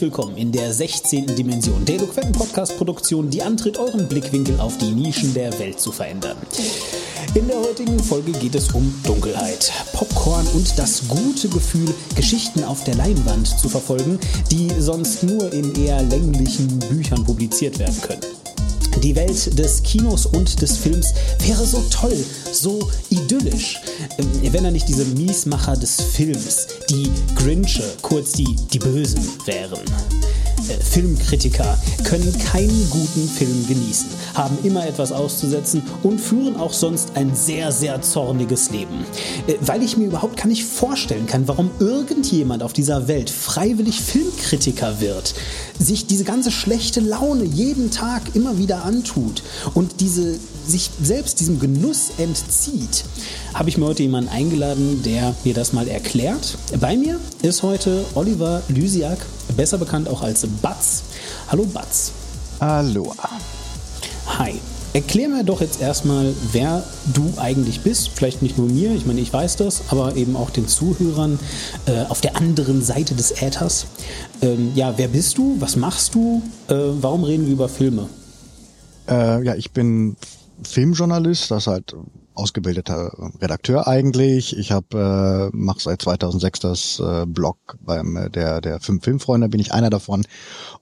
Willkommen in der 16. Dimension, der eloquenten Podcast-Produktion, die antritt, euren Blickwinkel auf die Nischen der Welt zu verändern. In der heutigen Folge geht es um Dunkelheit, Popcorn und das gute Gefühl, Geschichten auf der Leinwand zu verfolgen, die sonst nur in eher länglichen Büchern publiziert werden können. Die Welt des Kinos und des Films wäre so toll, so idyllisch, ähm, wenn er nicht diese Miesmacher des Films, die Grinche, kurz die, die Bösen wären. Filmkritiker können keinen guten Film genießen, haben immer etwas auszusetzen und führen auch sonst ein sehr, sehr zorniges Leben. Äh, weil ich mir überhaupt gar nicht vorstellen kann, warum irgendjemand auf dieser Welt freiwillig Filmkritiker wird, sich diese ganze schlechte Laune jeden Tag immer wieder antut und diese sich selbst diesem Genuss entzieht, habe ich mir heute jemanden eingeladen, der mir das mal erklärt. Bei mir ist heute Oliver Lysiak, besser bekannt auch als Batz. Hallo Batz. Hallo. Hi. Erklär mir doch jetzt erstmal, wer du eigentlich bist. Vielleicht nicht nur mir, ich meine, ich weiß das, aber eben auch den Zuhörern äh, auf der anderen Seite des Äthers. Ähm, ja, wer bist du? Was machst du? Äh, warum reden wir über Filme? Äh, ja, ich bin Filmjournalist, das halt ausgebildeter Redakteur eigentlich. Ich habe äh, mache seit 2006 das äh, Blog beim äh, der der fünf Filmfreunde bin ich einer davon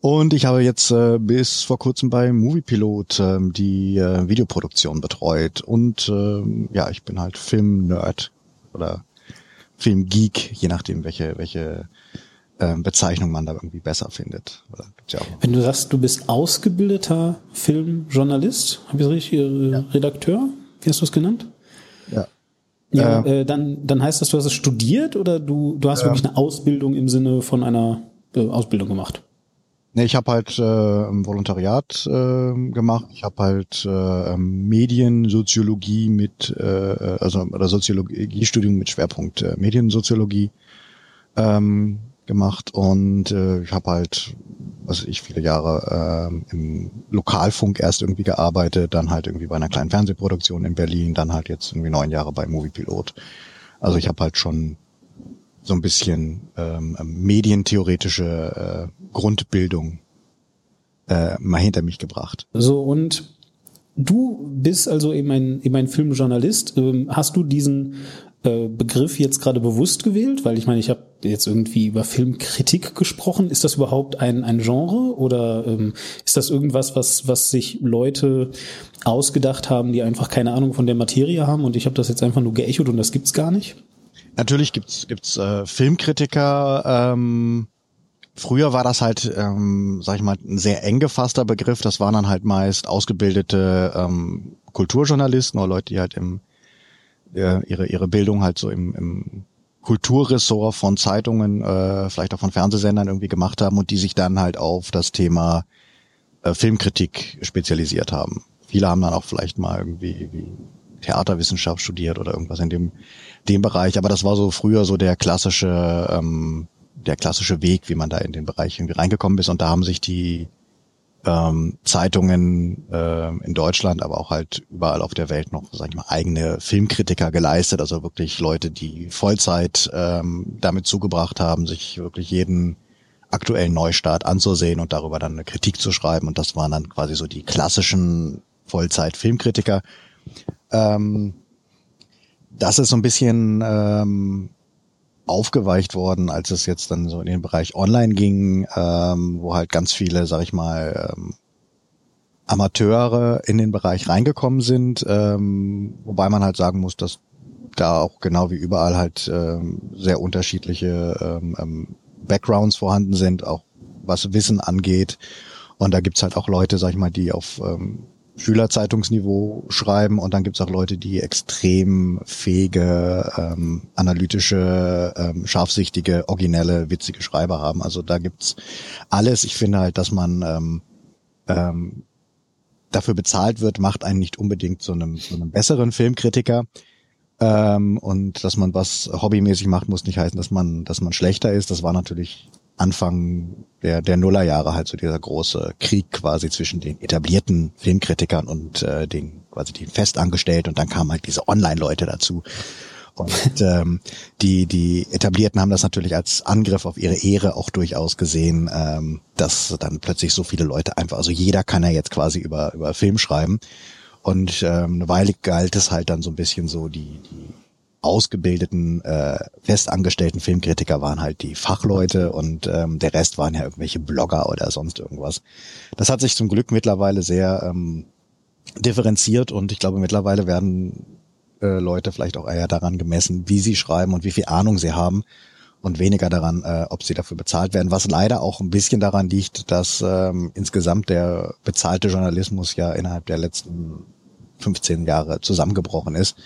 und ich habe jetzt äh, bis vor kurzem bei Moviepilot äh, die äh, Videoproduktion betreut und äh, ja ich bin halt Filmnerd oder Filmgeek, je nachdem welche welche äh, Bezeichnung man da irgendwie besser findet. Ja Wenn du sagst, du bist ausgebildeter Filmjournalist, habe ich richtig, äh, ja. Redakteur? Wie hast du es genannt? Ja. Ja, äh, äh, dann, dann heißt das, du hast es studiert oder du, du hast äh, wirklich eine Ausbildung im Sinne von einer äh, Ausbildung gemacht? Nee, ich habe halt äh, ein Volontariat äh, gemacht. Ich habe halt äh, Mediensoziologie mit, äh, also oder Soziologiestudium mit Schwerpunkt äh, Mediensoziologie ähm, gemacht und äh, ich habe halt, was ich viele Jahre äh, im Lokalfunk erst irgendwie gearbeitet, dann halt irgendwie bei einer kleinen Fernsehproduktion in Berlin, dann halt jetzt irgendwie neun Jahre bei Moviepilot. Also ich habe halt schon so ein bisschen ähm, medientheoretische äh, Grundbildung äh, mal hinter mich gebracht. So und du bist also eben ein, eben ein Filmjournalist. Ähm, hast du diesen äh, Begriff jetzt gerade bewusst gewählt? Weil ich meine, ich habe jetzt irgendwie über Filmkritik gesprochen. Ist das überhaupt ein, ein Genre oder ähm, ist das irgendwas, was, was sich Leute ausgedacht haben, die einfach keine Ahnung von der Materie haben und ich habe das jetzt einfach nur geechot und das gibt's gar nicht? Natürlich gibt's gibt's äh, Filmkritiker. Ähm, früher war das halt, ähm, sag ich mal, ein sehr eng gefasster Begriff. Das waren dann halt meist ausgebildete ähm, Kulturjournalisten oder Leute, die halt im äh, ihre, ihre Bildung halt so im, im Kulturressort von Zeitungen, äh, vielleicht auch von Fernsehsendern irgendwie gemacht haben und die sich dann halt auf das Thema äh, Filmkritik spezialisiert haben. Viele haben dann auch vielleicht mal irgendwie wie Theaterwissenschaft studiert oder irgendwas in dem, dem Bereich, aber das war so früher so der klassische, ähm, der klassische Weg, wie man da in den Bereich irgendwie reingekommen ist und da haben sich die ähm, Zeitungen äh, in Deutschland, aber auch halt überall auf der Welt noch, sag ich mal, eigene Filmkritiker geleistet, also wirklich Leute, die Vollzeit ähm, damit zugebracht haben, sich wirklich jeden aktuellen Neustart anzusehen und darüber dann eine Kritik zu schreiben. Und das waren dann quasi so die klassischen Vollzeit-Filmkritiker. Ähm, das ist so ein bisschen ähm, aufgeweicht worden, als es jetzt dann so in den Bereich Online ging, ähm, wo halt ganz viele, sag ich mal, ähm, Amateure in den Bereich reingekommen sind, ähm, wobei man halt sagen muss, dass da auch genau wie überall halt ähm, sehr unterschiedliche ähm, ähm, Backgrounds vorhanden sind, auch was Wissen angeht. Und da gibt's halt auch Leute, sag ich mal, die auf ähm, Schülerzeitungsniveau schreiben und dann gibt's auch Leute, die extrem fähige, ähm, analytische, ähm, scharfsichtige, originelle, witzige Schreiber haben. Also da gibt's alles. Ich finde halt, dass man ähm, ähm, dafür bezahlt wird, macht einen nicht unbedingt zu einem, zu einem besseren Filmkritiker. Ähm, und dass man was hobbymäßig macht, muss nicht heißen, dass man, dass man schlechter ist. Das war natürlich Anfang der, der Nullerjahre halt so dieser große Krieg quasi zwischen den etablierten Filmkritikern und äh, den quasi den Festangestellten und dann kamen halt diese Online-Leute dazu. Und ähm, die, die Etablierten haben das natürlich als Angriff auf ihre Ehre auch durchaus gesehen, ähm, dass dann plötzlich so viele Leute einfach, also jeder kann ja jetzt quasi über, über Film schreiben. Und ähm, eine Weile galt es halt dann so ein bisschen so, die, die ausgebildeten, äh, festangestellten Filmkritiker waren halt die Fachleute und ähm, der Rest waren ja irgendwelche Blogger oder sonst irgendwas. Das hat sich zum Glück mittlerweile sehr ähm, differenziert und ich glaube mittlerweile werden äh, Leute vielleicht auch eher daran gemessen, wie sie schreiben und wie viel Ahnung sie haben und weniger daran, äh, ob sie dafür bezahlt werden, was leider auch ein bisschen daran liegt, dass ähm, insgesamt der bezahlte Journalismus ja innerhalb der letzten 15 Jahre zusammengebrochen ist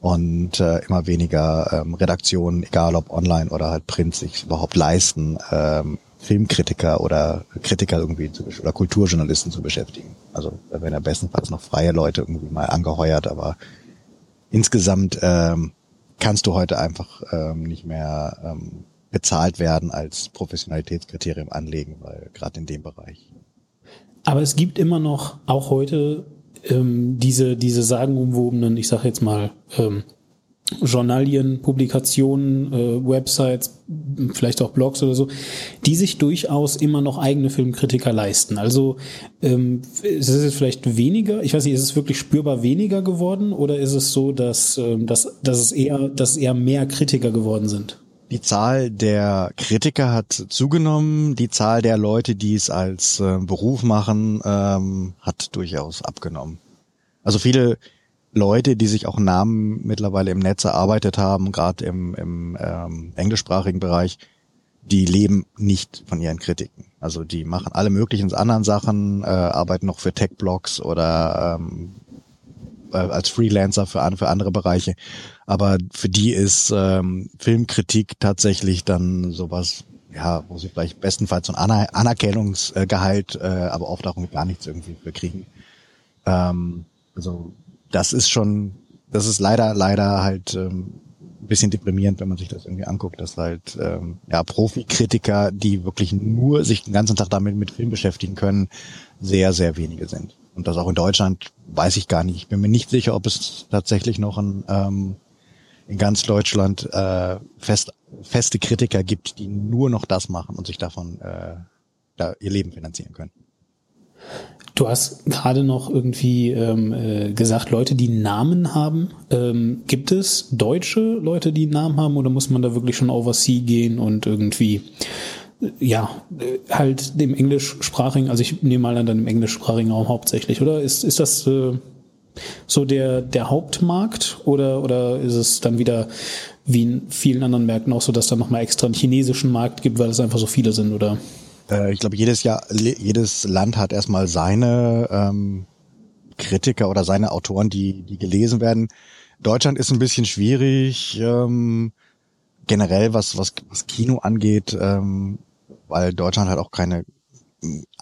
und äh, immer weniger ähm, Redaktionen, egal ob online oder halt print, sich überhaupt leisten, ähm, Filmkritiker oder Kritiker irgendwie zu, oder Kulturjournalisten zu beschäftigen. Also da werden ja bestenfalls noch freie Leute irgendwie mal angeheuert, aber insgesamt ähm, kannst du heute einfach ähm, nicht mehr ähm, bezahlt werden als Professionalitätskriterium anlegen, weil gerade in dem Bereich. Aber es gibt immer noch, auch heute, ähm, diese, diese sagenumwobenen, ich sage jetzt mal, ähm, Journalien, Publikationen, äh, Websites, vielleicht auch Blogs oder so, die sich durchaus immer noch eigene Filmkritiker leisten. Also ähm, ist es jetzt vielleicht weniger, ich weiß nicht, ist es wirklich spürbar weniger geworden oder ist es so, dass, ähm, dass, dass, es eher, dass es eher mehr Kritiker geworden sind? Die Zahl der Kritiker hat zugenommen, die Zahl der Leute, die es als äh, Beruf machen, ähm, hat durchaus abgenommen. Also viele Leute, die sich auch Namen mittlerweile im Netz erarbeitet haben, gerade im, im ähm, englischsprachigen Bereich, die leben nicht von ihren Kritiken. Also die machen alle möglichen anderen Sachen, äh, arbeiten noch für Tech-Blogs oder ähm, äh, als Freelancer für, für andere Bereiche. Aber für die ist ähm, Filmkritik tatsächlich dann sowas, ja, wo sie vielleicht bestenfalls so ein Aner Anerkennungsgehalt, äh, aber oft auch gar nichts irgendwie für kriegen. Ähm, also das ist schon, das ist leider, leider halt ähm, ein bisschen deprimierend, wenn man sich das irgendwie anguckt, dass halt ähm, ja Profikritiker, die wirklich nur sich den ganzen Tag damit mit Film beschäftigen können, sehr, sehr wenige sind. Und das auch in Deutschland weiß ich gar nicht. Ich bin mir nicht sicher, ob es tatsächlich noch ein, ähm, in ganz Deutschland äh, fest, feste Kritiker gibt, die nur noch das machen und sich davon äh, da ihr Leben finanzieren können. Du hast gerade noch irgendwie ähm, äh, gesagt, Leute, die Namen haben. Ähm, gibt es deutsche Leute, die Namen haben oder muss man da wirklich schon oversea gehen und irgendwie ja, äh, halt dem englischsprachigen, also ich nehme mal an dann im englischsprachigen Raum hauptsächlich, oder? Ist, ist das äh, so der, der Hauptmarkt oder, oder ist es dann wieder wie in vielen anderen Märkten auch so, dass da nochmal extra einen chinesischen Markt gibt, weil es einfach so viele sind, oder? Äh, ich glaube, jedes Jahr, jedes Land hat erstmal seine ähm, Kritiker oder seine Autoren, die, die gelesen werden. Deutschland ist ein bisschen schwierig, ähm, generell was, was, was Kino angeht, ähm, weil Deutschland halt auch keine,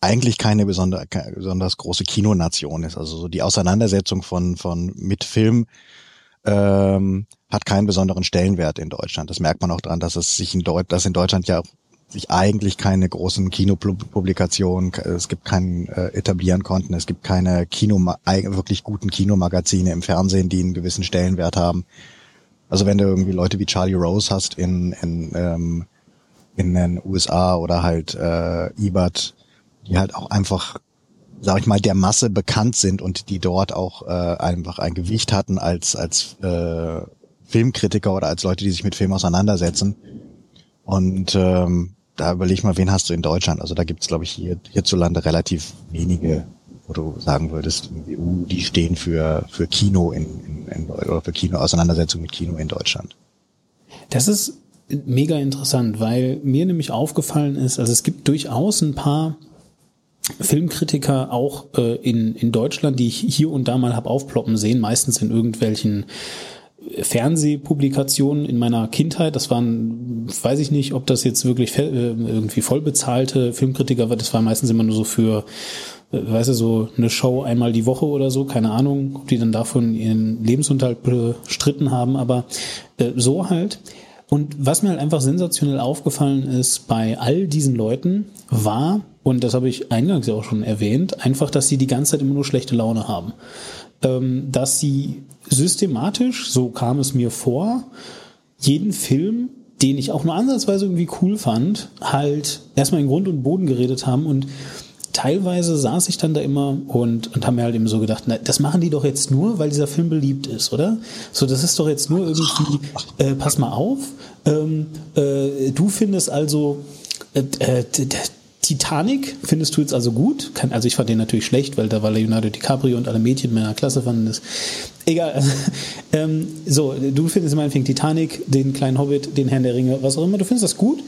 eigentlich keine besonder, besonders große Kinonation ist. Also so die Auseinandersetzung von, von mit Film ähm, hat keinen besonderen Stellenwert in Deutschland. Das merkt man auch daran, dass es sich in Deutschland, dass in Deutschland ja sich eigentlich keine großen Kinopublikationen, es gibt keinen äh, etablieren konnten, es gibt keine Kino, wirklich guten Kinomagazine im Fernsehen, die einen gewissen Stellenwert haben. Also wenn du irgendwie Leute wie Charlie Rose hast in, in, ähm, in den USA oder halt äh, Ebert, die halt auch einfach, sag ich mal, der Masse bekannt sind und die dort auch äh, einfach ein Gewicht hatten als, als äh, Filmkritiker oder als Leute, die sich mit Film auseinandersetzen. Und ähm, da überleg mal, wen hast du in Deutschland? Also da gibt's, glaube ich, hier, hierzulande relativ wenige, wo du sagen würdest, uh, die stehen für, für Kino in, in, in oder für Kino, Auseinandersetzung mit Kino in Deutschland. Das ist mega interessant, weil mir nämlich aufgefallen ist, also es gibt durchaus ein paar Filmkritiker auch äh, in, in Deutschland, die ich hier und da mal hab aufploppen sehen, meistens in irgendwelchen Fernsehpublikationen in meiner Kindheit. Das waren, weiß ich nicht, ob das jetzt wirklich äh, irgendwie vollbezahlte Filmkritiker war. Das war meistens immer nur so für, äh, weißt du, so eine Show einmal die Woche oder so. Keine Ahnung, ob die dann davon ihren Lebensunterhalt bestritten haben, aber äh, so halt. Und was mir halt einfach sensationell aufgefallen ist bei all diesen Leuten, war, und das habe ich eingangs ja auch schon erwähnt, einfach, dass sie die ganze Zeit immer nur schlechte Laune haben. Ähm, dass sie systematisch, so kam es mir vor, jeden Film, den ich auch nur ansatzweise irgendwie cool fand, halt erstmal in Grund und Boden geredet haben und teilweise saß ich dann da immer und, und habe mir halt eben so gedacht, na, das machen die doch jetzt nur, weil dieser Film beliebt ist, oder? So, das ist doch jetzt nur irgendwie, äh, pass mal auf, ähm, äh, du findest also, äh, äh Titanic findest du jetzt also gut? also ich fand den natürlich schlecht, weil da war Leonardo DiCaprio und alle Mädchen meiner Klasse fanden das. Egal. ähm, so, du findest meinetwegen Titanic, den kleinen Hobbit, den Herrn der Ringe, was auch immer. Du findest das gut?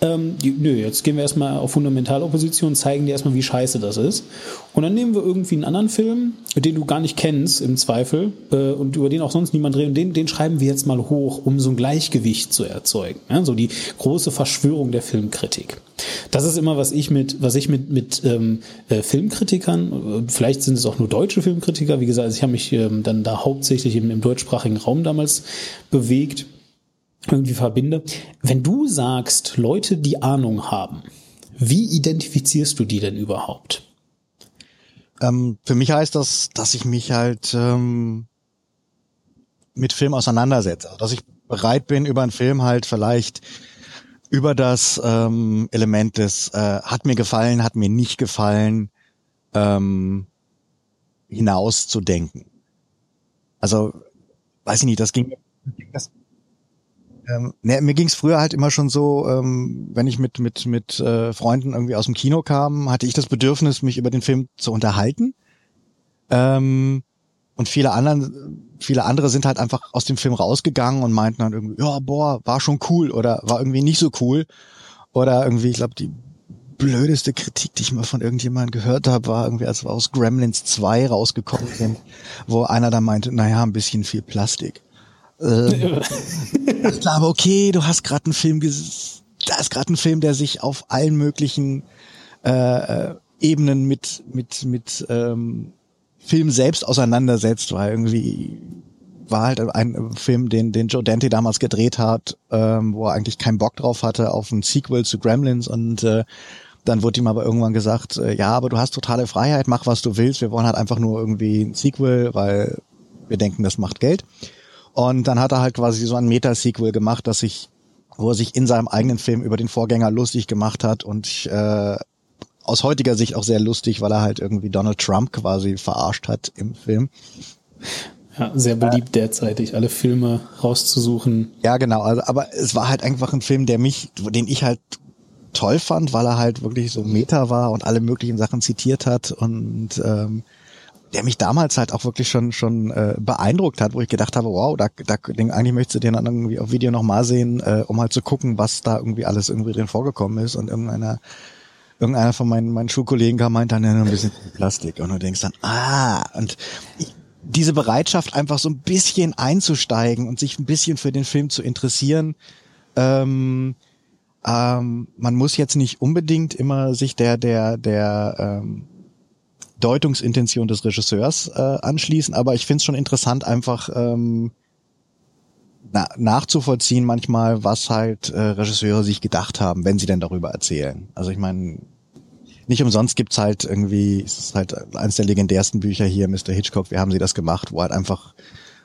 Ähm, nö, jetzt gehen wir erstmal auf Fundamentalopposition, zeigen dir erstmal, wie scheiße das ist. Und dann nehmen wir irgendwie einen anderen Film, den du gar nicht kennst, im Zweifel, äh, und über den auch sonst niemand redet, und den, den schreiben wir jetzt mal hoch, um so ein Gleichgewicht zu erzeugen. Ja, so die große Verschwörung der Filmkritik. Das ist immer, was ich mit, was ich mit, mit ähm, äh, Filmkritikern, äh, vielleicht sind es auch nur deutsche Filmkritiker, wie gesagt, also ich habe mich ähm, dann da hauptsächlich im, im deutschsprachigen Raum damals bewegt, irgendwie verbinde. Wenn du sagst, Leute, die Ahnung haben, wie identifizierst du die denn überhaupt? Ähm, für mich heißt das, dass ich mich halt ähm, mit Film auseinandersetze. Dass ich bereit bin, über einen Film halt vielleicht über das ähm, Element des äh, hat mir gefallen, hat mir nicht gefallen ähm, hinaus zu denken. Also weiß ich nicht, das ging das, ähm, ne, mir ging es früher halt immer schon so, ähm, wenn ich mit mit mit äh, Freunden irgendwie aus dem Kino kam, hatte ich das Bedürfnis, mich über den Film zu unterhalten. Ähm, und viele anderen, viele andere sind halt einfach aus dem Film rausgegangen und meinten dann irgendwie, ja, boah, war schon cool oder war irgendwie nicht so cool. Oder irgendwie, ich glaube, die blödeste Kritik, die ich mal von irgendjemandem gehört habe, war irgendwie, als wir aus Gremlins 2 rausgekommen sind, wo einer da meinte, naja, ein bisschen viel Plastik. Ähm, ich glaube, okay, du hast gerade einen Film, da ist gerade ein Film, der sich auf allen möglichen äh, äh, Ebenen mit mit mit ähm, Film selbst auseinandersetzt, weil irgendwie war halt ein Film, den, den Joe Dante damals gedreht hat, ähm, wo er eigentlich keinen Bock drauf hatte auf ein Sequel zu Gremlins und äh, dann wurde ihm aber irgendwann gesagt, äh, ja, aber du hast totale Freiheit, mach was du willst, wir wollen halt einfach nur irgendwie ein Sequel, weil wir denken, das macht Geld. Und dann hat er halt quasi so ein Meta-Sequel gemacht, dass sich, wo er sich in seinem eigenen Film über den Vorgänger lustig gemacht hat und äh, aus heutiger Sicht auch sehr lustig, weil er halt irgendwie Donald Trump quasi verarscht hat im Film. Ja, sehr beliebt derzeitig, alle Filme rauszusuchen. Ja, genau. Also, aber es war halt einfach ein Film, der mich, den ich halt toll fand, weil er halt wirklich so Meta war und alle möglichen Sachen zitiert hat und ähm, der mich damals halt auch wirklich schon schon äh, beeindruckt hat, wo ich gedacht habe, wow, da, da eigentlich möchtest du den dann irgendwie auf Video nochmal sehen, äh, um halt zu gucken, was da irgendwie alles irgendwie drin vorgekommen ist und irgendeiner irgendeiner von meinen, meinen Schulkollegen kam, meint dann ja, ein bisschen Plastik. Und du denkst dann, ah, und ich, diese Bereitschaft, einfach so ein bisschen einzusteigen und sich ein bisschen für den Film zu interessieren, ähm, ähm, man muss jetzt nicht unbedingt immer sich der, der, der ähm, Deutungsintention des Regisseurs äh, anschließen, aber ich finde es schon interessant, einfach ähm, na, nachzuvollziehen manchmal, was halt äh, Regisseure sich gedacht haben, wenn sie denn darüber erzählen. Also ich meine, nicht umsonst gibt's halt irgendwie, es ist halt eines der legendärsten Bücher hier, Mr. Hitchcock, wie haben sie das gemacht, wo halt einfach,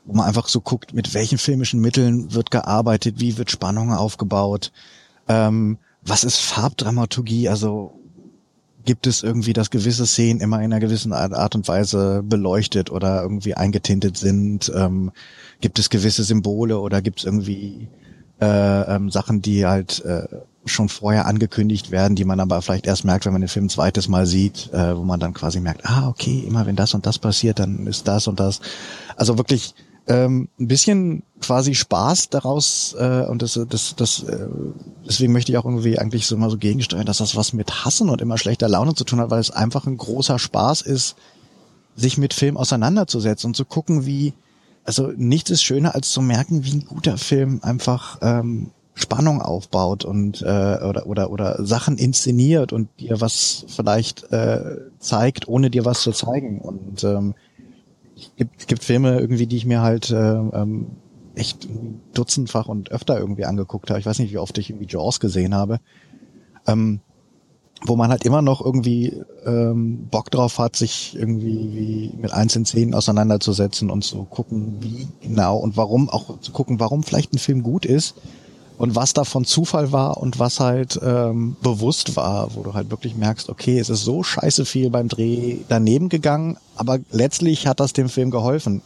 wo man einfach so guckt, mit welchen filmischen Mitteln wird gearbeitet, wie wird Spannung aufgebaut, ähm, was ist Farbdramaturgie, also gibt es irgendwie, dass gewisse Szenen immer in einer gewissen Art und Weise beleuchtet oder irgendwie eingetintet sind, ähm, gibt es gewisse Symbole oder gibt es irgendwie äh, ähm, Sachen, die halt äh, schon vorher angekündigt werden, die man aber vielleicht erst merkt, wenn man den Film ein zweites Mal sieht, äh, wo man dann quasi merkt, ah, okay, immer wenn das und das passiert, dann ist das und das. Also wirklich ähm, ein bisschen quasi Spaß daraus äh, und das, das, das äh, deswegen möchte ich auch irgendwie eigentlich so mal so gegensteuern, dass das was mit Hassen und immer schlechter Laune zu tun hat, weil es einfach ein großer Spaß ist, sich mit Film auseinanderzusetzen und zu gucken, wie also nichts ist schöner, als zu merken, wie ein guter Film einfach ähm, Spannung aufbaut und äh, oder oder oder Sachen inszeniert und dir was vielleicht äh, zeigt, ohne dir was zu zeigen. Und ähm, gibt gibt Filme irgendwie, die ich mir halt äh, ähm, echt dutzendfach und öfter irgendwie angeguckt habe. Ich weiß nicht, wie oft ich irgendwie Jaws gesehen habe. Ähm, wo man halt immer noch irgendwie ähm, Bock drauf hat, sich irgendwie wie mit einzelnen Szenen auseinanderzusetzen und zu gucken, wie genau und warum, auch zu gucken, warum vielleicht ein Film gut ist und was davon Zufall war und was halt ähm, bewusst war, wo du halt wirklich merkst, okay, es ist so scheiße viel beim Dreh daneben gegangen, aber letztlich hat das dem Film geholfen.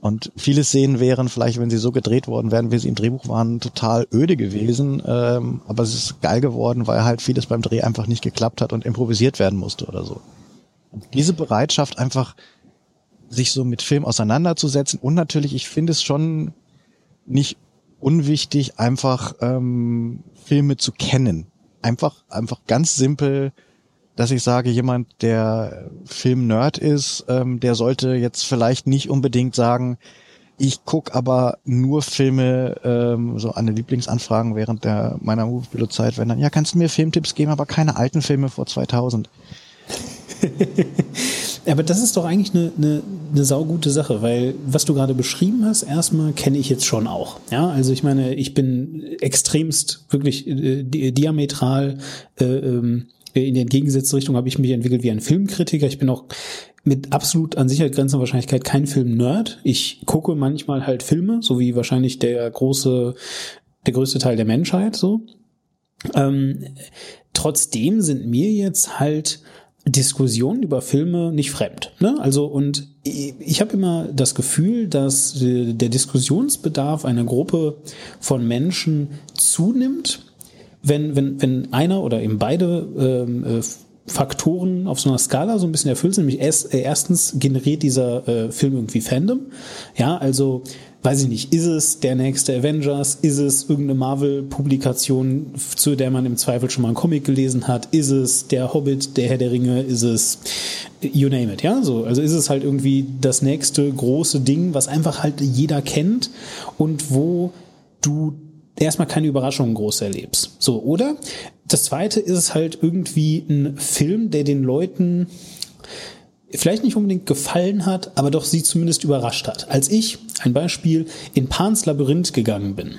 Und viele Szenen wären vielleicht, wenn sie so gedreht worden wären, wie sie im Drehbuch waren, total öde gewesen. Ähm, aber es ist geil geworden, weil halt vieles beim Dreh einfach nicht geklappt hat und improvisiert werden musste oder so. Und diese Bereitschaft einfach sich so mit Film auseinanderzusetzen und natürlich, ich finde es schon nicht unwichtig, einfach ähm, Filme zu kennen. Einfach, einfach ganz simpel dass ich sage, jemand, der Film-Nerd ist, ähm, der sollte jetzt vielleicht nicht unbedingt sagen, ich guck aber nur Filme, ähm, so eine Lieblingsanfragen während der meiner Moviepilot-Zeit, wenn dann, ja, kannst du mir Filmtipps geben, aber keine alten Filme vor 2000. aber das ist doch eigentlich eine, eine, eine saugute Sache, weil was du gerade beschrieben hast, erstmal kenne ich jetzt schon auch. Ja, also ich meine, ich bin extremst wirklich äh, diametral äh, ähm, in die entgegengesetzte Richtung habe ich mich entwickelt wie ein Filmkritiker. Ich bin auch mit absolut an Sicherheit grenzender Wahrscheinlichkeit kein Film-Nerd. Ich gucke manchmal halt Filme, so wie wahrscheinlich der große, der größte Teil der Menschheit, so. Ähm, trotzdem sind mir jetzt halt Diskussionen über Filme nicht fremd. Ne? Also und ich habe immer das Gefühl, dass der Diskussionsbedarf einer Gruppe von Menschen zunimmt, wenn, wenn, wenn einer oder eben beide ähm, äh, Faktoren auf so einer Skala so ein bisschen erfüllt sind, nämlich äh, erstens generiert dieser äh, Film irgendwie Fandom. Ja, also weiß ich nicht, ist es der nächste Avengers, ist es irgendeine Marvel-Publikation, zu der man im Zweifel schon mal einen Comic gelesen hat, ist es der Hobbit, der Herr der Ringe, ist es you name it, ja, so. Also ist es halt irgendwie das nächste große Ding, was einfach halt jeder kennt und wo du erstmal keine Überraschungen groß erlebst. So, oder? Das zweite ist es halt irgendwie ein Film, der den Leuten vielleicht nicht unbedingt gefallen hat, aber doch sie zumindest überrascht hat. Als ich, ein Beispiel, in Pans Labyrinth gegangen bin,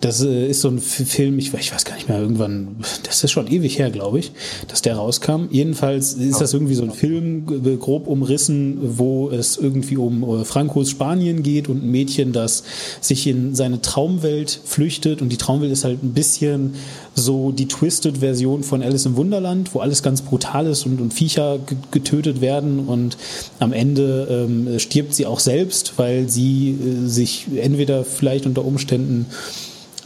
das äh, ist so ein Film, ich, ich, weiß gar nicht mehr, irgendwann, das ist schon ewig her, glaube ich, dass der rauskam. Jedenfalls ist das irgendwie so ein Film, grob umrissen, wo es irgendwie um äh, Frankos Spanien geht und ein Mädchen, das sich in seine Traumwelt flüchtet und die Traumwelt ist halt ein bisschen so die Twisted-Version von Alice im Wunderland, wo alles ganz brutal ist und, und Viecher getötet werden und am Ende ähm, stirbt sie auch selbst, weil sie äh, sich entweder vielleicht unter Umständen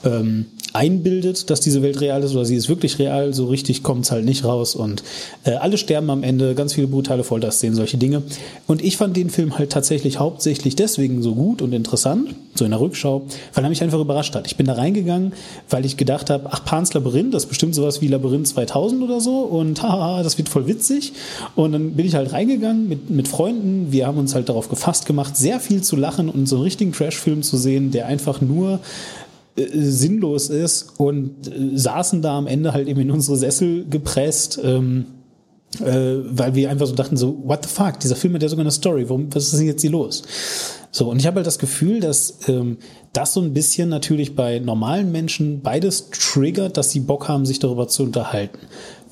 ähm, einbildet, dass diese Welt real ist oder sie ist wirklich real, so richtig kommt es halt nicht raus und äh, alle sterben am Ende, ganz viele brutale Folterszenen, solche Dinge. Und ich fand den Film halt tatsächlich hauptsächlich deswegen so gut und interessant, so in der Rückschau, weil er mich einfach überrascht hat. Ich bin da reingegangen, weil ich gedacht habe, ach, Pans Labyrinth, das ist bestimmt sowas wie Labyrinth 2000 oder so und haha, das wird voll witzig. Und dann bin ich halt reingegangen mit, mit Freunden, wir haben uns halt darauf gefasst gemacht, sehr viel zu lachen und so einen richtigen Trash-Film zu sehen, der einfach nur äh, sinnlos ist und äh, saßen da am Ende halt eben in unsere Sessel gepresst, ähm, äh, weil wir einfach so dachten so, what the fuck, dieser Film hat ja sogar eine Story, warum, was ist denn jetzt hier los? So, und ich habe halt das Gefühl, dass ähm, das so ein bisschen natürlich bei normalen Menschen beides triggert, dass sie Bock haben, sich darüber zu unterhalten.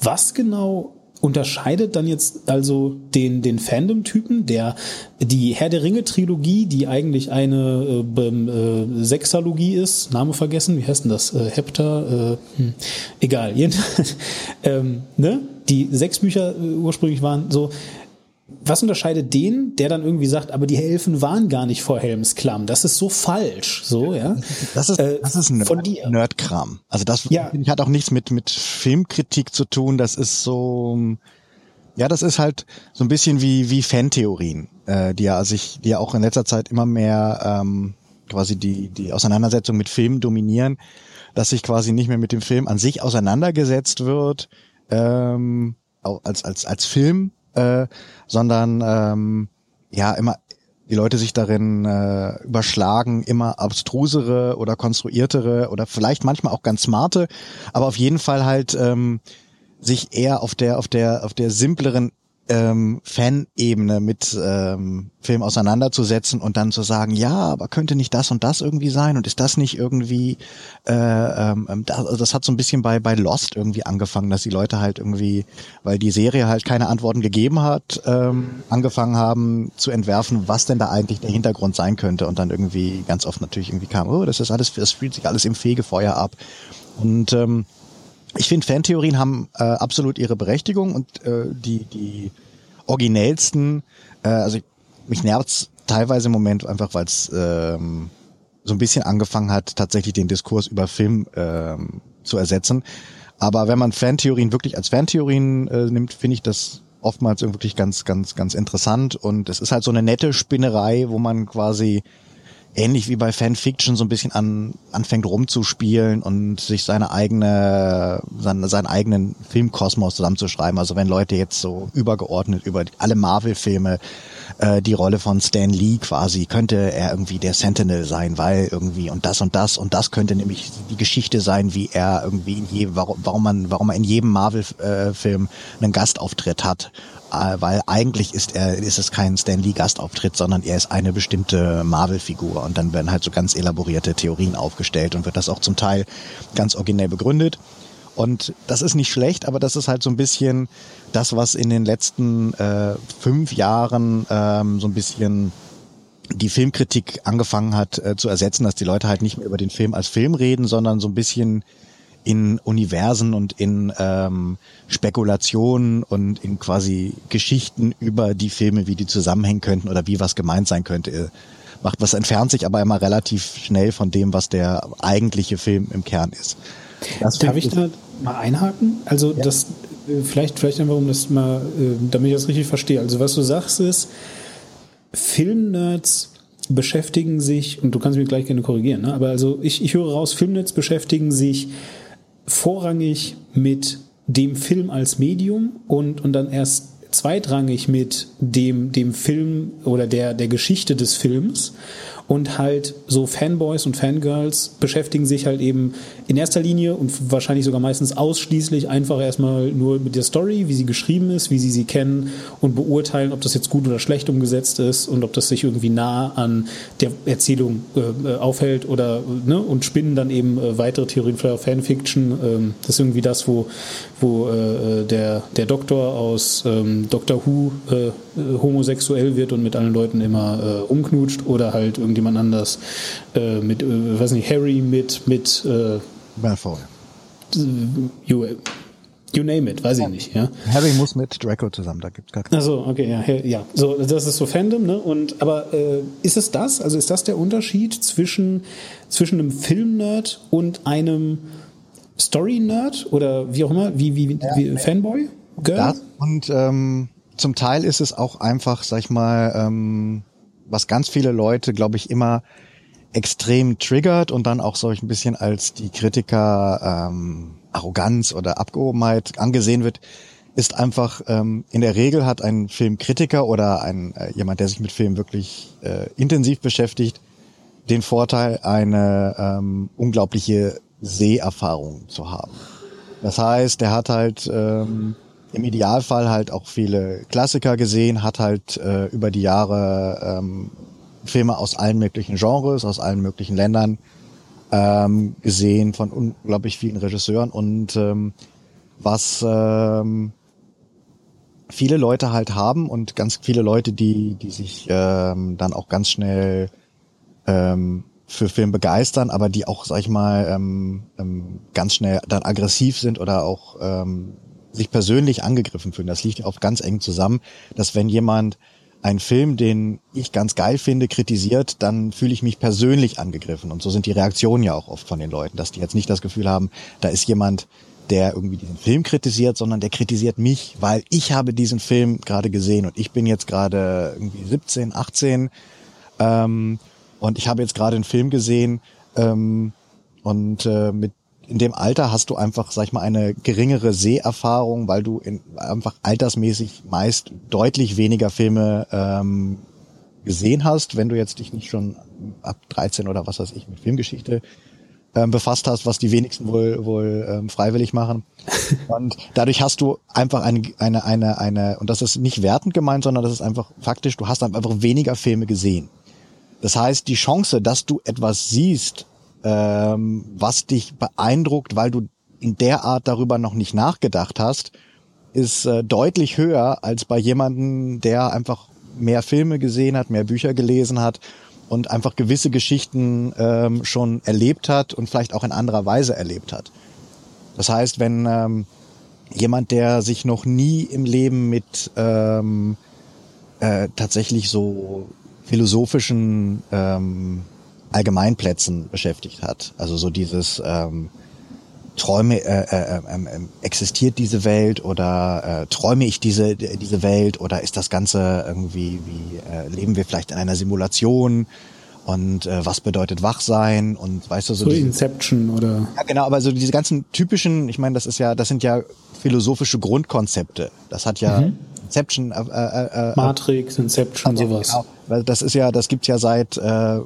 Was genau unterscheidet dann jetzt also den, den Fandom-Typen, der die Herr der Ringe-Trilogie, die eigentlich eine äh, äh, Sexalogie ist, Name vergessen, wie heißt denn das? Äh, Hepta, äh, hm, egal, ähm, ne? Die sechs Bücher äh, ursprünglich waren so, was unterscheidet den, der dann irgendwie sagt, aber die Elfen waren gar nicht vor Helmsklamm? Das ist so falsch, so, ja. Das ist, äh, das ist Nerd, von dir. Nerdkram. Also das ja. hat auch nichts mit, mit Filmkritik zu tun. Das ist so, ja, das ist halt so ein bisschen wie, wie Fantheorien, äh, die ja sich, die ja auch in letzter Zeit immer mehr, ähm, quasi die, die Auseinandersetzung mit Filmen dominieren, dass sich quasi nicht mehr mit dem Film an sich auseinandergesetzt wird, ähm, als, als, als Film, äh, sondern ähm, ja immer die Leute sich darin äh, überschlagen, immer abstrusere oder konstruiertere oder vielleicht manchmal auch ganz smarte, aber auf jeden Fall halt ähm, sich eher auf der auf der auf der simpleren ähm, Fan-Ebene mit ähm, Film auseinanderzusetzen und dann zu sagen, ja, aber könnte nicht das und das irgendwie sein und ist das nicht irgendwie, äh, ähm, das, also das hat so ein bisschen bei bei Lost irgendwie angefangen, dass die Leute halt irgendwie, weil die Serie halt keine Antworten gegeben hat, ähm, angefangen haben zu entwerfen, was denn da eigentlich der Hintergrund sein könnte und dann irgendwie ganz oft natürlich irgendwie kam, oh, das ist alles, das spielt sich alles im Fegefeuer ab. Und ähm, ich finde, Fantheorien haben äh, absolut ihre Berechtigung und äh, die, die originellsten, äh, also ich, mich nervt's teilweise im Moment einfach, weil es ähm, so ein bisschen angefangen hat, tatsächlich den Diskurs über Film ähm, zu ersetzen. Aber wenn man Fantheorien wirklich als Fantheorien äh, nimmt, finde ich das oftmals wirklich ganz, ganz, ganz interessant. Und es ist halt so eine nette Spinnerei, wo man quasi ähnlich wie bei Fanfiction so ein bisschen an, anfängt rumzuspielen und sich seine eigene, seine, seinen eigenen Filmkosmos zusammenzuschreiben. Also wenn Leute jetzt so übergeordnet über alle Marvel-Filme äh, die Rolle von Stan Lee quasi, könnte er irgendwie der Sentinel sein, weil irgendwie und das und das und das könnte nämlich die Geschichte sein, wie er irgendwie in je, warum, warum man, warum er in jedem Marvel-Film äh, einen Gastauftritt hat weil eigentlich ist er ist es kein Stan Lee Gastauftritt, sondern er ist eine bestimmte Marvel-Figur und dann werden halt so ganz elaborierte Theorien aufgestellt und wird das auch zum Teil ganz originell begründet. Und das ist nicht schlecht, aber das ist halt so ein bisschen das, was in den letzten äh, fünf Jahren ähm, so ein bisschen die Filmkritik angefangen hat äh, zu ersetzen, dass die Leute halt nicht mehr über den Film als Film reden, sondern so ein bisschen in Universen und in ähm, Spekulationen und in quasi Geschichten über die Filme, wie die zusammenhängen könnten oder wie was gemeint sein könnte. Macht was entfernt sich aber immer relativ schnell von dem, was der eigentliche Film im Kern ist. Das Darf ich da mal einhaken? Also ja. das äh, vielleicht vielleicht einfach um das mal, äh, damit ich das richtig verstehe. Also was du sagst ist, Filmnerds beschäftigen sich, und du kannst mich gleich gerne korrigieren, ne? aber also ich, ich höre raus, Filmnerds beschäftigen sich vorrangig mit dem Film als Medium und, und dann erst zweitrangig mit dem, dem Film oder der, der Geschichte des Films und halt so Fanboys und Fangirls beschäftigen sich halt eben in erster Linie und wahrscheinlich sogar meistens ausschließlich einfach erstmal nur mit der Story, wie sie geschrieben ist, wie sie sie kennen und beurteilen, ob das jetzt gut oder schlecht umgesetzt ist und ob das sich irgendwie nah an der Erzählung äh, äh aufhält oder ne und spinnen dann eben äh, weitere Theorien, vielleicht Fanfiction. Ähm, das ist irgendwie das, wo, wo äh, äh der, der Doktor aus ähm, Doctor Who äh, homosexuell wird und mit allen Leuten immer umknutscht oder halt irgendjemand anders, äh, mit, äh, weiß nicht, Harry mit, mit äh, Malfoy. You, you name it, weiß ich nicht, ja. Harry muss mit Draco zusammen, da gibt's gar keine. Also okay, ja, ja. So, das ist so Fandom, ne? Und aber äh, ist es das? Also ist das der Unterschied zwischen zwischen einem Filmnerd und einem Story-Nerd oder wie auch immer, wie wie, ja, wie Fanboy? Girl? Das und ähm, zum Teil ist es auch einfach, sag ich mal, ähm, was ganz viele Leute, glaube ich, immer extrem triggert und dann auch solch ein bisschen als die Kritiker ähm, Arroganz oder Abgehobenheit angesehen wird, ist einfach ähm, in der Regel hat ein Filmkritiker oder ein äh, jemand, der sich mit Film wirklich äh, intensiv beschäftigt, den Vorteil, eine ähm, unglaubliche Seherfahrung zu haben. Das heißt, der hat halt ähm, im Idealfall halt auch viele Klassiker gesehen, hat halt äh, über die Jahre ähm, Filme aus allen möglichen Genres, aus allen möglichen Ländern ähm, gesehen von unglaublich vielen Regisseuren und ähm, was ähm, viele Leute halt haben und ganz viele Leute, die, die sich ähm, dann auch ganz schnell ähm, für Film begeistern, aber die auch, sag ich mal, ähm, ähm, ganz schnell dann aggressiv sind oder auch ähm, sich persönlich angegriffen fühlen. Das liegt oft ganz eng zusammen, dass wenn jemand einen Film, den ich ganz geil finde, kritisiert, dann fühle ich mich persönlich angegriffen. Und so sind die Reaktionen ja auch oft von den Leuten, dass die jetzt nicht das Gefühl haben, da ist jemand, der irgendwie diesen Film kritisiert, sondern der kritisiert mich, weil ich habe diesen Film gerade gesehen und ich bin jetzt gerade irgendwie 17, 18 ähm, und ich habe jetzt gerade einen Film gesehen ähm, und äh, mit in dem Alter hast du einfach, sag ich mal, eine geringere Seherfahrung, weil du in, einfach altersmäßig meist deutlich weniger Filme ähm, gesehen hast, wenn du jetzt dich nicht schon ab 13 oder was weiß ich mit Filmgeschichte ähm, befasst hast, was die wenigsten wohl, wohl ähm, freiwillig machen. Und dadurch hast du einfach eine, eine, eine, eine, und das ist nicht wertend gemeint, sondern das ist einfach faktisch, du hast einfach weniger Filme gesehen. Das heißt, die Chance, dass du etwas siehst, ähm, was dich beeindruckt, weil du in der Art darüber noch nicht nachgedacht hast, ist äh, deutlich höher als bei jemandem, der einfach mehr Filme gesehen hat, mehr Bücher gelesen hat und einfach gewisse Geschichten ähm, schon erlebt hat und vielleicht auch in anderer Weise erlebt hat. Das heißt, wenn ähm, jemand, der sich noch nie im Leben mit ähm, äh, tatsächlich so philosophischen ähm, Allgemeinplätzen beschäftigt hat, also so dieses ähm, Träume, äh, äh, äh, existiert diese Welt oder äh, träume ich diese, diese Welt oder ist das Ganze irgendwie, wie äh, leben wir vielleicht in einer Simulation und äh, was bedeutet Wachsein und weißt du so. So diese, Inception oder. Ja, genau, aber so diese ganzen typischen, ich meine, das ist ja, das sind ja philosophische Grundkonzepte. Das hat ja mhm. Inception, äh, äh, äh, Matrix, Inception, sowas. Genau. Weil das ist ja, das gibt's ja seit äh,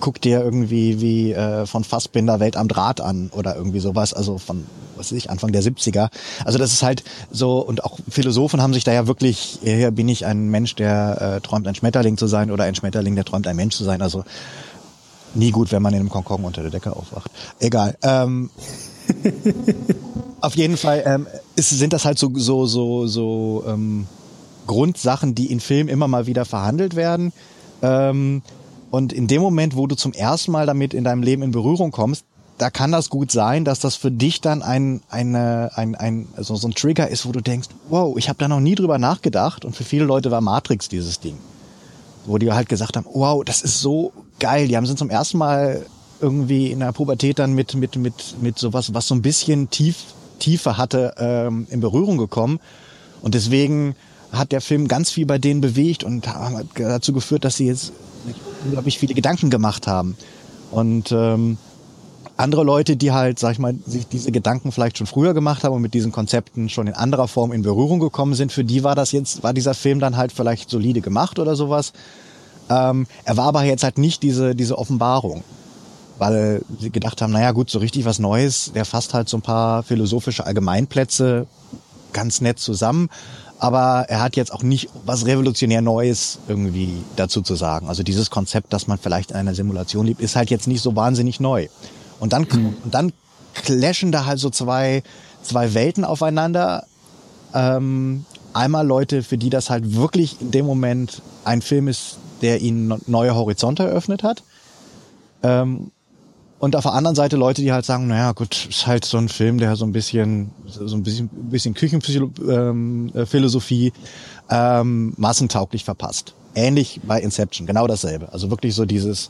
guck dir irgendwie wie äh, von Fassbinder Welt am Draht an oder irgendwie sowas, also von, was weiß ich, Anfang der 70er. Also das ist halt so, und auch Philosophen haben sich da ja wirklich, hier bin ich ein Mensch, der äh, träumt, ein Schmetterling zu sein oder ein Schmetterling, der träumt, ein Mensch zu sein. Also nie gut, wenn man in einem Konkon unter der Decke aufwacht. Egal. Ähm, auf jeden Fall ähm, ist, sind das halt so, so, so, so ähm, Grundsachen, die in Filmen immer mal wieder verhandelt werden. Ähm, und in dem Moment, wo du zum ersten Mal damit in deinem Leben in Berührung kommst, da kann das gut sein, dass das für dich dann ein, eine, ein, ein, also so ein Trigger ist, wo du denkst, wow, ich habe da noch nie drüber nachgedacht. Und für viele Leute war Matrix dieses Ding. Wo die halt gesagt haben, wow, das ist so geil. Die haben sind zum ersten Mal irgendwie in der Pubertät dann mit, mit, mit, mit sowas, was so ein bisschen tief, Tiefe hatte, ähm, in Berührung gekommen. Und deswegen hat der Film ganz viel bei denen bewegt und dazu geführt, dass sie jetzt unglaublich viele Gedanken gemacht haben. Und ähm, andere Leute, die halt, sag ich mal, sich diese Gedanken vielleicht schon früher gemacht haben und mit diesen Konzepten schon in anderer Form in Berührung gekommen sind, für die war das jetzt, war dieser Film dann halt vielleicht solide gemacht oder sowas. Ähm, er war aber jetzt halt nicht diese, diese Offenbarung. Weil sie gedacht haben, naja gut, so richtig was Neues, der fasst halt so ein paar philosophische Allgemeinplätze ganz nett zusammen aber er hat jetzt auch nicht was revolutionär Neues irgendwie dazu zu sagen. Also dieses Konzept, dass man vielleicht in einer Simulation lebt, ist halt jetzt nicht so wahnsinnig neu. Und dann, mhm. und dann clashen da halt so zwei, zwei Welten aufeinander. Ähm, einmal Leute, für die das halt wirklich in dem Moment ein Film ist, der ihnen neue Horizonte eröffnet hat. Ähm, und auf der anderen Seite Leute, die halt sagen, naja, gut, ist halt so ein Film, der so ein bisschen, so ein bisschen, bisschen Küchenphilosophie ähm, ähm, massentauglich verpasst. Ähnlich bei Inception, genau dasselbe. Also wirklich so dieses,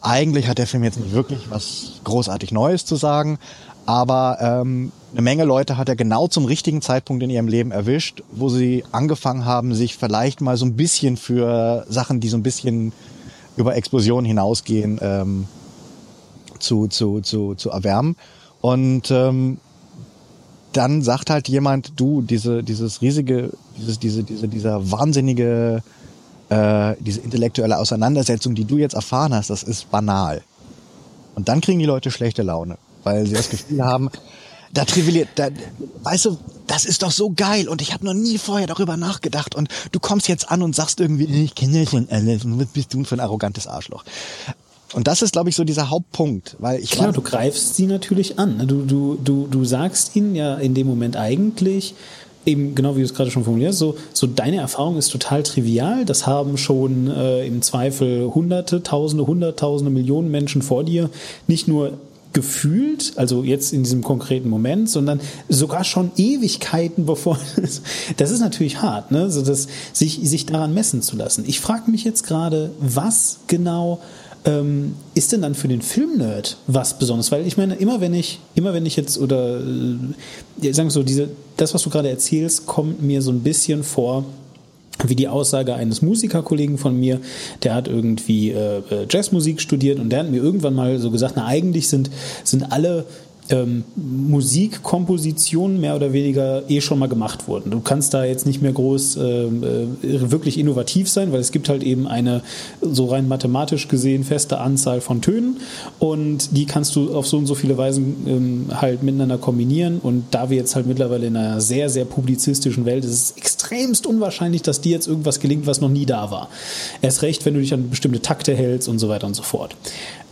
eigentlich hat der Film jetzt nicht wirklich was großartig Neues zu sagen, aber ähm, eine Menge Leute hat er genau zum richtigen Zeitpunkt in ihrem Leben erwischt, wo sie angefangen haben, sich vielleicht mal so ein bisschen für Sachen, die so ein bisschen über Explosionen hinausgehen, ähm, zu, zu, zu, zu erwärmen. Und ähm, dann sagt halt jemand, du, diese, dieses riesige, dieses, diese, diese, dieser wahnsinnige, äh, diese intellektuelle Auseinandersetzung, die du jetzt erfahren hast, das ist banal. Und dann kriegen die Leute schlechte Laune, weil sie das Gefühl haben, da trivialiert, da, weißt du, das ist doch so geil und ich habe noch nie vorher darüber nachgedacht und du kommst jetzt an und sagst irgendwie, ich kenne schon alles, was bist du für ein arrogantes Arschloch. Und das ist, glaube ich, so dieser Hauptpunkt, weil ich klar, du greifst sie natürlich an. Ne? Du du du du sagst ihnen ja in dem Moment eigentlich eben genau wie du es gerade schon formulierst, so so deine Erfahrung ist total trivial. Das haben schon äh, im Zweifel Hunderte, Tausende, Hunderttausende, Millionen Menschen vor dir nicht nur gefühlt, also jetzt in diesem konkreten Moment, sondern sogar schon Ewigkeiten bevor. Das ist natürlich hart, ne? So das, sich, sich daran messen zu lassen. Ich frage mich jetzt gerade, was genau ähm, ist denn dann für den Filmnerd was Besonderes? Weil ich meine, immer wenn ich, immer wenn ich jetzt oder äh, sagen wir so, diese, das, was du gerade erzählst, kommt mir so ein bisschen vor wie die Aussage eines Musikerkollegen von mir, der hat irgendwie äh, äh Jazzmusik studiert und der hat mir irgendwann mal so gesagt, na eigentlich sind, sind alle ähm, Musikkompositionen mehr oder weniger eh schon mal gemacht wurden. Du kannst da jetzt nicht mehr groß ähm, äh, wirklich innovativ sein, weil es gibt halt eben eine so rein mathematisch gesehen feste Anzahl von Tönen und die kannst du auf so und so viele Weisen ähm, halt miteinander kombinieren und da wir jetzt halt mittlerweile in einer sehr, sehr publizistischen Welt, ist es extremst unwahrscheinlich, dass dir jetzt irgendwas gelingt, was noch nie da war. Erst recht, wenn du dich an bestimmte Takte hältst und so weiter und so fort.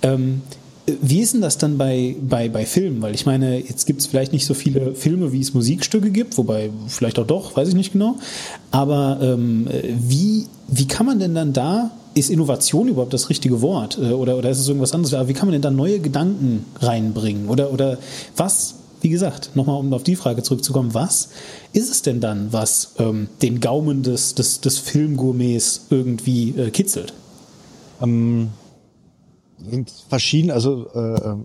Ähm, wie ist denn das dann bei, bei, bei Filmen? Weil ich meine, jetzt gibt es vielleicht nicht so viele Filme, wie es Musikstücke gibt, wobei vielleicht auch doch, weiß ich nicht genau. Aber ähm, wie, wie kann man denn dann da, ist Innovation überhaupt das richtige Wort? Äh, oder, oder ist es irgendwas anderes? Aber wie kann man denn da neue Gedanken reinbringen? Oder, oder was, wie gesagt, nochmal um auf die Frage zurückzukommen, was ist es denn dann, was ähm, den Gaumen des, des, des Filmgourmets irgendwie äh, kitzelt? Ähm verschieden, also, äh,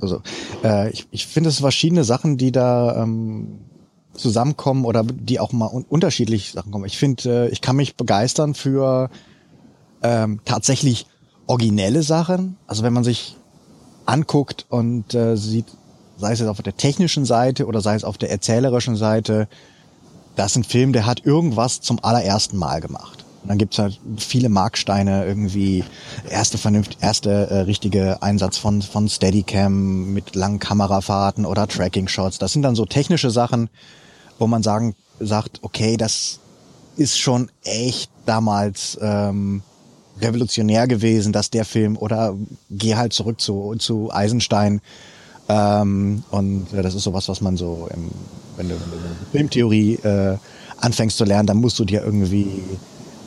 also äh, ich, ich finde es verschiedene Sachen, die da ähm, zusammenkommen oder die auch mal un unterschiedlich Sachen kommen. Ich finde, äh, ich kann mich begeistern für ähm, tatsächlich originelle Sachen. Also wenn man sich anguckt und äh, sieht, sei es jetzt auf der technischen Seite oder sei es auf der erzählerischen Seite, das ist ein Film, der hat irgendwas zum allerersten Mal gemacht. Und dann gibt's halt viele Marksteine, irgendwie erste vernünftig, erste äh, richtige Einsatz von, von Steadicam mit langen Kamerafahrten oder Tracking-Shots. Das sind dann so technische Sachen, wo man sagen, sagt, okay, das ist schon echt damals ähm, revolutionär gewesen, dass der Film, oder geh halt zurück zu, zu Eisenstein. Ähm, und äh, das ist sowas, was man so, im, wenn du, wenn du Filmtheorie äh, anfängst zu lernen, dann musst du dir irgendwie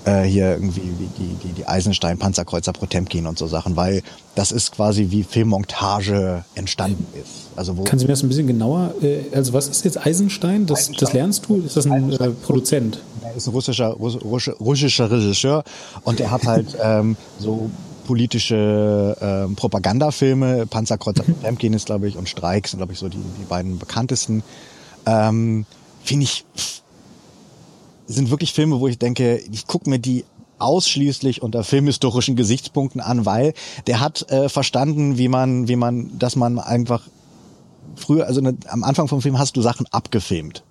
äh, hier irgendwie wie die, die, die Eisenstein, Panzerkreuzer Potemkin und so Sachen, weil das ist quasi wie Filmmontage entstanden ist. Also wo Können Sie mir das ein bisschen genauer, äh, also was ist jetzt Eisenstein? Das, Eisenstein. das lernst du? Ist das ein äh, Produzent? Er ist ein russischer, russischer, russischer Regisseur und er hat halt ähm, so politische ähm, Propagandafilme. Panzerkreuzer Potemkin ist, glaube ich, und Streik sind, glaube ich, so die, die beiden bekanntesten. Ähm, Finde ich sind wirklich Filme, wo ich denke, ich gucke mir die ausschließlich unter filmhistorischen Gesichtspunkten an, weil der hat äh, verstanden, wie man, wie man, dass man einfach früher, also ne, am Anfang vom Film hast du Sachen abgefilmt.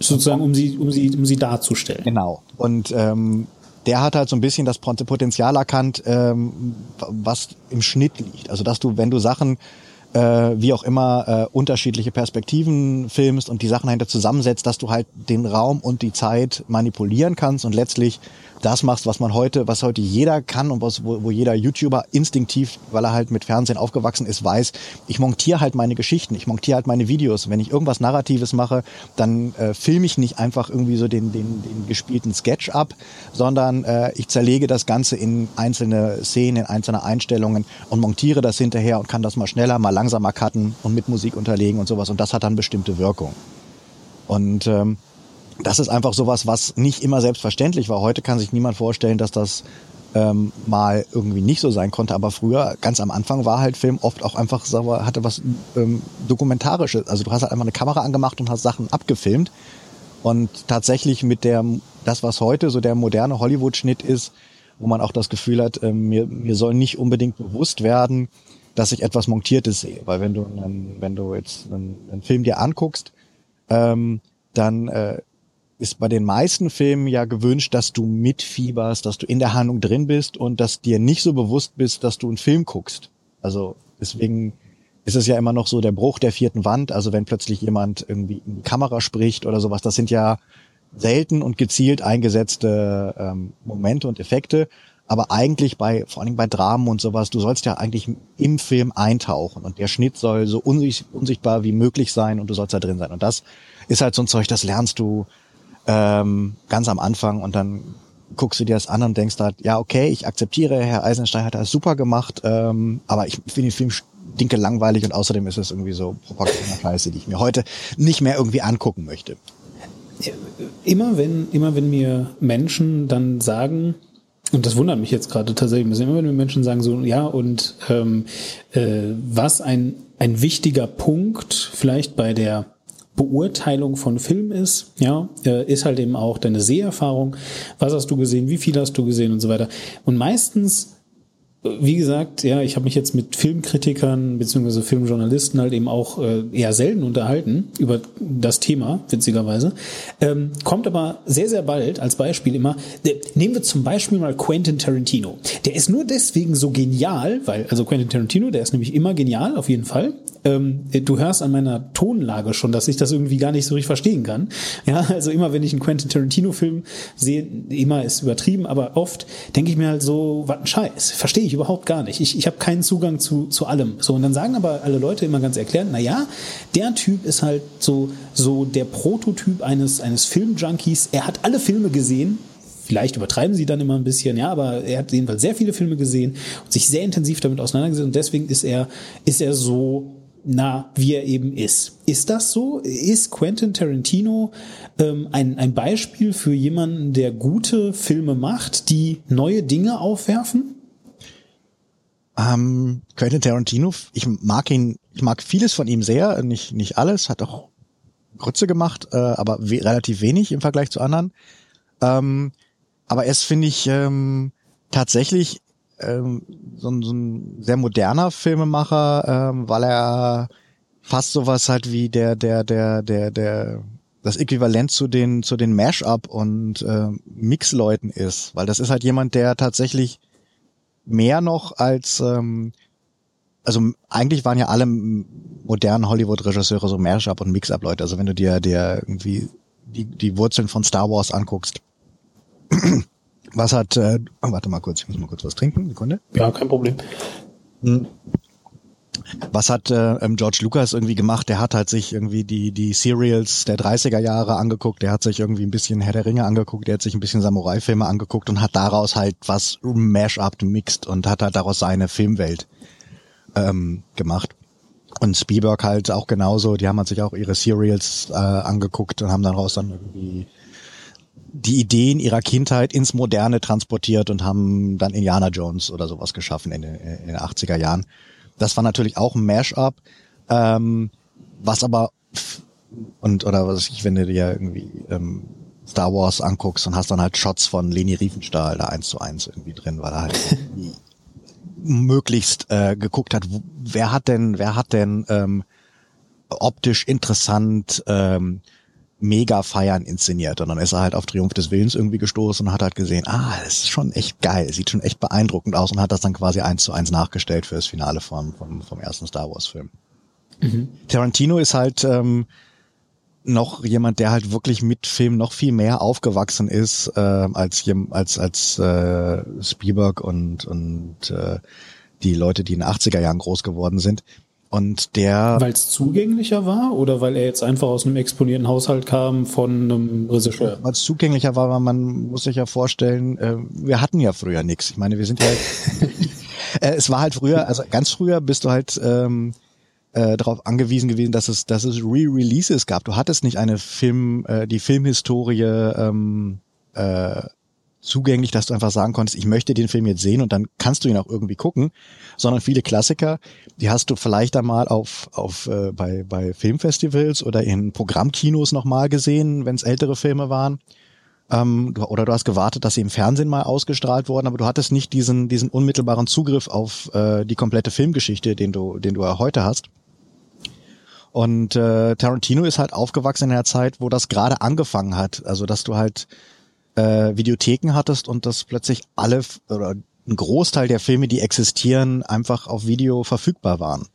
Sozusagen, um sie, um sie, um sie darzustellen. Genau. Und ähm, der hat halt so ein bisschen das Potenzial erkannt, ähm, was im Schnitt liegt. Also dass du, wenn du Sachen äh, wie auch immer äh, unterschiedliche Perspektiven filmst und die Sachen dahinter zusammensetzt, dass du halt den Raum und die Zeit manipulieren kannst und letztlich das machst, was man heute, was heute jeder kann und was, wo, wo jeder YouTuber instinktiv, weil er halt mit Fernsehen aufgewachsen ist, weiß, ich montiere halt meine Geschichten, ich montiere halt meine Videos. Wenn ich irgendwas Narratives mache, dann äh, filme ich nicht einfach irgendwie so den, den, den gespielten Sketch ab, sondern äh, ich zerlege das Ganze in einzelne Szenen, in einzelne Einstellungen und montiere das hinterher und kann das mal schneller, mal langsamer cutten und mit Musik unterlegen und sowas. Und das hat dann bestimmte Wirkung. Und ähm, das ist einfach sowas, was nicht immer selbstverständlich war. Heute kann sich niemand vorstellen, dass das ähm, mal irgendwie nicht so sein konnte. Aber früher, ganz am Anfang, war halt Film oft auch einfach, hatte was ähm, Dokumentarisches. Also du hast halt einfach eine Kamera angemacht und hast Sachen abgefilmt. Und tatsächlich mit der, das, was heute so der moderne Hollywood-Schnitt ist, wo man auch das Gefühl hat, äh, mir, mir soll nicht unbedingt bewusst werden, dass ich etwas Montiertes sehe. Weil wenn du, einen, wenn du jetzt einen, einen Film dir anguckst, ähm, dann äh, ist bei den meisten Filmen ja gewünscht, dass du mitfieberst, dass du in der Handlung drin bist und dass dir nicht so bewusst bist, dass du einen Film guckst. Also deswegen ist es ja immer noch so der Bruch der vierten Wand. Also wenn plötzlich jemand irgendwie in die Kamera spricht oder sowas, das sind ja selten und gezielt eingesetzte ähm, Momente und Effekte. Aber eigentlich bei, vor Dingen bei Dramen und sowas, du sollst ja eigentlich im Film eintauchen und der Schnitt soll so unsichtbar wie möglich sein und du sollst da drin sein. Und das ist halt so ein Zeug, das lernst du ähm, ganz am Anfang und dann guckst du dir das an und denkst halt, ja, okay, ich akzeptiere, Herr Eisenstein hat das super gemacht, ähm, aber ich finde den Film dinke langweilig und außerdem ist es irgendwie so Propaganda-Scheiße, die ich mir heute nicht mehr irgendwie angucken möchte. Immer wenn, immer wenn mir Menschen dann sagen, und das wundert mich jetzt gerade tatsächlich, immer wenn mir Menschen sagen so, ja, und ähm, äh, was ein, ein wichtiger Punkt vielleicht bei der Beurteilung von Film ist, ja, äh, ist halt eben auch deine Seherfahrung. Was hast du gesehen? Wie viel hast du gesehen und so weiter? Und meistens wie gesagt, ja, ich habe mich jetzt mit Filmkritikern bzw. Filmjournalisten halt eben auch äh, eher selten unterhalten über das Thema, witzigerweise. Ähm, kommt aber sehr, sehr bald als Beispiel immer, äh, nehmen wir zum Beispiel mal Quentin Tarantino. Der ist nur deswegen so genial, weil, also Quentin Tarantino, der ist nämlich immer genial, auf jeden Fall. Ähm, du hörst an meiner Tonlage schon, dass ich das irgendwie gar nicht so richtig verstehen kann. Ja, also immer wenn ich einen Quentin Tarantino-Film sehe, immer ist übertrieben, aber oft denke ich mir halt so, was ein Scheiß, verstehe ich überhaupt gar nicht. Ich, ich habe keinen Zugang zu, zu allem. So, und dann sagen aber alle Leute immer ganz erklärend, na ja, der Typ ist halt so, so der Prototyp eines, eines Filmjunkies. Er hat alle Filme gesehen, Vielleicht übertreiben sie dann immer ein bisschen, ja, aber er hat jedenfalls sehr viele Filme gesehen und sich sehr intensiv damit auseinandergesetzt und deswegen ist er, ist er so na, wie er eben ist. Ist das so? Ist Quentin Tarantino ähm, ein, ein Beispiel für jemanden, der gute Filme macht, die neue Dinge aufwerfen? Ähm, Quentin Tarantino, ich mag ihn, ich mag vieles von ihm sehr, nicht, nicht alles, hat auch Grütze gemacht, äh, aber we relativ wenig im Vergleich zu anderen. Ähm, aber er ist, finde ich, ähm, tatsächlich ähm, so, ein, so ein sehr moderner Filmemacher, ähm, weil er fast sowas halt wie der, der, der, der, der, das Äquivalent zu den, zu den Mash-up und äh, Mix-Leuten ist. Weil das ist halt jemand, der tatsächlich mehr noch als, ähm, also eigentlich waren ja alle modernen Hollywood-Regisseure so Mash-up und Mix-up-Leute. Also wenn du dir, dir irgendwie die, die Wurzeln von Star Wars anguckst, was hat, äh, oh, warte mal kurz, ich muss mal kurz was trinken, Sekunde. Ja, kein Problem. Hm. Was hat äh, ähm, George Lucas irgendwie gemacht? Der hat halt sich irgendwie die, die Serials der 30er Jahre angeguckt, der hat sich irgendwie ein bisschen Herr der Ringe angeguckt, der hat sich ein bisschen Samurai-Filme angeguckt und hat daraus halt was Mash-up mixed und hat halt daraus seine Filmwelt ähm, gemacht. Und Spielberg halt auch genauso, die haben halt sich auch ihre Serials äh, angeguckt und haben daraus dann irgendwie die Ideen ihrer Kindheit ins Moderne transportiert und haben dann Indiana Jones oder sowas geschaffen in, in den 80er Jahren. Das war natürlich auch ein Mash-up, ähm, was aber und oder was ich, wenn du dir irgendwie ähm, Star Wars anguckst und hast dann halt Shots von Leni Riefenstahl da eins zu eins irgendwie drin, weil er halt möglichst äh, geguckt hat, wer hat denn, wer hat denn ähm, optisch interessant ähm, Mega-Feiern inszeniert. Und dann ist er halt auf Triumph des Willens irgendwie gestoßen und hat halt gesehen, ah, das ist schon echt geil, sieht schon echt beeindruckend aus und hat das dann quasi eins zu eins nachgestellt für das Finale vom, vom, vom ersten Star Wars-Film. Mhm. Tarantino ist halt ähm, noch jemand, der halt wirklich mit Film noch viel mehr aufgewachsen ist äh, als als als äh, Spielberg und und äh, die Leute, die in den 80er Jahren groß geworden sind. Und der. Weil es zugänglicher war oder weil er jetzt einfach aus einem exponierten Haushalt kam von einem Regisseur? Weil es zugänglicher war, weil man muss sich ja vorstellen, äh, wir hatten ja früher nichts. Ich meine, wir sind ja. äh, es war halt früher, also ganz früher bist du halt ähm, äh, darauf angewiesen gewesen, dass es, dass es Re-Releases gab. Du hattest nicht eine Film, äh, die Filmhistorie ähm, äh, zugänglich, dass du einfach sagen konntest, ich möchte den Film jetzt sehen und dann kannst du ihn auch irgendwie gucken, sondern viele Klassiker, die hast du vielleicht einmal auf, auf äh, bei, bei Filmfestivals oder in Programmkinos nochmal gesehen, wenn es ältere Filme waren. Ähm, oder du hast gewartet, dass sie im Fernsehen mal ausgestrahlt wurden, aber du hattest nicht diesen, diesen unmittelbaren Zugriff auf äh, die komplette Filmgeschichte, den du, den du ja heute hast. Und äh, Tarantino ist halt aufgewachsen in einer Zeit, wo das gerade angefangen hat. Also dass du halt äh, Videotheken hattest und dass plötzlich alle oder ein Großteil der Filme, die existieren, einfach auf Video verfügbar waren.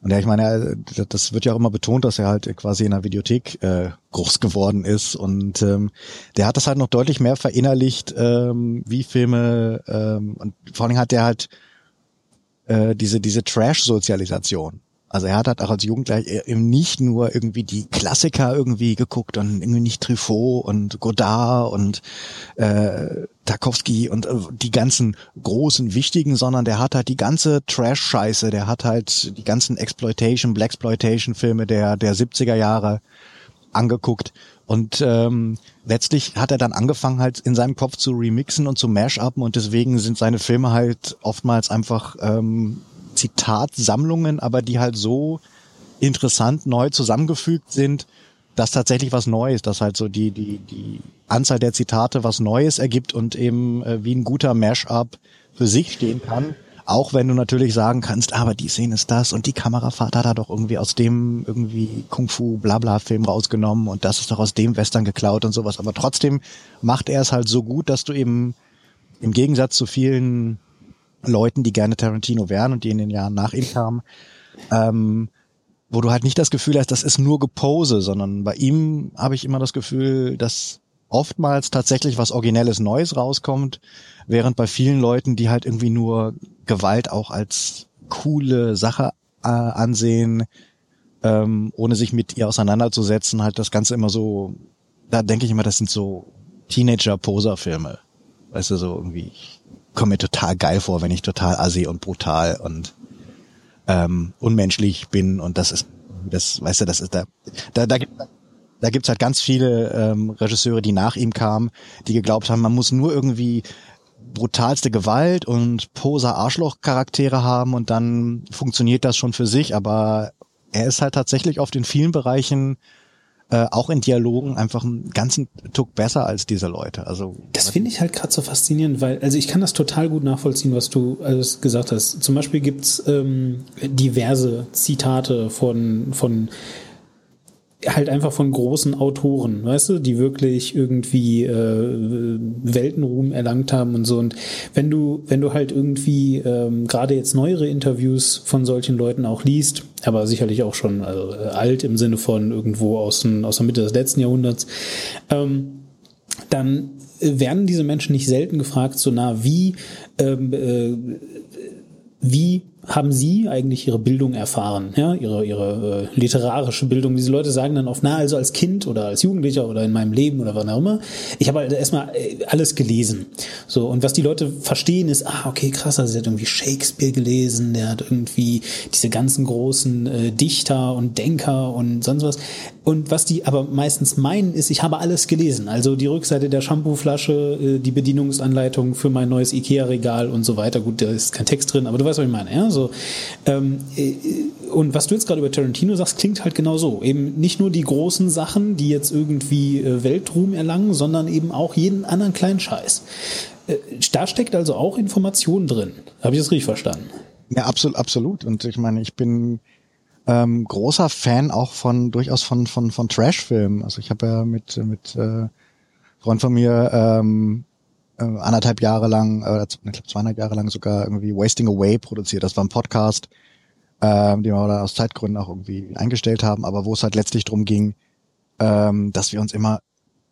Und ja, ich meine, äh, das wird ja auch immer betont, dass er halt quasi in einer Videothek äh, groß geworden ist. Und ähm, der hat das halt noch deutlich mehr verinnerlicht, ähm, wie Filme, ähm, und vor allem hat der halt äh, diese, diese Trash-Sozialisation. Also er hat halt auch als Jugendlicher eben nicht nur irgendwie die Klassiker irgendwie geguckt und irgendwie nicht Truffaut und Godard und äh, Tarkovsky und äh, die ganzen großen wichtigen, sondern der hat halt die ganze Trash-Scheiße, der hat halt die ganzen Exploitation, Blaxploitation-Filme der der 70er Jahre angeguckt. Und ähm, letztlich hat er dann angefangen halt in seinem Kopf zu remixen und zu mash-upen und deswegen sind seine Filme halt oftmals einfach ähm, Zitatsammlungen, aber die halt so interessant neu zusammengefügt sind, dass tatsächlich was Neues, dass halt so die, die, die Anzahl der Zitate was Neues ergibt und eben äh, wie ein guter Mash-up für sich stehen kann. Auch wenn du natürlich sagen kannst, aber die Szene ist das und die Kamerafahrt hat er doch irgendwie aus dem irgendwie Kung-Fu Blabla Film rausgenommen und das ist doch aus dem Western geklaut und sowas. Aber trotzdem macht er es halt so gut, dass du eben im Gegensatz zu vielen Leuten, die gerne Tarantino wären und die in den Jahren nach ihm kamen, ähm, wo du halt nicht das Gefühl hast, das ist nur Gepose, sondern bei ihm habe ich immer das Gefühl, dass oftmals tatsächlich was Originelles Neues rauskommt, während bei vielen Leuten, die halt irgendwie nur Gewalt auch als coole Sache äh, ansehen, ähm, ohne sich mit ihr auseinanderzusetzen, halt das Ganze immer so, da denke ich immer, das sind so Teenager-Poser-Filme. Weißt du, so irgendwie, komme mir total geil vor, wenn ich total assi und brutal und ähm, unmenschlich bin und das ist, das, weißt du, das ist da, da, da gibt da gibt's halt ganz viele ähm, Regisseure, die nach ihm kamen, die geglaubt haben, man muss nur irgendwie brutalste Gewalt und poser Arschloch-Charaktere haben und dann funktioniert das schon für sich, aber er ist halt tatsächlich oft in vielen Bereichen äh, auch in Dialogen einfach einen ganzen Tuck besser als diese Leute. Also das finde ich halt gerade so faszinierend, weil also ich kann das total gut nachvollziehen, was du alles gesagt hast. Zum Beispiel gibt's ähm, diverse Zitate von von halt einfach von großen Autoren, weißt du, die wirklich irgendwie äh, Weltenruhm erlangt haben und so. Und wenn du, wenn du halt irgendwie ähm, gerade jetzt neuere Interviews von solchen Leuten auch liest, aber sicherlich auch schon äh, alt im Sinne von irgendwo aus, den, aus der Mitte des letzten Jahrhunderts, ähm, dann werden diese Menschen nicht selten gefragt, so na, wie, ähm, äh, wie haben Sie eigentlich Ihre Bildung erfahren, ja, Ihre, Ihre äh, literarische Bildung? Diese Leute sagen dann oft, na, also als Kind oder als Jugendlicher oder in meinem Leben oder wann auch immer. Ich habe halt erstmal äh, alles gelesen. So, und was die Leute verstehen ist, ah, okay, krass, also er hat irgendwie Shakespeare gelesen, der hat irgendwie diese ganzen großen äh, Dichter und Denker und sonst was. Und was die aber meistens meinen, ist, ich habe alles gelesen. Also die Rückseite der Shampooflasche, äh, die Bedienungsanleitung für mein neues Ikea-Regal und so weiter. Gut, da ist kein Text drin, aber du weißt, was ich meine, ja? So, ähm, äh, und was du jetzt gerade über Tarantino sagst, klingt halt genau so. Eben nicht nur die großen Sachen, die jetzt irgendwie äh, Weltruhm erlangen, sondern eben auch jeden anderen kleinen Scheiß. Äh, da steckt also auch Information drin. Habe ich das richtig verstanden? Ja, absolut, absolut. Und ich meine, ich bin ähm, großer Fan auch von durchaus von von von Trash-Filmen. Also ich habe ja mit mit äh, Freund von mir ähm, äh, anderthalb Jahre lang, äh, ich glaube zweieinhalb Jahre lang sogar irgendwie Wasting Away produziert. Das war ein Podcast, ähm, den wir da aus Zeitgründen auch irgendwie eingestellt haben, aber wo es halt letztlich drum ging, ähm, dass wir uns immer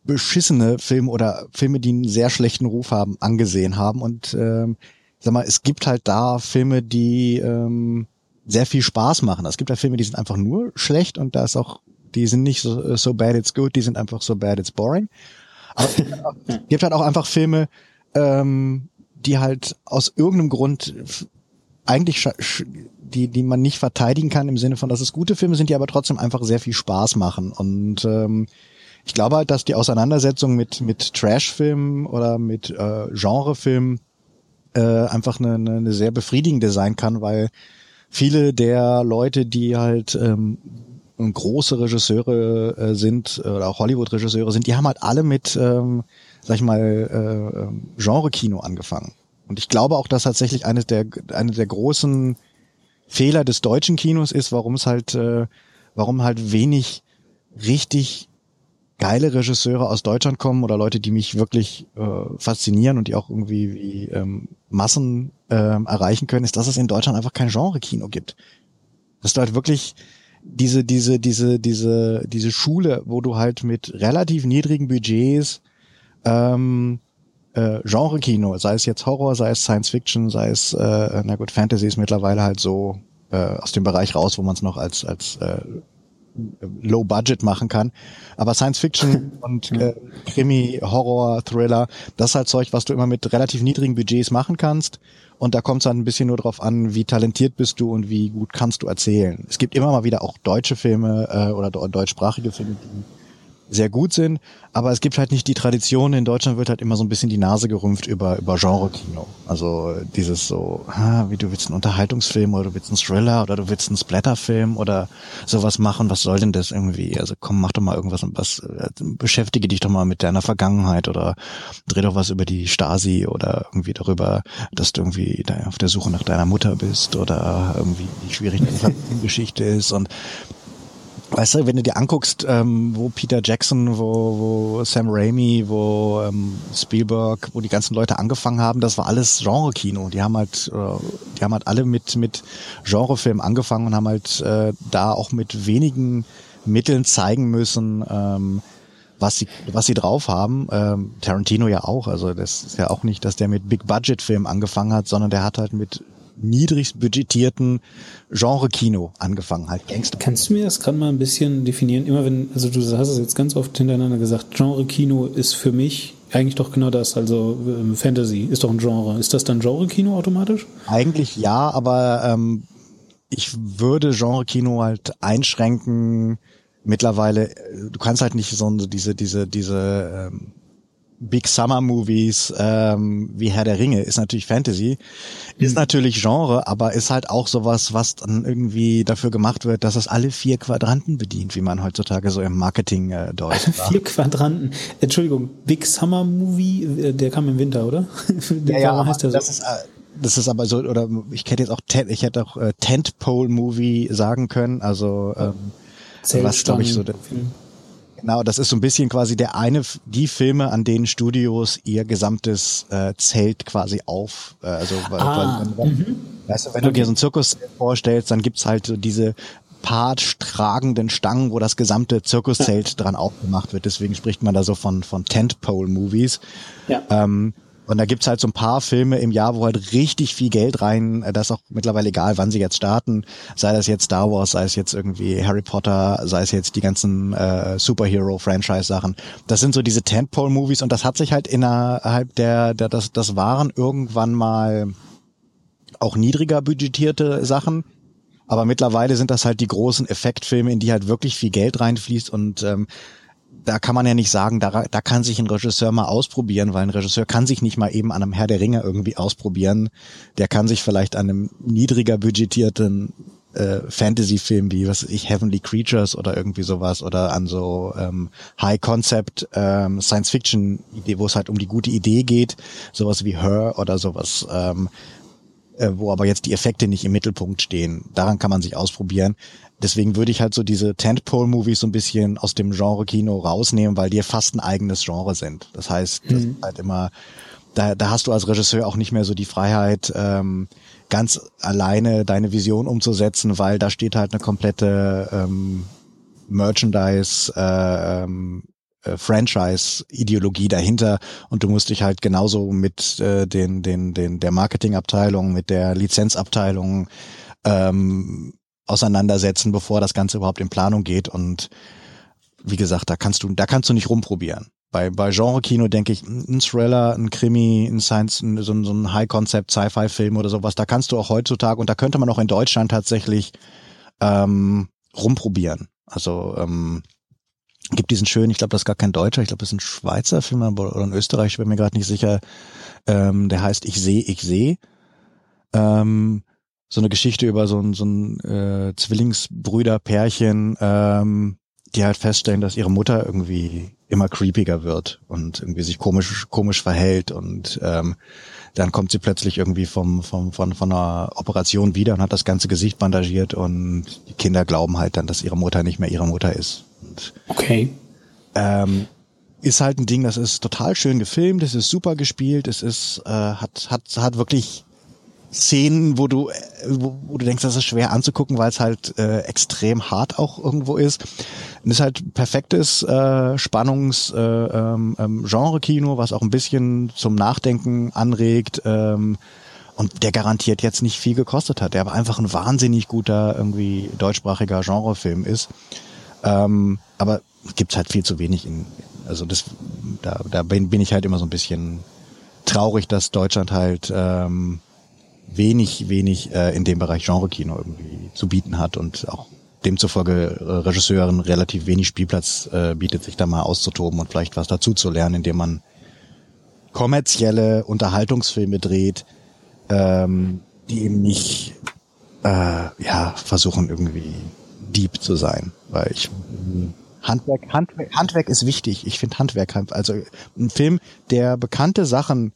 beschissene Filme oder Filme, die einen sehr schlechten Ruf haben, angesehen haben. Und ähm, sag mal, es gibt halt da Filme, die ähm, sehr viel Spaß machen. Es gibt ja Filme, die sind einfach nur schlecht und da ist auch, die sind nicht so, so bad it's good, die sind einfach so bad it's boring. Aber gibt halt auch einfach Filme, ähm, die halt aus irgendeinem Grund eigentlich die, die man nicht verteidigen kann im Sinne von, dass es gute Filme sind, die aber trotzdem einfach sehr viel Spaß machen. Und ähm, ich glaube halt, dass die Auseinandersetzung mit mit Trash-Filmen oder mit äh, Genrefilmen äh, einfach eine, eine sehr befriedigende sein kann, weil viele der Leute, die halt ähm, große Regisseure äh, sind oder auch Hollywood-Regisseure sind, die haben halt alle mit, ähm, sag ich mal, äh, ähm, Genre-Kino angefangen. Und ich glaube auch, dass tatsächlich eines der eine der großen Fehler des deutschen Kinos ist, warum es halt, äh, warum halt wenig richtig geile Regisseure aus Deutschland kommen oder Leute, die mich wirklich äh, faszinieren und die auch irgendwie wie ähm, Massen äh, erreichen können, ist, dass es in Deutschland einfach kein Genre-Kino gibt. Dass du halt wirklich diese, diese, diese, diese, diese Schule, wo du halt mit relativ niedrigen Budgets ähm, äh, Genre-Kino, sei es jetzt Horror, sei es Science Fiction, sei es, äh, na gut, Fantasy ist mittlerweile halt so äh, aus dem Bereich raus, wo man es noch als, als äh, Low Budget machen kann. Aber Science Fiction und äh, Krimi, Horror, Thriller, das ist halt Zeug, was du immer mit relativ niedrigen Budgets machen kannst. Und da kommt es dann ein bisschen nur drauf an, wie talentiert bist du und wie gut kannst du erzählen. Es gibt immer mal wieder auch deutsche Filme äh, oder deutschsprachige Filme, die sehr gut sind, aber es gibt halt nicht die Tradition. In Deutschland wird halt immer so ein bisschen die Nase gerümpft über, über Genre-Kino. Also dieses so, ah, wie du willst einen Unterhaltungsfilm oder du willst einen Thriller oder du willst einen Splatterfilm oder sowas machen. Was soll denn das irgendwie? Also komm, mach doch mal irgendwas, was, äh, beschäftige dich doch mal mit deiner Vergangenheit oder dreh doch was über die Stasi oder irgendwie darüber, dass du irgendwie auf der Suche nach deiner Mutter bist oder irgendwie wie schwierig deine Geschichte ist und Weißt du, wenn du dir anguckst, ähm, wo Peter Jackson, wo, wo Sam Raimi, wo ähm, Spielberg, wo die ganzen Leute angefangen haben, das war alles Genre-Kino. Die haben halt, äh, die haben halt alle mit mit Genrefilmen angefangen und haben halt äh, da auch mit wenigen Mitteln zeigen müssen, ähm, was sie was sie drauf haben. Ähm, Tarantino ja auch. Also das ist ja auch nicht, dass der mit Big Budget Filmen angefangen hat, sondern der hat halt mit niedrigst budgetierten Genre-Kino angefangen, halt Gangster. Kannst du mir das gerade mal ein bisschen definieren? Immer wenn, also du hast es jetzt ganz oft hintereinander gesagt, Genre-Kino ist für mich eigentlich doch genau das, also ähm, Fantasy ist doch ein Genre. Ist das dann Genre-Kino automatisch? Eigentlich ja, aber ähm, ich würde Genre-Kino halt einschränken. Mittlerweile, du kannst halt nicht so diese, diese, diese ähm, Big Summer Movies ähm, wie Herr der Ringe ist natürlich Fantasy, ist mhm. natürlich Genre, aber ist halt auch sowas, was dann irgendwie dafür gemacht wird, dass es alle vier Quadranten bedient, wie man heutzutage so im Marketing äh, deutet. vier Quadranten. Entschuldigung, Big Summer Movie, äh, der kam im Winter, oder? ja, ja heißt der so? das ist äh, das ist aber so, oder ich hätte jetzt auch, ich hätte auch äh, Tentpole Movie sagen können, also ähm, was glaube ich so der, Genau, das ist so ein bisschen quasi der eine, die Filme, an denen Studios ihr gesamtes äh, Zelt quasi auf, äh, also ah, weil, mhm. weißt du, wenn okay. du dir so einen Zirkus vorstellst, dann gibt's halt so diese Part tragenden Stangen, wo das gesamte Zirkuszelt ja. dran aufgemacht wird. Deswegen spricht man da so von, von Tentpole-Movies. Ja. Ähm, und da gibt's halt so ein paar Filme im Jahr, wo halt richtig viel Geld rein, äh, das ist auch mittlerweile egal, wann sie jetzt starten, sei das jetzt Star Wars, sei es jetzt irgendwie Harry Potter, sei es jetzt die ganzen äh, Superhero-Franchise-Sachen. Das sind so diese Tentpole-Movies und das hat sich halt innerhalb der, der das, das waren irgendwann mal auch niedriger budgetierte Sachen. Aber mittlerweile sind das halt die großen Effektfilme, in die halt wirklich viel Geld reinfließt und ähm, da kann man ja nicht sagen, da, da kann sich ein Regisseur mal ausprobieren, weil ein Regisseur kann sich nicht mal eben an einem Herr der Ringe irgendwie ausprobieren. Der kann sich vielleicht an einem niedriger budgetierten äh, Fantasy-Film wie, was weiß ich, Heavenly Creatures oder irgendwie sowas oder an so ähm, High-Concept ähm, Science-Fiction-Idee, wo es halt um die gute Idee geht, sowas wie Her oder sowas, ähm, äh, wo aber jetzt die Effekte nicht im Mittelpunkt stehen. Daran kann man sich ausprobieren deswegen würde ich halt so diese Tentpole-Movies so ein bisschen aus dem Genre-Kino rausnehmen, weil die fast ein eigenes Genre sind. Das heißt, das mhm. ist halt immer, da, da hast du als Regisseur auch nicht mehr so die Freiheit, ähm, ganz alleine deine Vision umzusetzen, weil da steht halt eine komplette ähm, Merchandise, äh, ähm, äh, Franchise-Ideologie dahinter und du musst dich halt genauso mit äh, den, den, den, der Marketingabteilung, mit der Lizenzabteilung ähm, auseinandersetzen, bevor das Ganze überhaupt in Planung geht. Und wie gesagt, da kannst du, da kannst du nicht rumprobieren. Bei, bei Genre-Kino denke ich, ein Thriller, ein Krimi, ein Science, so, ein, so ein High-Concept-Sci-Fi-Film oder sowas, da kannst du auch heutzutage, und da könnte man auch in Deutschland tatsächlich ähm, rumprobieren. Also ähm, gibt diesen schönen, ich glaube, das ist gar kein Deutscher, ich glaube, das ist ein Schweizer Film oder ein Österreich, ich bin mir gerade nicht sicher, ähm, der heißt Ich sehe, ich sehe. Ähm, so eine Geschichte über so ein, so ein äh, Zwillingsbrüderpärchen, ähm, die halt feststellen, dass ihre Mutter irgendwie immer creepiger wird und irgendwie sich komisch komisch verhält und ähm, dann kommt sie plötzlich irgendwie vom, vom von von einer Operation wieder und hat das ganze Gesicht bandagiert und die Kinder glauben halt dann, dass ihre Mutter nicht mehr ihre Mutter ist. Und, okay. Ähm, ist halt ein Ding, das ist total schön gefilmt, es ist super gespielt, es ist äh, hat hat hat wirklich Szenen, wo du, wo, wo du denkst, das ist schwer anzugucken, weil es halt äh, extrem hart auch irgendwo ist. Und ist halt perfektes äh, Spannungs äh, ähm, ähm, Genre-Kino, was auch ein bisschen zum Nachdenken anregt. Ähm, und der garantiert jetzt nicht viel gekostet hat, der aber einfach ein wahnsinnig guter irgendwie deutschsprachiger Genrefilm ist. Ähm, aber gibt's halt viel zu wenig in, also das, da, da bin, bin ich halt immer so ein bisschen traurig, dass Deutschland halt ähm, wenig, wenig äh, in dem Bereich Genre-Kino irgendwie zu bieten hat und auch demzufolge äh, Regisseuren relativ wenig Spielplatz äh, bietet, sich da mal auszutoben und vielleicht was dazu zu lernen, indem man kommerzielle Unterhaltungsfilme dreht, ähm, die eben nicht äh, ja versuchen irgendwie deep zu sein, weil ich Handwerk, Handwerk, Handwerk ist wichtig. Ich finde Handwerk, also ein Film, der bekannte Sachen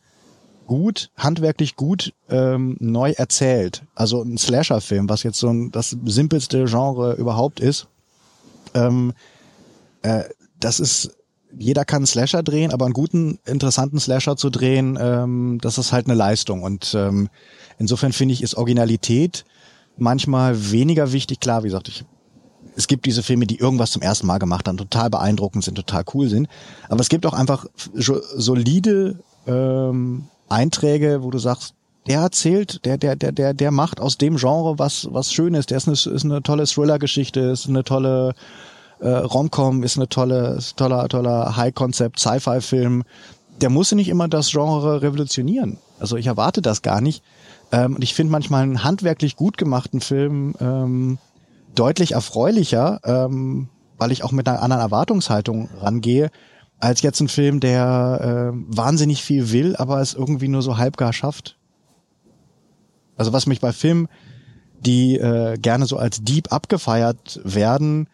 gut, handwerklich gut ähm, neu erzählt. Also ein Slasher-Film, was jetzt so ein, das simpelste Genre überhaupt ist. Ähm, äh, das ist, jeder kann einen Slasher drehen, aber einen guten, interessanten Slasher zu drehen, ähm, das ist halt eine Leistung. Und ähm, insofern finde ich, ist Originalität manchmal weniger wichtig. Klar, wie gesagt, ich es gibt diese Filme, die irgendwas zum ersten Mal gemacht haben, total beeindruckend sind, total cool sind. Aber es gibt auch einfach solide ähm, Einträge, wo du sagst, der erzählt, der, der, der, der, der macht aus dem Genre was, was Schönes. Der ist eine, ist eine tolle Thriller-Geschichte, ist eine tolle äh, Romcom, ist eine tolle, ist toller, toller High-Concept Sci-Fi-Film. Der muss nicht immer das Genre revolutionieren. Also ich erwarte das gar nicht. Ähm, und ich finde manchmal einen handwerklich gut gemachten Film ähm, deutlich erfreulicher, ähm, weil ich auch mit einer anderen Erwartungshaltung rangehe, als jetzt ein Film, der äh, wahnsinnig viel will, aber es irgendwie nur so halbgar schafft. Also was mich bei Filmen, die äh, gerne so als Deep abgefeiert werden,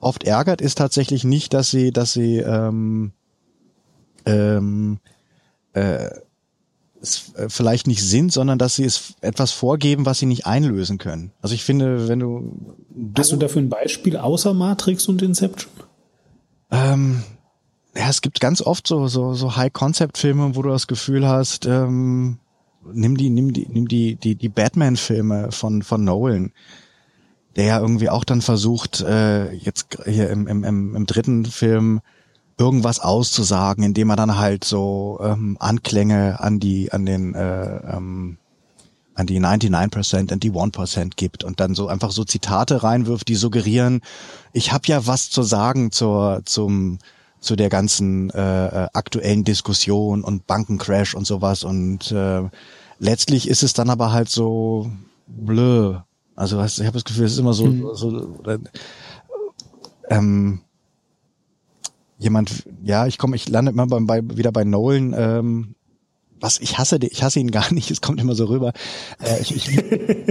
oft ärgert, ist tatsächlich nicht, dass sie, dass sie ähm, ähm, äh, es äh, vielleicht nicht sind, sondern dass sie es etwas vorgeben, was sie nicht einlösen können. Also ich finde, wenn du... Hast du dafür ein Beispiel außer Matrix und Inception? Ähm, ja, es gibt ganz oft so, so, so High-Concept-Filme, wo du das Gefühl hast, ähm, nimm die, nimm die, nimm die, die, die Batman-Filme von, von Nolan, der ja irgendwie auch dann versucht, äh, jetzt hier im, im, im, im dritten Film irgendwas auszusagen, indem er dann halt so ähm, Anklänge an die, an den, äh, ähm, an die 99% und die 1% gibt und dann so einfach so Zitate reinwirft, die suggerieren, ich habe ja was zu sagen zur, zum, zu der ganzen äh, äh, aktuellen Diskussion und Bankencrash und sowas und äh, letztlich ist es dann aber halt so blö. Also ich habe das Gefühl, es ist immer so, mhm. so äh, ähm, jemand, ja, ich komme, ich lande immer bei, bei, wieder bei Nolan, ähm, was ich hasse, ich hasse ihn gar nicht, es kommt immer so rüber. Äh, ich, ich,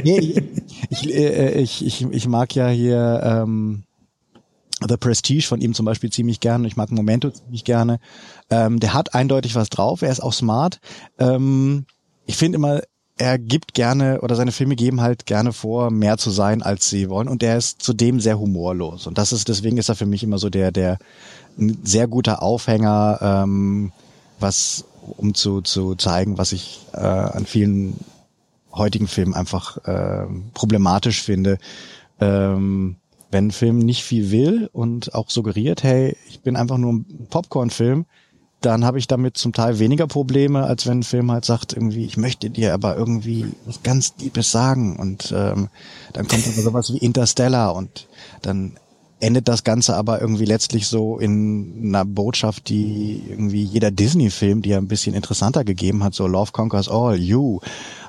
nee, ich, ich, äh, ich, ich, ich mag ja hier ähm, The Prestige von ihm zum Beispiel ziemlich gerne. Ich mag Momento ziemlich gerne. Ähm, der hat eindeutig was drauf. Er ist auch smart. Ähm, ich finde immer, er gibt gerne oder seine Filme geben halt gerne vor, mehr zu sein, als sie wollen. Und er ist zudem sehr humorlos. Und das ist deswegen ist er für mich immer so der der ein sehr guter Aufhänger, ähm, was um zu zu zeigen, was ich äh, an vielen heutigen Filmen einfach äh, problematisch finde. Ähm, wenn ein Film nicht viel will und auch suggeriert, hey, ich bin einfach nur ein Popcorn-Film, dann habe ich damit zum Teil weniger Probleme, als wenn ein Film halt sagt, irgendwie, ich möchte dir aber irgendwie was ganz Liebes sagen und ähm, dann kommt aber sowas wie Interstellar und dann endet das Ganze aber irgendwie letztlich so in einer Botschaft, die irgendwie jeder Disney-Film, die ja ein bisschen interessanter gegeben hat, so Love Conquers All, You,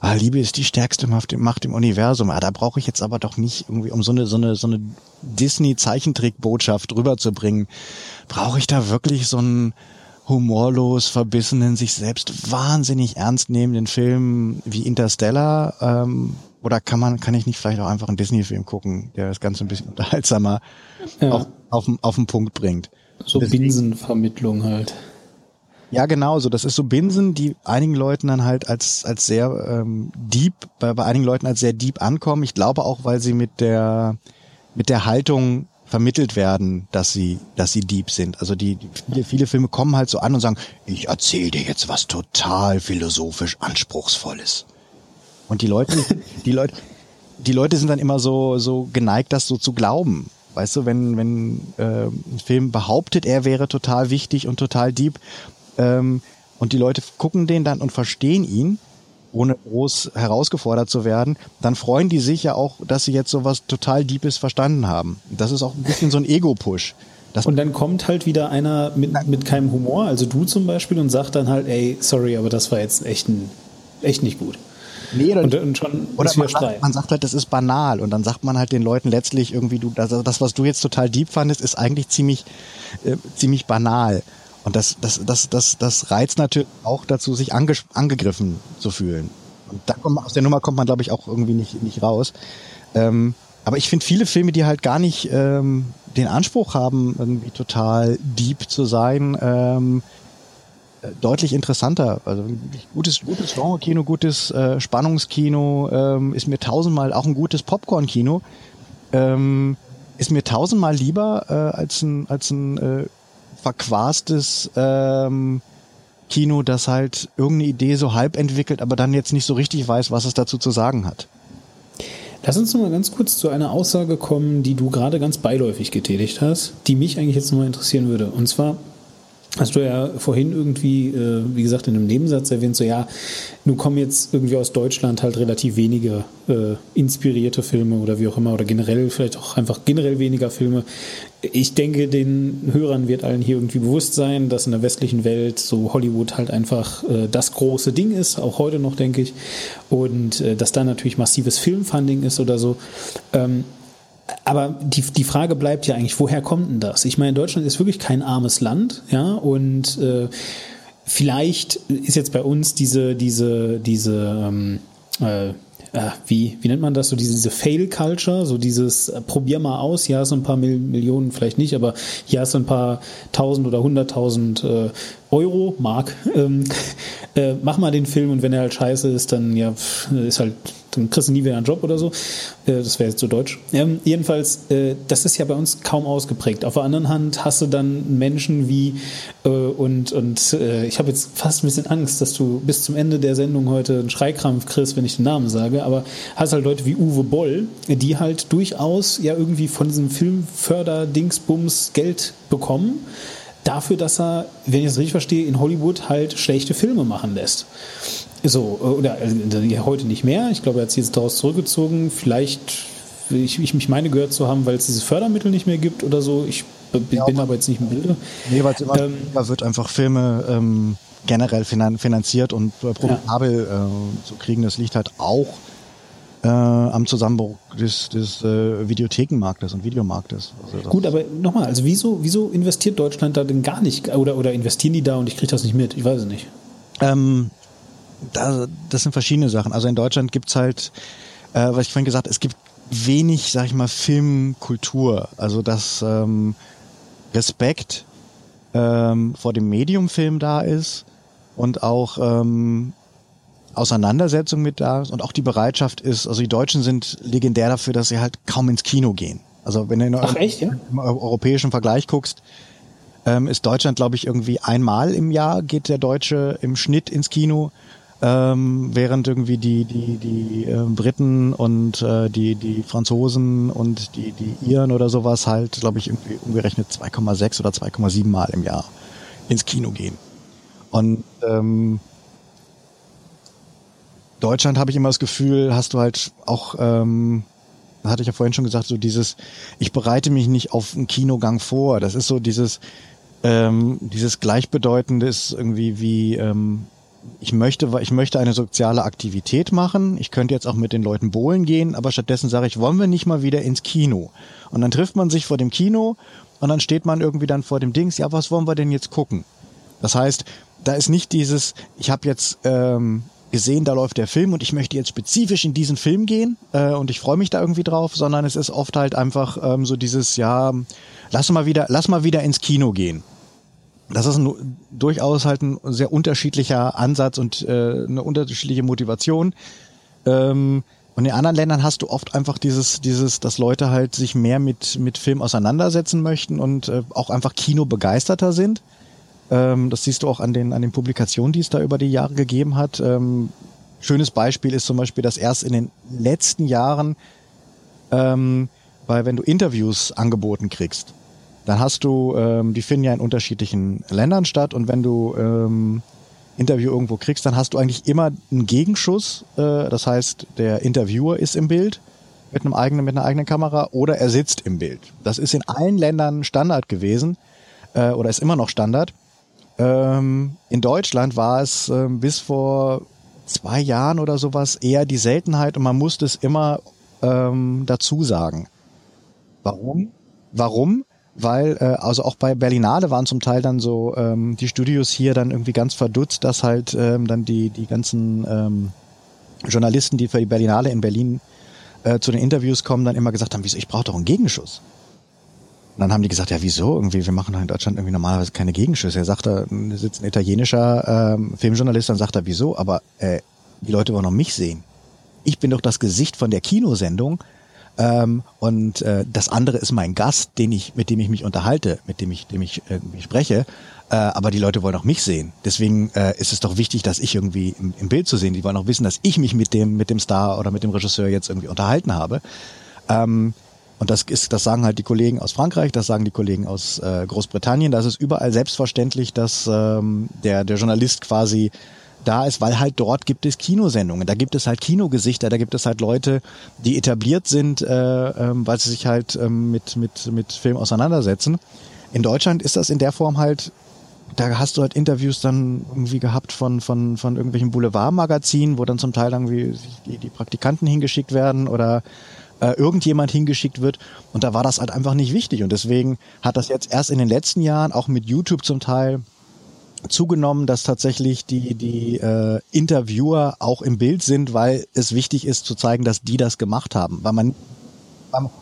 ah, Liebe ist die stärkste Macht im, Universum. Ah, da brauche ich jetzt aber doch nicht irgendwie, um so eine so eine so eine Disney-Zeichentrick-Botschaft rüberzubringen, brauche ich da wirklich so einen humorlos verbissenen, sich selbst wahnsinnig ernst nehmenden Film wie Interstellar? Ähm, oder kann man, kann ich nicht vielleicht auch einfach einen Disney-Film gucken, der das Ganze ein bisschen unterhaltsamer ja. auf, auf, auf den Punkt bringt? So Binsenvermittlung halt. Ja, genau, so. Das ist so Binsen, die einigen Leuten dann halt als, als sehr ähm, deep, bei, bei einigen Leuten als sehr deep ankommen. Ich glaube auch, weil sie mit der, mit der Haltung vermittelt werden, dass sie, dass sie deep sind. Also die, viele, viele Filme kommen halt so an und sagen, ich erzähle dir jetzt was total philosophisch anspruchsvolles. Und die Leute, die Leute, die Leute sind dann immer so, so geneigt, das so zu glauben. Weißt du, wenn, wenn äh, ein Film behauptet, er wäre total wichtig und total deep, ähm, und die Leute gucken den dann und verstehen ihn, ohne groß herausgefordert zu werden, dann freuen die sich ja auch, dass sie jetzt sowas total Deepes verstanden haben. Das ist auch ein bisschen so ein Ego-Push. Und dann kommt halt wieder einer mit, mit keinem Humor, also du zum Beispiel, und sagt dann halt, ey, sorry, aber das war jetzt echt, ein, echt nicht gut. Nee, oder, und, und schon oder man sagt, man sagt halt, das ist banal und dann sagt man halt den Leuten letztlich irgendwie, du, das, das was du jetzt total deep fandest, ist eigentlich ziemlich, äh, ziemlich banal. Und das, das, das, das, das reizt natürlich auch dazu, sich ange, angegriffen zu fühlen. Und da kommt, aus der Nummer kommt man, glaube ich, auch irgendwie nicht, nicht raus. Ähm, aber ich finde viele Filme, die halt gar nicht ähm, den Anspruch haben, irgendwie total deep zu sein, ähm, äh, deutlich interessanter. Also gutes, gutes Genre-Kino, gutes äh, Spannungskino ähm, ist mir tausendmal auch ein gutes Popcorn-Kino. Ähm, ist mir tausendmal lieber äh, als ein, als ein äh, verquastes ähm, Kino, das halt irgendeine Idee so halb entwickelt, aber dann jetzt nicht so richtig weiß, was es dazu zu sagen hat. Lass uns noch mal ganz kurz zu einer Aussage kommen, die du gerade ganz beiläufig getätigt hast, die mich eigentlich jetzt noch mal interessieren würde. Und zwar hast du ja vorhin irgendwie, äh, wie gesagt, in einem Nebensatz erwähnt, so ja, nun kommen jetzt irgendwie aus Deutschland halt relativ wenige äh, inspirierte Filme oder wie auch immer, oder generell vielleicht auch einfach generell weniger Filme. Ich denke, den Hörern wird allen hier irgendwie bewusst sein, dass in der westlichen Welt so Hollywood halt einfach äh, das große Ding ist, auch heute noch, denke ich. Und äh, dass da natürlich massives Filmfunding ist oder so. Ähm, aber die, die Frage bleibt ja eigentlich, woher kommt denn das? Ich meine, Deutschland ist wirklich kein armes Land, ja, und äh, vielleicht ist jetzt bei uns diese, diese, diese, ähm, äh, äh, wie, wie nennt man das, so diese, diese Fail-Culture, so dieses äh, probier mal aus, ja, so ein paar Mil Millionen vielleicht nicht, aber hier hast du ein paar tausend oder hunderttausend äh, Euro, Mark, ähm, äh, mach mal den Film und wenn er halt scheiße ist, dann ja, ist halt dann kriegst du nie wieder einen Job oder so. Äh, das wäre jetzt so deutsch. Ähm, jedenfalls, äh, das ist ja bei uns kaum ausgeprägt. Auf der anderen Hand hast du dann Menschen wie, äh, und, und äh, ich habe jetzt fast ein bisschen Angst, dass du bis zum Ende der Sendung heute einen Schreikrampf kriegst, wenn ich den Namen sage, aber hast halt Leute wie Uwe Boll, die halt durchaus ja irgendwie von diesem Filmförder-Dingsbums Geld bekommen dafür, dass er, wenn ich es richtig verstehe, in Hollywood halt schlechte Filme machen lässt. So, oder also, heute nicht mehr. Ich glaube, er hat sich jetzt daraus zurückgezogen. Vielleicht, ich, ich mich meine gehört zu haben, weil es diese Fördermittel nicht mehr gibt oder so. Ich bin ja, aber jetzt nicht im Bilde. Nee, weil es immer ähm, wird einfach Filme ähm, generell finanziert und äh, profitabel ja. äh, zu kriegen. Das liegt halt auch äh, am Zusammenbruch des, des äh, Videothekenmarktes und Videomarktes. Also Gut, aber nochmal, also wieso, wieso investiert Deutschland da denn gar nicht? Oder, oder investieren die da und ich kriege das nicht mit? Ich weiß es nicht. Ähm, da, das sind verschiedene Sachen. Also in Deutschland gibt's halt, äh, was ich vorhin gesagt habe, es gibt wenig, sag ich mal, Filmkultur. Also dass ähm, Respekt ähm, vor dem Mediumfilm da ist und auch ähm, Auseinandersetzung mit da ist und auch die Bereitschaft ist, also die Deutschen sind legendär dafür, dass sie halt kaum ins Kino gehen. Also wenn du in Ach, echt, ja? im europäischen Vergleich guckst, ähm, ist Deutschland, glaube ich, irgendwie einmal im Jahr geht der Deutsche im Schnitt ins Kino ähm, während irgendwie die die die äh, Briten und äh, die die Franzosen und die die Iren oder sowas halt, glaube ich, irgendwie umgerechnet 2,6 oder 2,7 Mal im Jahr ins Kino gehen. Und ähm, Deutschland habe ich immer das Gefühl, hast du halt auch, ähm, hatte ich ja vorhin schon gesagt, so dieses, ich bereite mich nicht auf einen Kinogang vor. Das ist so dieses, ähm, dieses gleichbedeutende ist irgendwie wie ähm, ich möchte, ich möchte eine soziale Aktivität machen. Ich könnte jetzt auch mit den Leuten bowlen gehen, aber stattdessen sage ich, wollen wir nicht mal wieder ins Kino? Und dann trifft man sich vor dem Kino und dann steht man irgendwie dann vor dem Dings, ja, was wollen wir denn jetzt gucken? Das heißt, da ist nicht dieses, ich habe jetzt ähm, gesehen, da läuft der Film und ich möchte jetzt spezifisch in diesen Film gehen äh, und ich freue mich da irgendwie drauf, sondern es ist oft halt einfach ähm, so dieses, ja, lass mal wieder, lass mal wieder ins Kino gehen das ist ein, durchaus halt ein sehr unterschiedlicher Ansatz und äh, eine unterschiedliche Motivation. Ähm, und in anderen Ländern hast du oft einfach dieses, dieses, dass Leute halt sich mehr mit, mit Film auseinandersetzen möchten und äh, auch einfach Kinobegeisterter sind. Ähm, das siehst du auch an den, an den Publikationen, die es da über die Jahre gegeben hat. Ähm, schönes Beispiel ist zum Beispiel, dass erst in den letzten Jahren, ähm, weil wenn du Interviews angeboten kriegst, dann hast du, ähm, die finden ja in unterschiedlichen Ländern statt und wenn du ähm, Interview irgendwo kriegst, dann hast du eigentlich immer einen Gegenschuss. Äh, das heißt, der Interviewer ist im Bild mit einem eigenen, mit einer eigenen Kamera oder er sitzt im Bild. Das ist in allen Ländern Standard gewesen äh, oder ist immer noch Standard. Ähm, in Deutschland war es äh, bis vor zwei Jahren oder sowas eher die Seltenheit und man musste es immer ähm, dazu sagen. Warum? Warum? Weil, äh, also auch bei Berlinale waren zum Teil dann so ähm, die Studios hier dann irgendwie ganz verdutzt, dass halt ähm, dann die, die ganzen ähm, Journalisten, die für die Berlinale in Berlin äh, zu den Interviews kommen, dann immer gesagt haben, wieso, ich brauche doch einen Gegenschuss. Und dann haben die gesagt, ja, wieso? Irgendwie, wir machen doch in Deutschland irgendwie normalerweise keine Gegenschüsse. Er sagt, da sitzt ein italienischer ähm, Filmjournalist, dann sagt er, wieso? Aber äh, die Leute wollen noch mich sehen. Ich bin doch das Gesicht von der Kinosendung. Ähm, und äh, das andere ist mein Gast, den ich, mit dem ich mich unterhalte, mit dem ich, dem ich irgendwie spreche. Äh, aber die Leute wollen auch mich sehen. Deswegen äh, ist es doch wichtig, dass ich irgendwie im, im Bild zu sehen. Die wollen auch wissen, dass ich mich mit dem, mit dem Star oder mit dem Regisseur jetzt irgendwie unterhalten habe. Ähm, und das ist, das sagen halt die Kollegen aus Frankreich, das sagen die Kollegen aus äh, Großbritannien. Da ist überall selbstverständlich, dass ähm, der, der Journalist quasi da ist, weil halt dort gibt es Kinosendungen, da gibt es halt Kinogesichter, da gibt es halt Leute, die etabliert sind, äh, ähm, weil sie sich halt ähm, mit, mit, mit Film auseinandersetzen. In Deutschland ist das in der Form halt, da hast du halt Interviews dann irgendwie gehabt von, von, von irgendwelchen Boulevardmagazinen, wo dann zum Teil irgendwie die, Praktikanten hingeschickt werden oder äh, irgendjemand hingeschickt wird. Und da war das halt einfach nicht wichtig. Und deswegen hat das jetzt erst in den letzten Jahren, auch mit YouTube zum Teil, zugenommen, dass tatsächlich die, die äh, Interviewer auch im Bild sind, weil es wichtig ist zu zeigen, dass die das gemacht haben. Weil man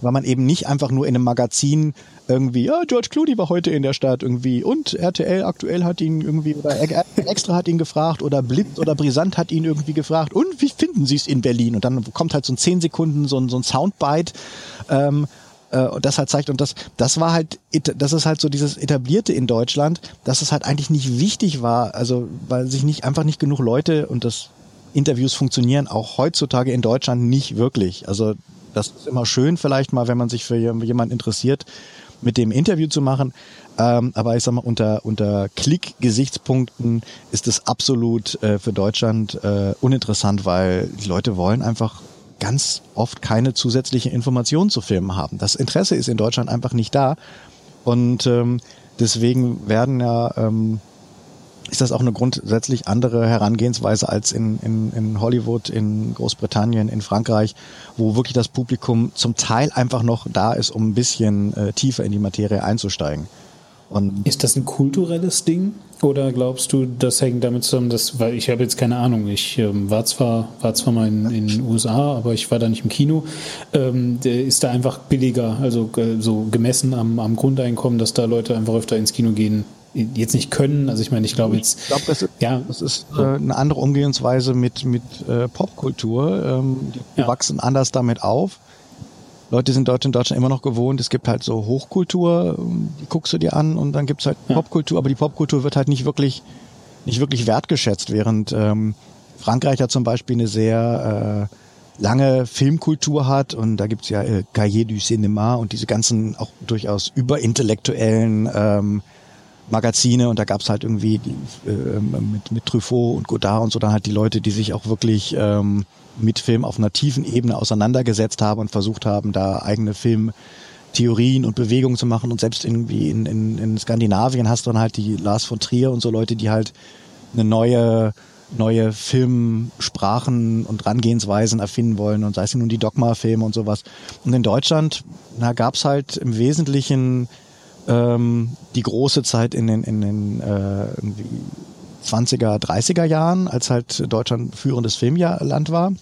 weil man eben nicht einfach nur in einem Magazin irgendwie, ja, George Clooney war heute in der Stadt irgendwie und RTL aktuell hat ihn irgendwie oder Extra hat ihn gefragt oder Blitz oder Brisant hat ihn irgendwie gefragt und wie finden Sie es in Berlin? Und dann kommt halt so ein 10 Sekunden so ein, so ein Soundbite ähm, äh, das halt zeigt und das das war halt das ist halt so dieses etablierte in Deutschland, dass es halt eigentlich nicht wichtig war, also weil sich nicht einfach nicht genug Leute und das Interviews funktionieren auch heutzutage in Deutschland nicht wirklich. Also das ist immer schön vielleicht mal, wenn man sich für jemanden interessiert, mit dem Interview zu machen. Ähm, aber ich sag mal, unter, unter Klick-Gesichtspunkten ist es absolut äh, für Deutschland äh, uninteressant, weil die Leute wollen einfach ganz oft keine zusätzliche Information zu Filmen haben. Das Interesse ist in Deutschland einfach nicht da. Und ähm, deswegen werden ja ähm, ist das auch eine grundsätzlich andere Herangehensweise als in, in, in Hollywood, in Großbritannien, in Frankreich, wo wirklich das Publikum zum Teil einfach noch da ist, um ein bisschen äh, tiefer in die Materie einzusteigen. Und ist das ein kulturelles Ding? Oder glaubst du, das hängt damit zusammen, dass, weil ich habe jetzt keine Ahnung, ich ähm, war zwar, war zwar mal in, in den USA, aber ich war da nicht im Kino. Ähm, der ist da einfach billiger, also äh, so gemessen am, am Grundeinkommen, dass da Leute einfach öfter ins Kino gehen, jetzt nicht können. Also ich meine, ich glaube jetzt. Ich glaube, das ist, ja, das ist äh, eine andere Umgehensweise mit, mit äh, Popkultur. Ähm, die ja. wachsen anders damit auf. Leute sind dort in Deutschland immer noch gewohnt. Es gibt halt so Hochkultur, die guckst du dir an und dann gibt's halt ja. Popkultur, aber die Popkultur wird halt nicht wirklich, nicht wirklich wertgeschätzt, während ähm, Frankreich ja zum Beispiel eine sehr äh, lange Filmkultur hat und da gibt's ja äh, Cahiers du Cinéma und diese ganzen auch durchaus überintellektuellen ähm, Magazine und da gab's halt irgendwie äh, mit, mit Truffaut und Godard und so dann halt die Leute, die sich auch wirklich ähm, mit Film auf einer tiefen Ebene auseinandergesetzt haben und versucht haben, da eigene Filmtheorien und Bewegungen zu machen und selbst irgendwie in, in, in Skandinavien hast du dann halt die Lars von Trier und so Leute, die halt eine neue neue Filmsprachen und Rangehensweisen erfinden wollen und sei es nun die Dogma-Filme und sowas. Und in Deutschland, na, gab's halt im Wesentlichen ähm, die große Zeit in den, in den äh, irgendwie 20er, 30er Jahren, als halt Deutschland führendes Filmland war.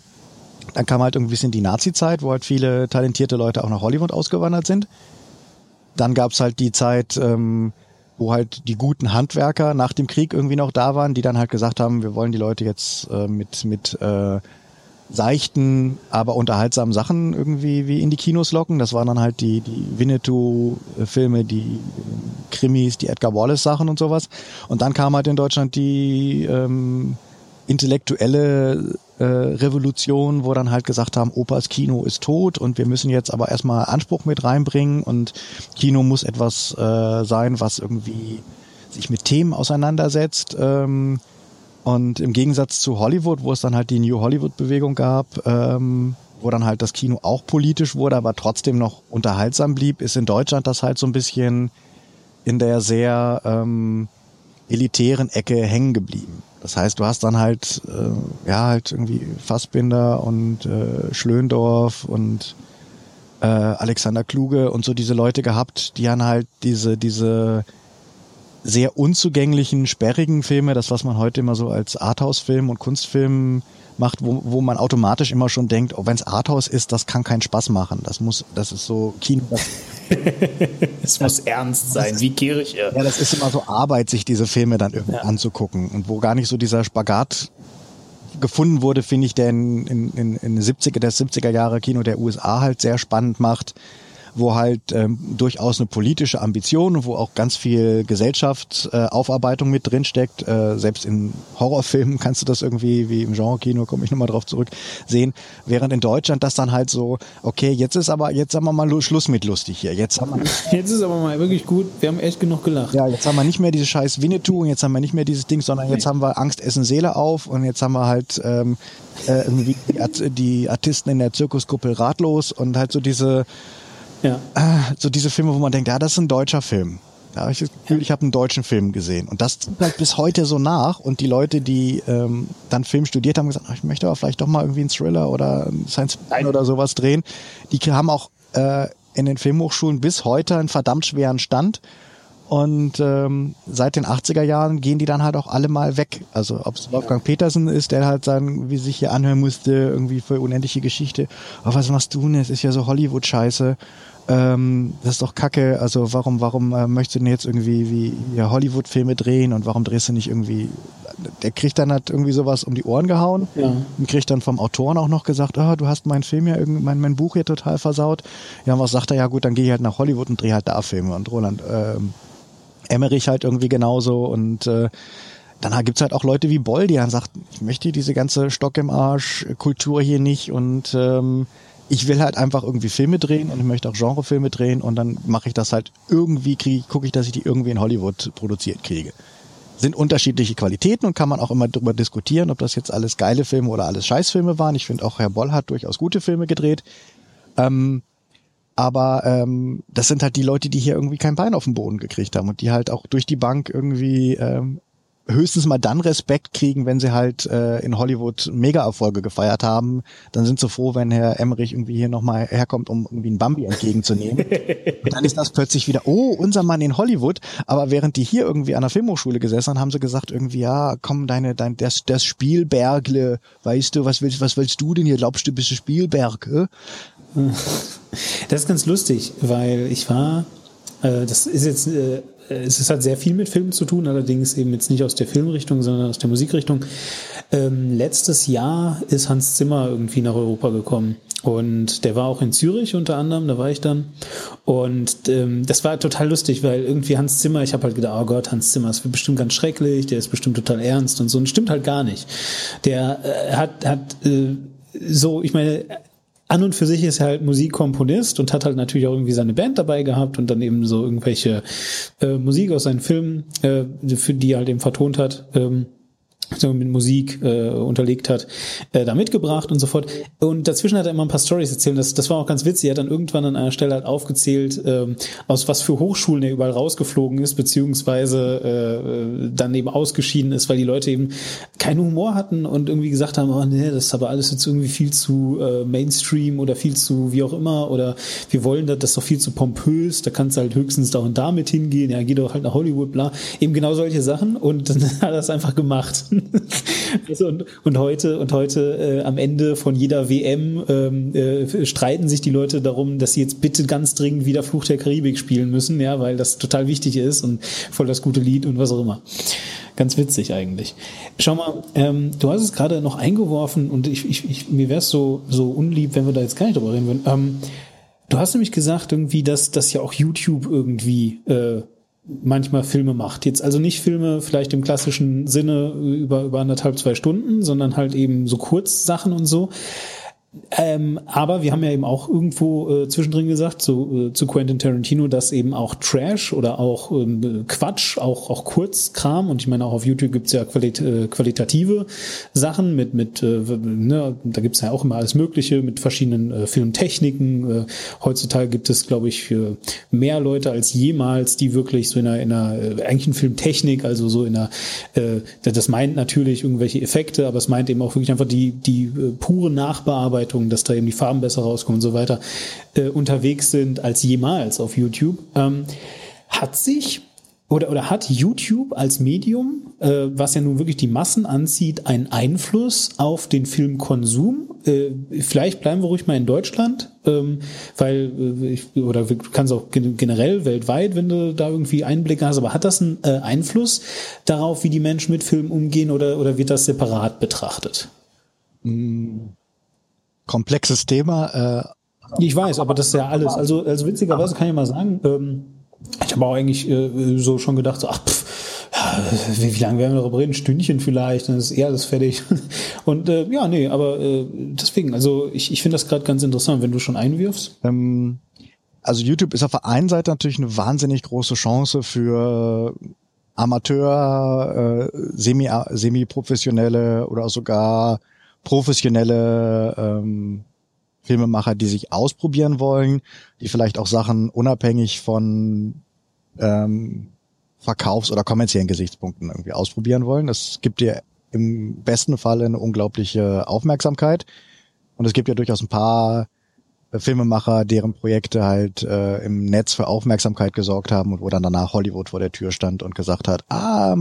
Dann kam halt irgendwie ein bisschen die Nazi-Zeit, wo halt viele talentierte Leute auch nach Hollywood ausgewandert sind. Dann gab's halt die Zeit, ähm, wo halt die guten Handwerker nach dem Krieg irgendwie noch da waren, die dann halt gesagt haben, wir wollen die Leute jetzt äh, mit, mit äh, seichten, aber unterhaltsamen Sachen irgendwie wie in die Kinos locken. Das waren dann halt die, die Winnetou-Filme, die Krimis, die Edgar Wallace-Sachen und sowas. Und dann kam halt in Deutschland die ähm, intellektuelle äh, Revolution, wo dann halt gesagt haben, Opas Kino ist tot und wir müssen jetzt aber erstmal Anspruch mit reinbringen und Kino muss etwas äh, sein, was irgendwie sich mit Themen auseinandersetzt. Ähm, und im Gegensatz zu Hollywood, wo es dann halt die New Hollywood-Bewegung gab, ähm, wo dann halt das Kino auch politisch wurde, aber trotzdem noch unterhaltsam blieb, ist in Deutschland das halt so ein bisschen in der sehr ähm, elitären Ecke hängen geblieben. Das heißt, du hast dann halt, äh, ja, halt irgendwie Fassbinder und äh, Schlöndorf und äh, Alexander Kluge und so diese Leute gehabt, die dann halt diese, diese sehr unzugänglichen, sperrigen Filme, das, was man heute immer so als Arthouse-Film und Kunstfilm macht, wo, wo man automatisch immer schon denkt, oh, wenn es Arthouse ist, das kann keinen Spaß machen. Das muss, das ist so Kino. es muss ernst sein, wie Kirche. Ja, das ist immer so Arbeit, sich diese Filme dann irgendwie ja. anzugucken. Und wo gar nicht so dieser Spagat gefunden wurde, finde ich, der in, in, in, in 70er, der 70er Jahre Kino der USA halt sehr spannend macht wo halt ähm, durchaus eine politische Ambition und wo auch ganz viel Gesellschaftsaufarbeitung äh, mit drinsteckt. Äh, selbst in Horrorfilmen kannst du das irgendwie, wie im Genre-Kino, komme ich nochmal drauf zurück, sehen. Während in Deutschland das dann halt so, okay, jetzt ist aber, jetzt haben wir mal Schluss mit lustig hier. Jetzt, haben wir jetzt ist aber mal wirklich gut, wir haben echt genug gelacht. Ja, jetzt haben wir nicht mehr diese scheiß Winnetou und jetzt haben wir nicht mehr dieses Ding, sondern jetzt haben wir Angst, Essen, Seele auf und jetzt haben wir halt ähm, äh, irgendwie die, die Artisten in der Zirkuskuppel ratlos und halt so diese ja. Äh, so diese Filme, wo man denkt, ja, das ist ein deutscher Film. Da habe ich das Gefühl, ich habe einen deutschen Film gesehen. Und das zieht bis heute so nach. Und die Leute, die ähm, dann Film studiert haben, gesagt, ich möchte aber vielleicht doch mal irgendwie einen Thriller oder Science Fiction oder sowas drehen. Die haben auch äh, in den Filmhochschulen bis heute einen verdammt schweren Stand. Und ähm, seit den 80er Jahren gehen die dann halt auch alle mal weg. Also ob es Wolfgang Petersen ist, der halt sagen, wie sich hier anhören musste, irgendwie für unendliche Geschichte. Aber was machst du denn? Es ist ja so Hollywood-Scheiße ähm, das ist doch kacke, also warum, warum äh, möchtest du denn jetzt irgendwie wie ja, Hollywood-Filme drehen und warum drehst du nicht irgendwie, der kriegt dann halt irgendwie sowas um die Ohren gehauen ja. und kriegt dann vom Autoren auch noch gesagt, oh, du hast meinen Film ja, mein, mein Buch hier total versaut. Ja, und was sagt er? Ja gut, dann gehe ich halt nach Hollywood und drehe halt da Filme und Roland ähm, Emmerich halt irgendwie genauso und äh, dann gibt's halt auch Leute wie Boll, die dann sagt, ich möchte diese ganze Stock im Arsch Kultur hier nicht und ähm, ich will halt einfach irgendwie Filme drehen und ich möchte auch Genrefilme drehen und dann mache ich das halt irgendwie, gucke ich, dass ich die irgendwie in Hollywood produziert kriege. Sind unterschiedliche Qualitäten und kann man auch immer darüber diskutieren, ob das jetzt alles geile Filme oder alles Scheißfilme waren. Ich finde auch Herr Boll hat durchaus gute Filme gedreht. Ähm, aber ähm, das sind halt die Leute, die hier irgendwie kein Bein auf den Boden gekriegt haben und die halt auch durch die Bank irgendwie ähm, höchstens mal dann Respekt kriegen, wenn sie halt äh, in Hollywood Mega-Erfolge gefeiert haben. Dann sind sie froh, wenn Herr Emmerich irgendwie hier nochmal herkommt, um irgendwie einen Bambi entgegenzunehmen. Und dann ist das plötzlich wieder, oh, unser Mann in Hollywood. Aber während die hier irgendwie an der Filmhochschule gesessen haben, haben sie gesagt irgendwie, ja, komm, deine, dein, das, das Spielbergle, weißt du, was willst, was willst du denn hier? Glaubst du, bist du Spielberg? Das ist ganz lustig, weil ich war, äh, das ist jetzt äh, äh, es hat sehr viel mit Filmen zu tun, allerdings eben jetzt nicht aus der Filmrichtung, sondern aus der Musikrichtung. Ähm, letztes Jahr ist Hans Zimmer irgendwie nach Europa gekommen. Und der war auch in Zürich unter anderem, da war ich dann. Und ähm, das war total lustig, weil irgendwie Hans Zimmer, ich habe halt gedacht, oh Gott, Hans Zimmer, wird bestimmt ganz schrecklich, der ist bestimmt total ernst und so. Und stimmt halt gar nicht. Der äh, hat, hat äh, so, ich meine, an und für sich ist er halt Musikkomponist und hat halt natürlich auch irgendwie seine Band dabei gehabt und dann eben so irgendwelche äh, Musik aus seinen Filmen, äh, für die er halt eben vertont hat. Ähm, mit Musik äh, unterlegt hat, äh, da mitgebracht und so fort. Und dazwischen hat er immer ein paar Stories erzählt. Das, das war auch ganz witzig. Er hat dann irgendwann an einer Stelle halt aufgezählt, ähm, aus was für Hochschulen er überall rausgeflogen ist, beziehungsweise äh, dann eben ausgeschieden ist, weil die Leute eben keinen Humor hatten und irgendwie gesagt haben, oh nee, das ist aber alles jetzt irgendwie viel zu äh, Mainstream oder viel zu wie auch immer oder wir wollen das, das ist doch viel zu pompös, da kannst du halt höchstens da und damit hingehen, ja, geh doch halt nach Hollywood, bla. Eben genau solche Sachen und dann hat er es einfach gemacht. Also und, und, heute und heute äh, am Ende von jeder WM ähm, äh, streiten sich die Leute darum, dass sie jetzt bitte ganz dringend wieder Fluch der Karibik spielen müssen, ja, weil das total wichtig ist und voll das gute Lied und was auch immer. Ganz witzig eigentlich. Schau mal, ähm, du hast es gerade noch eingeworfen und ich, ich, ich mir wäre es so so unlieb, wenn wir da jetzt gar nicht drüber reden würden. Ähm, du hast nämlich gesagt irgendwie, dass dass ja auch YouTube irgendwie äh, manchmal Filme macht. Jetzt also nicht Filme vielleicht im klassischen Sinne über, über anderthalb, zwei Stunden, sondern halt eben so Kurzsachen und so. Ähm, aber wir haben ja eben auch irgendwo äh, zwischendrin gesagt zu, äh, zu Quentin Tarantino, dass eben auch Trash oder auch ähm, Quatsch, auch, auch Kurzkram und ich meine auch auf YouTube gibt's ja qualit äh, qualitative Sachen mit, mit äh, ne, da gibt's ja auch immer alles Mögliche mit verschiedenen äh, Filmtechniken. Äh, heutzutage gibt es, glaube ich, äh, mehr Leute als jemals, die wirklich so in einer, in einer äh, eigentlich in Filmtechnik, also so in einer, äh, das meint natürlich irgendwelche Effekte, aber es meint eben auch wirklich einfach die, die äh, pure Nachbearbeitung, dass da eben die Farben besser rauskommen und so weiter, äh, unterwegs sind als jemals auf YouTube. Ähm, hat sich oder, oder hat YouTube als Medium, äh, was ja nun wirklich die Massen anzieht, einen Einfluss auf den Filmkonsum? Äh, vielleicht bleiben wir ruhig mal in Deutschland, ähm, weil äh, ich, oder du kannst auch generell weltweit, wenn du da irgendwie Einblicke hast, aber hat das einen äh, Einfluss darauf, wie die Menschen mit Filmen umgehen oder, oder wird das separat betrachtet? Komplexes Thema. Äh, ich weiß, aber das ist ja alles. Also, also witzigerweise kann ich mal sagen, ähm, ich habe auch eigentlich äh, so schon gedacht, so, ach, pff, ja, wie, wie lange werden wir darüber reden? Ein Stündchen vielleicht, dann ist eher alles fertig. Und äh, ja, nee, aber äh, deswegen, also ich, ich finde das gerade ganz interessant, wenn du schon einwirfst. Ähm, also YouTube ist auf der einen Seite natürlich eine wahnsinnig große Chance für Amateur, äh, semi, semi-professionelle oder sogar professionelle ähm, Filmemacher, die sich ausprobieren wollen, die vielleicht auch Sachen unabhängig von ähm, Verkaufs- oder kommerziellen Gesichtspunkten irgendwie ausprobieren wollen. Es gibt dir im besten Fall eine unglaubliche Aufmerksamkeit. Und es gibt ja durchaus ein paar äh, Filmemacher, deren Projekte halt äh, im Netz für Aufmerksamkeit gesorgt haben und wo dann danach Hollywood vor der Tür stand und gesagt hat, ah,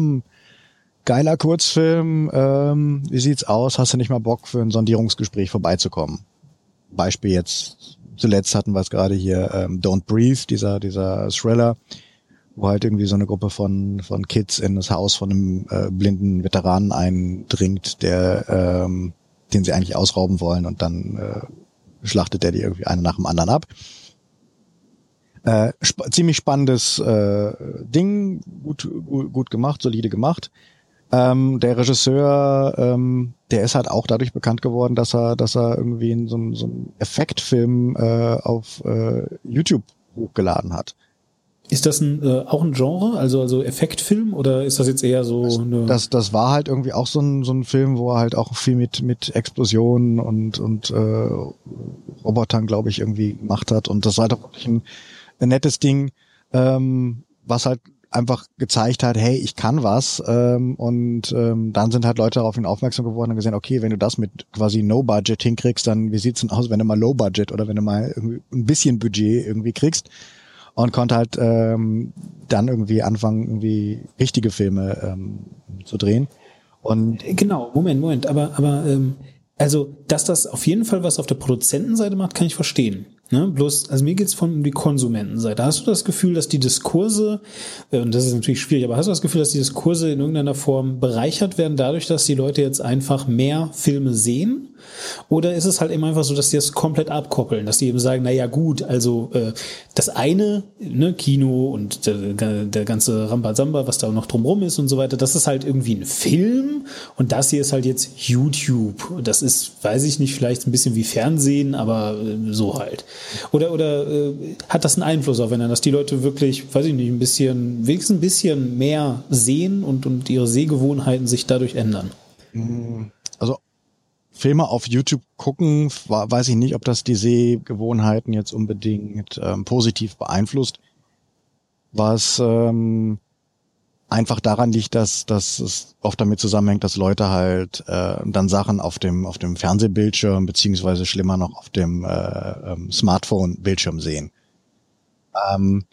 geiler Kurzfilm, ähm, wie sieht's aus? Hast du nicht mal Bock für ein Sondierungsgespräch vorbeizukommen? Beispiel jetzt, zuletzt hatten wir es gerade hier, ähm, Don't Breathe, dieser, dieser Thriller, wo halt irgendwie so eine Gruppe von, von Kids in das Haus von einem äh, blinden Veteranen eindringt, der, ähm, den sie eigentlich ausrauben wollen und dann äh, schlachtet der die irgendwie eine nach dem anderen ab. Äh, sp ziemlich spannendes äh, Ding, gut, gut, gut gemacht, solide gemacht. Ähm, der Regisseur, ähm, der ist halt auch dadurch bekannt geworden, dass er, dass er irgendwie in so, so einen Effektfilm äh, auf äh, YouTube hochgeladen hat. Ist das ein, äh, auch ein Genre, also also Effektfilm oder ist das jetzt eher so das, eine das das war halt irgendwie auch so ein so ein Film, wo er halt auch viel mit mit Explosionen und und äh, Robotern, glaube ich, irgendwie gemacht hat und das war doch wirklich ein, ein nettes Ding, ähm, was halt einfach gezeigt hat, hey, ich kann was. Ähm, und ähm, dann sind halt Leute darauf aufmerksam geworden und gesehen, okay, wenn du das mit quasi No-Budget hinkriegst, dann wie sieht's denn aus, wenn du mal Low-Budget oder wenn du mal irgendwie ein bisschen Budget irgendwie kriegst. Und konnte halt ähm, dann irgendwie anfangen, irgendwie richtige Filme ähm, zu drehen. Und genau, Moment, Moment, aber aber ähm, also, dass das auf jeden Fall was auf der Produzentenseite macht, kann ich verstehen. Ne? Bloß, also mir geht's von um die Konsumentenseite. Hast du das Gefühl, dass die Diskurse, äh, und das ist natürlich schwierig, aber hast du das Gefühl, dass die Diskurse in irgendeiner Form bereichert werden, dadurch, dass die Leute jetzt einfach mehr Filme sehen? Oder ist es halt eben einfach so, dass sie das komplett abkoppeln, dass sie eben sagen, na ja gut, also äh, das eine, ne, Kino und der, der ganze Rambazamba, was da noch drumrum ist und so weiter, das ist halt irgendwie ein Film und das hier ist halt jetzt YouTube. Das ist, weiß ich nicht, vielleicht ein bisschen wie Fernsehen, aber äh, so halt. Oder, oder äh, hat das einen Einfluss aufeinander, dass die Leute wirklich, weiß ich nicht, ein bisschen, wenigstens ein bisschen mehr sehen und, und ihre Sehgewohnheiten sich dadurch ändern? Also Filme auf YouTube gucken, weiß ich nicht, ob das die Sehgewohnheiten jetzt unbedingt ähm, positiv beeinflusst. Was ähm, einfach daran liegt, dass, dass es oft damit zusammenhängt, dass Leute halt äh, dann Sachen auf dem auf dem Fernsehbildschirm beziehungsweise schlimmer noch auf dem äh, ähm, Smartphone-Bildschirm sehen. Ähm,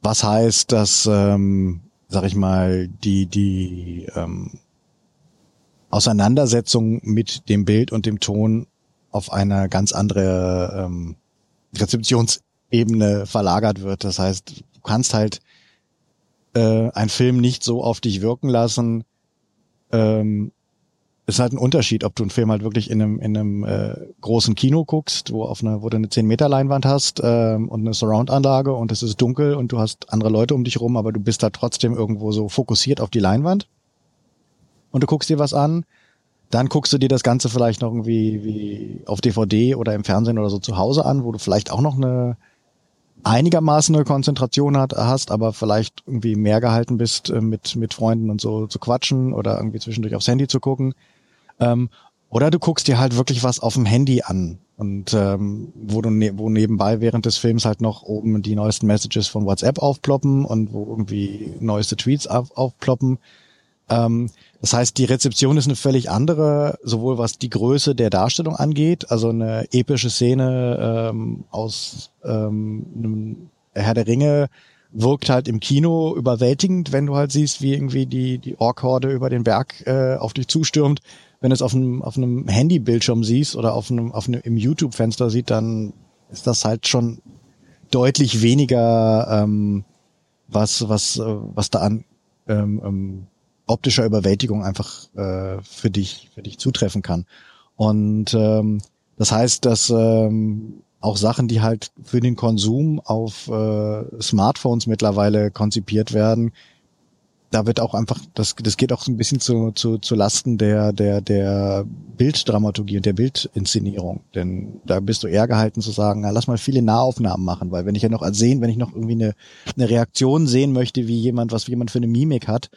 was heißt, dass, ähm, sag ich mal, die die ähm, Auseinandersetzung mit dem Bild und dem Ton auf eine ganz andere ähm, Rezeptionsebene verlagert wird. Das heißt, du kannst halt äh, einen Film nicht so auf dich wirken lassen. Ähm, ist halt ein Unterschied, ob du einen Film halt wirklich in einem, in einem äh, großen Kino guckst, wo auf einer, wo du eine 10 Meter Leinwand hast ähm, und eine Surround-Anlage und es ist dunkel und du hast andere Leute um dich rum, aber du bist da trotzdem irgendwo so fokussiert auf die Leinwand und du guckst dir was an, Dann guckst du dir das Ganze vielleicht noch irgendwie wie auf DVD oder im Fernsehen oder so zu Hause an, wo du vielleicht auch noch eine einigermaßen eine Konzentration hat, hast, aber vielleicht irgendwie mehr gehalten bist, äh, mit, mit Freunden und so zu quatschen oder irgendwie zwischendurch aufs Handy zu gucken. Ähm, oder du guckst dir halt wirklich was auf dem Handy an und ähm, wo du ne wo nebenbei während des Films halt noch oben die neuesten Messages von WhatsApp aufploppen und wo irgendwie neueste Tweets auf, aufploppen. Ähm, das heißt, die Rezeption ist eine völlig andere, sowohl was die Größe der Darstellung angeht, also eine epische Szene ähm, aus ähm, einem Herr der Ringe wirkt halt im Kino überwältigend, wenn du halt siehst, wie irgendwie die die Orkhorde über den Berg äh, auf dich zustürmt. Wenn du es auf einem auf einem Handybildschirm siehst oder auf einem auf einem im YouTube-Fenster sieht, dann ist das halt schon deutlich weniger ähm, was was äh, was da an ähm, ähm, optischer Überwältigung einfach äh, für dich für dich zutreffen kann. Und ähm, das heißt, dass ähm, auch Sachen, die halt für den Konsum auf äh, Smartphones mittlerweile konzipiert werden, da wird auch einfach, das, das geht auch so ein bisschen zu, zu, zu Lasten der, der, der Bilddramaturgie und der Bildinszenierung. Denn da bist du eher gehalten zu sagen, na, lass mal viele Nahaufnahmen machen, weil wenn ich ja noch sehen, wenn ich noch irgendwie eine, eine Reaktion sehen möchte, wie jemand, was jemand für eine Mimik hat,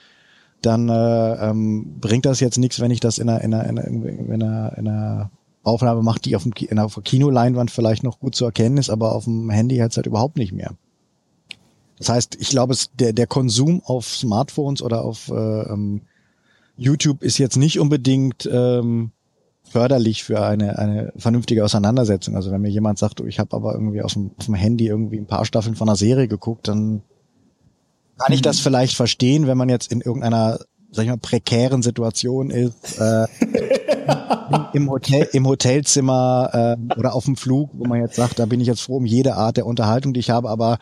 dann äh, ähm, bringt das jetzt nichts, wenn ich das in einer, in einer, in einer, in einer, in einer Aufnahme mache, die auf, dem, in einer Kinoleinwand vielleicht noch gut zu erkennen ist, aber auf dem Handy halt halt überhaupt nicht mehr. Das heißt, ich glaube, der, der Konsum auf Smartphones oder auf äh, ähm, YouTube ist jetzt nicht unbedingt ähm, förderlich für eine, eine vernünftige Auseinandersetzung. Also wenn mir jemand sagt, oh, ich habe aber irgendwie auf dem, auf dem Handy irgendwie ein paar Staffeln von einer Serie geguckt, dann kann ich das mhm. vielleicht verstehen, wenn man jetzt in irgendeiner, sag ich mal, prekären Situation ist, äh, im Hotel, im Hotelzimmer äh, oder auf dem Flug, wo man jetzt sagt, da bin ich jetzt froh um jede Art der Unterhaltung, die ich habe, aber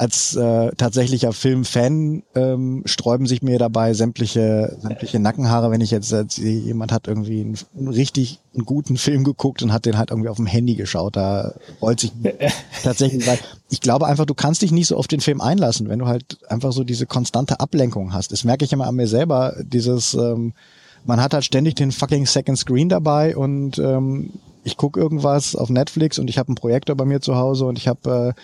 als äh, tatsächlicher Filmfan ähm, sträuben sich mir dabei sämtliche sämtliche Nackenhaare, wenn ich jetzt, jetzt jemand hat irgendwie einen, einen, richtig einen guten Film geguckt und hat den halt irgendwie auf dem Handy geschaut. Da rollt sich tatsächlich, weil ich glaube einfach, du kannst dich nicht so auf den Film einlassen, wenn du halt einfach so diese konstante Ablenkung hast. Das merke ich immer an mir selber, dieses ähm, man hat halt ständig den fucking Second Screen dabei und ähm, ich guck irgendwas auf Netflix und ich habe einen Projektor bei mir zu Hause und ich habe äh,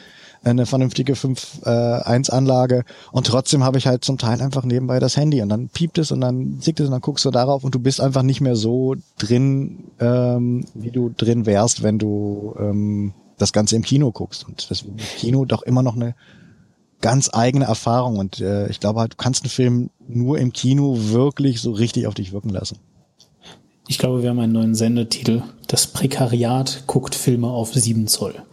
eine vernünftige 5.1-Anlage äh, und trotzdem habe ich halt zum Teil einfach nebenbei das Handy und dann piept es und dann zickt es und dann guckst du darauf und du bist einfach nicht mehr so drin, ähm, wie du drin wärst, wenn du ähm, das Ganze im Kino guckst. Und ist Kino doch immer noch eine ganz eigene Erfahrung und äh, ich glaube halt, du kannst einen Film nur im Kino wirklich so richtig auf dich wirken lassen. Ich glaube, wir haben einen neuen Sendetitel. Das Prekariat guckt Filme auf 7 Zoll.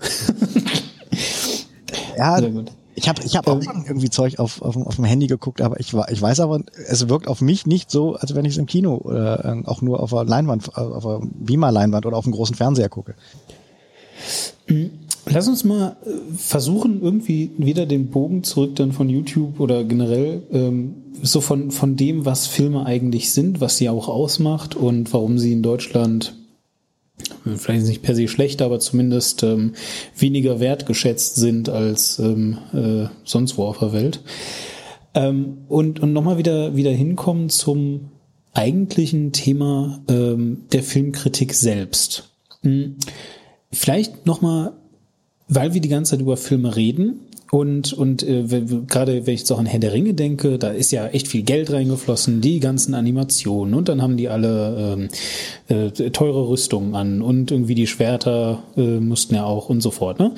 Ja, ich habe ich hab auch schon irgendwie Zeug auf, auf, auf dem Handy geguckt, aber ich, ich weiß aber, es wirkt auf mich nicht so, als wenn ich es im Kino oder äh, auch nur auf einer Leinwand, auf einer Beamer-Leinwand oder auf einem großen Fernseher gucke. Lass uns mal äh, versuchen, irgendwie wieder den Bogen zurück dann von YouTube oder generell ähm, so von, von dem, was Filme eigentlich sind, was sie auch ausmacht und warum sie in Deutschland vielleicht nicht per se schlechter, aber zumindest ähm, weniger wertgeschätzt sind als ähm, äh, sonst wo auf der Welt. Ähm, und und nochmal wieder, wieder hinkommen zum eigentlichen Thema ähm, der Filmkritik selbst. Hm. Vielleicht nochmal, weil wir die ganze Zeit über Filme reden, und, und äh, gerade wenn ich so an Herr der Ringe denke, da ist ja echt viel Geld reingeflossen, die ganzen Animationen und dann haben die alle ähm, äh, teure Rüstungen an und irgendwie die Schwerter äh, mussten ja auch und so fort. Ne?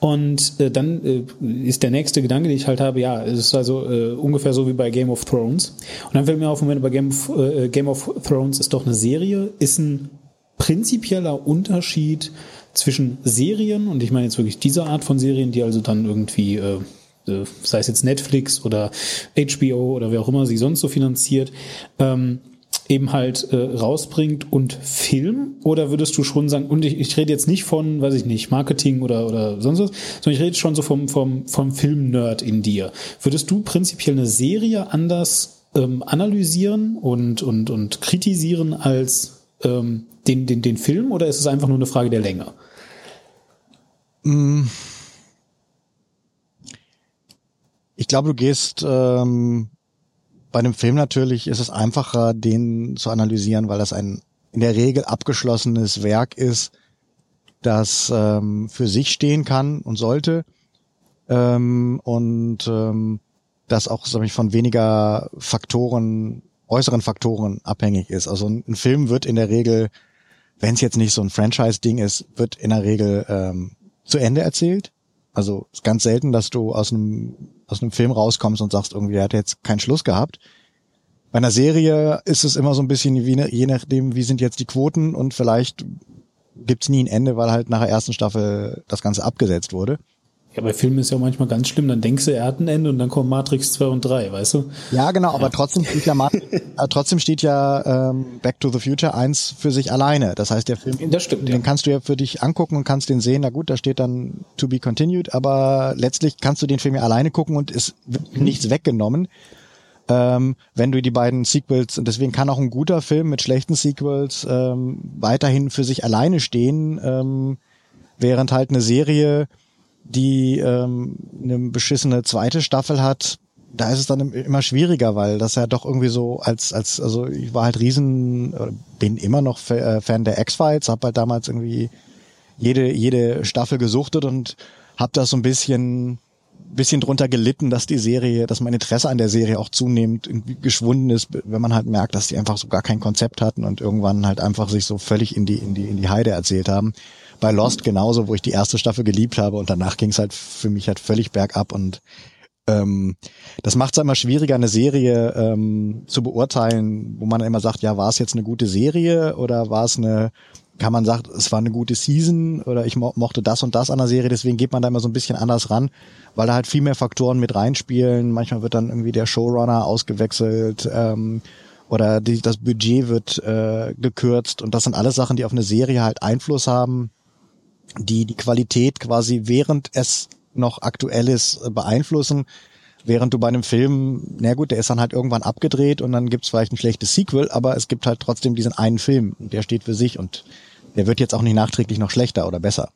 Und äh, dann äh, ist der nächste Gedanke, den ich halt habe, ja, es ist also äh, ungefähr so wie bei Game of Thrones. Und dann fällt mir auf, Moment, bei Game of, äh, Game of Thrones ist doch eine Serie, ist ein prinzipieller Unterschied zwischen Serien, und ich meine jetzt wirklich diese Art von Serien, die also dann irgendwie, äh, äh, sei es jetzt Netflix oder HBO oder wer auch immer sie sonst so finanziert, ähm, eben halt äh, rausbringt und Film? Oder würdest du schon sagen, und ich, ich rede jetzt nicht von, weiß ich nicht, Marketing oder, oder sonst was, sondern ich rede schon so vom, vom, vom Film-Nerd in dir. Würdest du prinzipiell eine Serie anders ähm, analysieren und, und, und kritisieren als ähm, den, den, den Film oder ist es einfach nur eine Frage der Länge? Mm. Ich glaube, du gehst ähm, bei einem Film natürlich ist es einfacher, den zu analysieren, weil das ein in der Regel abgeschlossenes Werk ist, das ähm, für sich stehen kann und sollte ähm, und ähm, das auch sag ich, von weniger Faktoren, äußeren Faktoren abhängig ist. Also ein, ein Film wird in der Regel, wenn es jetzt nicht so ein Franchise-Ding ist, wird in der Regel ähm, zu Ende erzählt. Also ist ganz selten, dass du aus einem aus einem Film rauskommst und sagst, irgendwie er hat jetzt keinen Schluss gehabt. Bei einer Serie ist es immer so ein bisschen wie, ne, je nachdem, wie sind jetzt die Quoten und vielleicht gibt's nie ein Ende, weil halt nach der ersten Staffel das Ganze abgesetzt wurde. Ja, bei Filmen ist ja manchmal ganz schlimm, dann denkst du, er hat ein Ende und dann kommen Matrix 2 und 3, weißt du? Ja, genau, aber ja. trotzdem steht ja äh, trotzdem steht ja ähm, Back to the Future 1 für sich alleine. Das heißt, der Film, das stimmt, den ja. kannst du ja für dich angucken und kannst den sehen. Na gut, da steht dann to be continued, aber letztlich kannst du den Film ja alleine gucken und wird mhm. nichts weggenommen. Ähm, wenn du die beiden Sequels, und deswegen kann auch ein guter Film mit schlechten Sequels ähm, weiterhin für sich alleine stehen, ähm, während halt eine Serie die ähm, eine beschissene zweite Staffel hat, da ist es dann immer schwieriger, weil das ja doch irgendwie so als als also ich war halt riesen bin immer noch äh, Fan der X-Files, habe halt damals irgendwie jede jede Staffel gesuchtet und habe das so ein bisschen bisschen drunter gelitten, dass die Serie, dass mein Interesse an der Serie auch zunehmend geschwunden ist, wenn man halt merkt, dass die einfach so gar kein Konzept hatten und irgendwann halt einfach sich so völlig in die in die in die Heide erzählt haben bei Lost genauso, wo ich die erste Staffel geliebt habe und danach ging es halt für mich halt völlig bergab und ähm, das macht es immer schwieriger, eine Serie ähm, zu beurteilen, wo man immer sagt, ja, war es jetzt eine gute Serie oder war es eine, kann man sagen, es war eine gute Season oder ich mo mochte das und das an der Serie, deswegen geht man da immer so ein bisschen anders ran, weil da halt viel mehr Faktoren mit reinspielen. Manchmal wird dann irgendwie der Showrunner ausgewechselt ähm, oder die, das Budget wird äh, gekürzt und das sind alles Sachen, die auf eine Serie halt Einfluss haben die die Qualität quasi während es noch aktuell ist äh, beeinflussen. Während du bei einem Film, na gut, der ist dann halt irgendwann abgedreht und dann gibt's vielleicht ein schlechtes Sequel, aber es gibt halt trotzdem diesen einen Film, der steht für sich und der wird jetzt auch nicht nachträglich noch schlechter oder besser.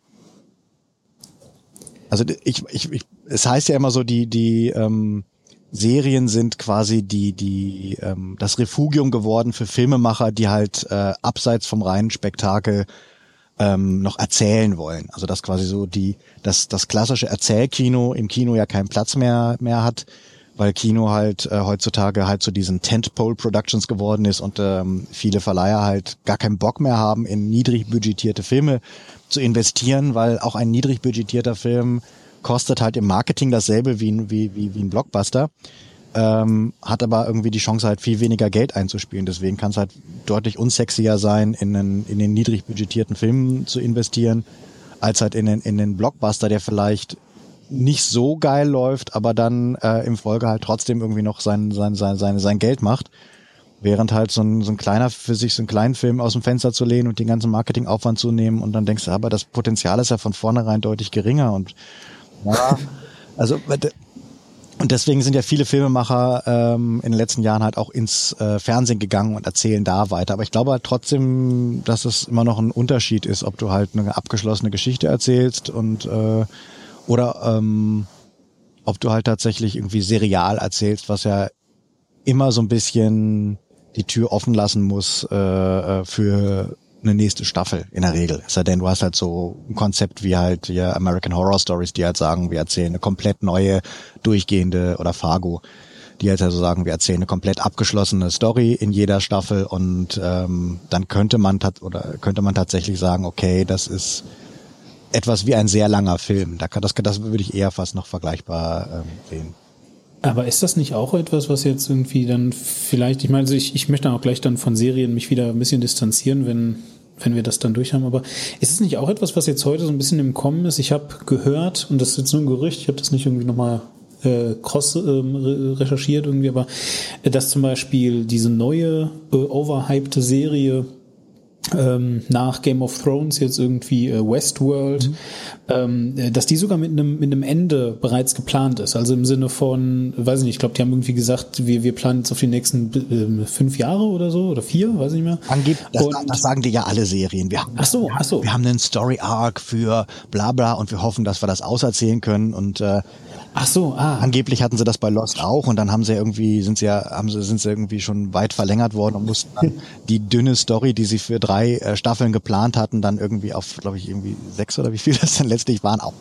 Also ich, ich, ich es heißt ja immer so, die, die ähm, Serien sind quasi die, die ähm, das Refugium geworden für Filmemacher, die halt äh, abseits vom reinen Spektakel ähm, noch erzählen wollen. Also dass quasi so die, dass das klassische Erzählkino im Kino ja keinen Platz mehr mehr hat, weil Kino halt äh, heutzutage halt zu diesen Tentpole Productions geworden ist und ähm, viele Verleiher halt gar keinen Bock mehr haben, in niedrig budgetierte Filme zu investieren, weil auch ein niedrig budgetierter Film kostet halt im Marketing dasselbe wie, wie, wie, wie ein Blockbuster ähm, hat aber irgendwie die Chance halt viel weniger Geld einzuspielen. Deswegen kann es halt deutlich unsexier sein, in, einen, in den niedrig budgetierten Filmen zu investieren, als halt in den, in den Blockbuster, der vielleicht nicht so geil läuft, aber dann äh, im Folge halt trotzdem irgendwie noch sein, sein, sein, sein, sein Geld macht. Während halt so ein, so ein kleiner, für sich so einen kleinen Film aus dem Fenster zu lehnen und den ganzen Marketingaufwand zu nehmen und dann denkst du, aber das Potenzial ist ja von vornherein deutlich geringer und ja, also und deswegen sind ja viele Filmemacher ähm, in den letzten Jahren halt auch ins äh, Fernsehen gegangen und erzählen da weiter. Aber ich glaube halt trotzdem, dass es immer noch ein Unterschied ist, ob du halt eine abgeschlossene Geschichte erzählst und äh, oder ähm, ob du halt tatsächlich irgendwie serial erzählst, was ja immer so ein bisschen die Tür offen lassen muss äh, äh für eine nächste Staffel in der Regel. Es sei denn, du hast halt so ein Konzept wie halt ja American Horror Stories, die halt sagen, wir erzählen eine komplett neue, durchgehende oder Fargo, die halt also sagen, wir erzählen eine komplett abgeschlossene Story in jeder Staffel und ähm, dann könnte man oder könnte man tatsächlich sagen, okay, das ist etwas wie ein sehr langer Film. Da kann, das, das würde ich eher fast noch vergleichbar ähm, sehen. Aber ist das nicht auch etwas, was jetzt irgendwie dann vielleicht, ich meine, also ich, ich möchte auch gleich dann von Serien mich wieder ein bisschen distanzieren, wenn, wenn wir das dann durch haben. Aber ist es nicht auch etwas, was jetzt heute so ein bisschen im Kommen ist? Ich habe gehört, und das ist jetzt nur ein Gerücht, ich habe das nicht irgendwie nochmal äh, cross ähm, recherchiert irgendwie, aber äh, dass zum Beispiel diese neue äh, overhypte Serie ähm, nach Game of Thrones jetzt irgendwie äh, Westworld, mhm. ähm, äh, dass die sogar mit einem mit einem Ende bereits geplant ist. Also im Sinne von, weiß ich nicht, ich glaube, die haben irgendwie gesagt, wir wir planen jetzt auf die nächsten äh, fünf Jahre oder so oder vier, weiß ich nicht mehr. Angeb das, und, das sagen die ja alle Serien. Wir haben, ach so, ach so. Wir haben einen Story Arc für bla bla und wir hoffen, dass wir das auserzählen können und äh, Ach so, ah. Angeblich hatten sie das bei Lost auch und dann haben sie irgendwie, sind sie ja, haben sie, sind sie irgendwie schon weit verlängert worden und mussten dann die dünne Story, die sie für drei äh, Staffeln geplant hatten, dann irgendwie auf, glaube ich, irgendwie sechs oder wie viel das dann letztlich waren, auch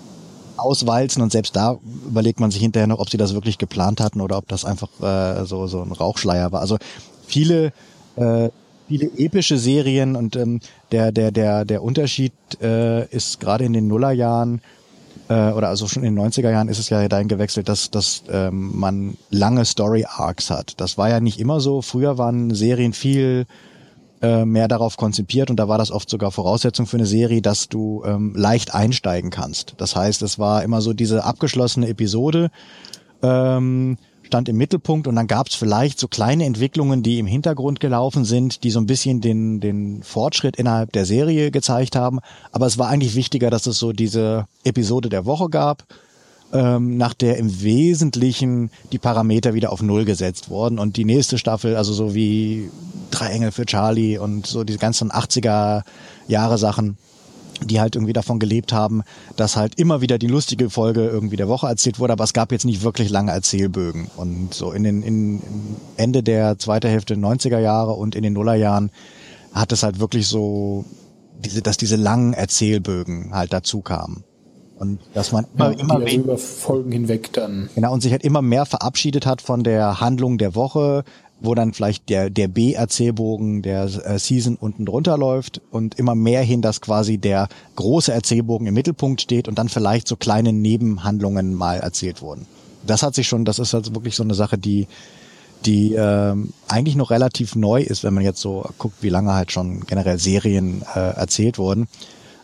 auswalzen und selbst da überlegt man sich hinterher noch, ob sie das wirklich geplant hatten oder ob das einfach äh, so so ein Rauchschleier war. Also viele äh, viele epische Serien und ähm, der der der der Unterschied äh, ist gerade in den Nullerjahren äh, oder also schon in den 90er Jahren ist es ja dahin gewechselt, dass dass ähm, man lange Story Arcs hat. Das war ja nicht immer so. Früher waren Serien viel äh, mehr darauf konzipiert und da war das oft sogar Voraussetzung für eine Serie, dass du ähm, leicht einsteigen kannst. Das heißt, es war immer so diese abgeschlossene Episode ähm, stand im Mittelpunkt und dann gab es vielleicht so kleine Entwicklungen, die im Hintergrund gelaufen sind, die so ein bisschen den, den Fortschritt innerhalb der Serie gezeigt haben. Aber es war eigentlich wichtiger, dass es so diese Episode der Woche gab ähm, nach der im Wesentlichen die Parameter wieder auf Null gesetzt wurden und die nächste Staffel, also so wie Drei Engel für Charlie und so die ganzen 80er Jahre Sachen, die halt irgendwie davon gelebt haben, dass halt immer wieder die lustige Folge irgendwie der Woche erzählt wurde, aber es gab jetzt nicht wirklich lange Erzählbögen. Und so in den in, Ende der zweiten Hälfte 90er Jahre und in den Nullerjahren hat es halt wirklich so diese, dass diese langen Erzählbögen halt dazu kamen. Und dass man immer, ja, immer also über Folgen hinweg dann. Genau, und sich halt immer mehr verabschiedet hat von der Handlung der Woche, wo dann vielleicht der, der B-Erzählbogen der äh, Season unten drunter läuft und immer mehr hin, dass quasi der große Erzählbogen im Mittelpunkt steht und dann vielleicht so kleine Nebenhandlungen mal erzählt wurden. Das hat sich schon, das ist also wirklich so eine Sache, die, die ähm, eigentlich noch relativ neu ist, wenn man jetzt so guckt, wie lange halt schon generell Serien äh, erzählt wurden.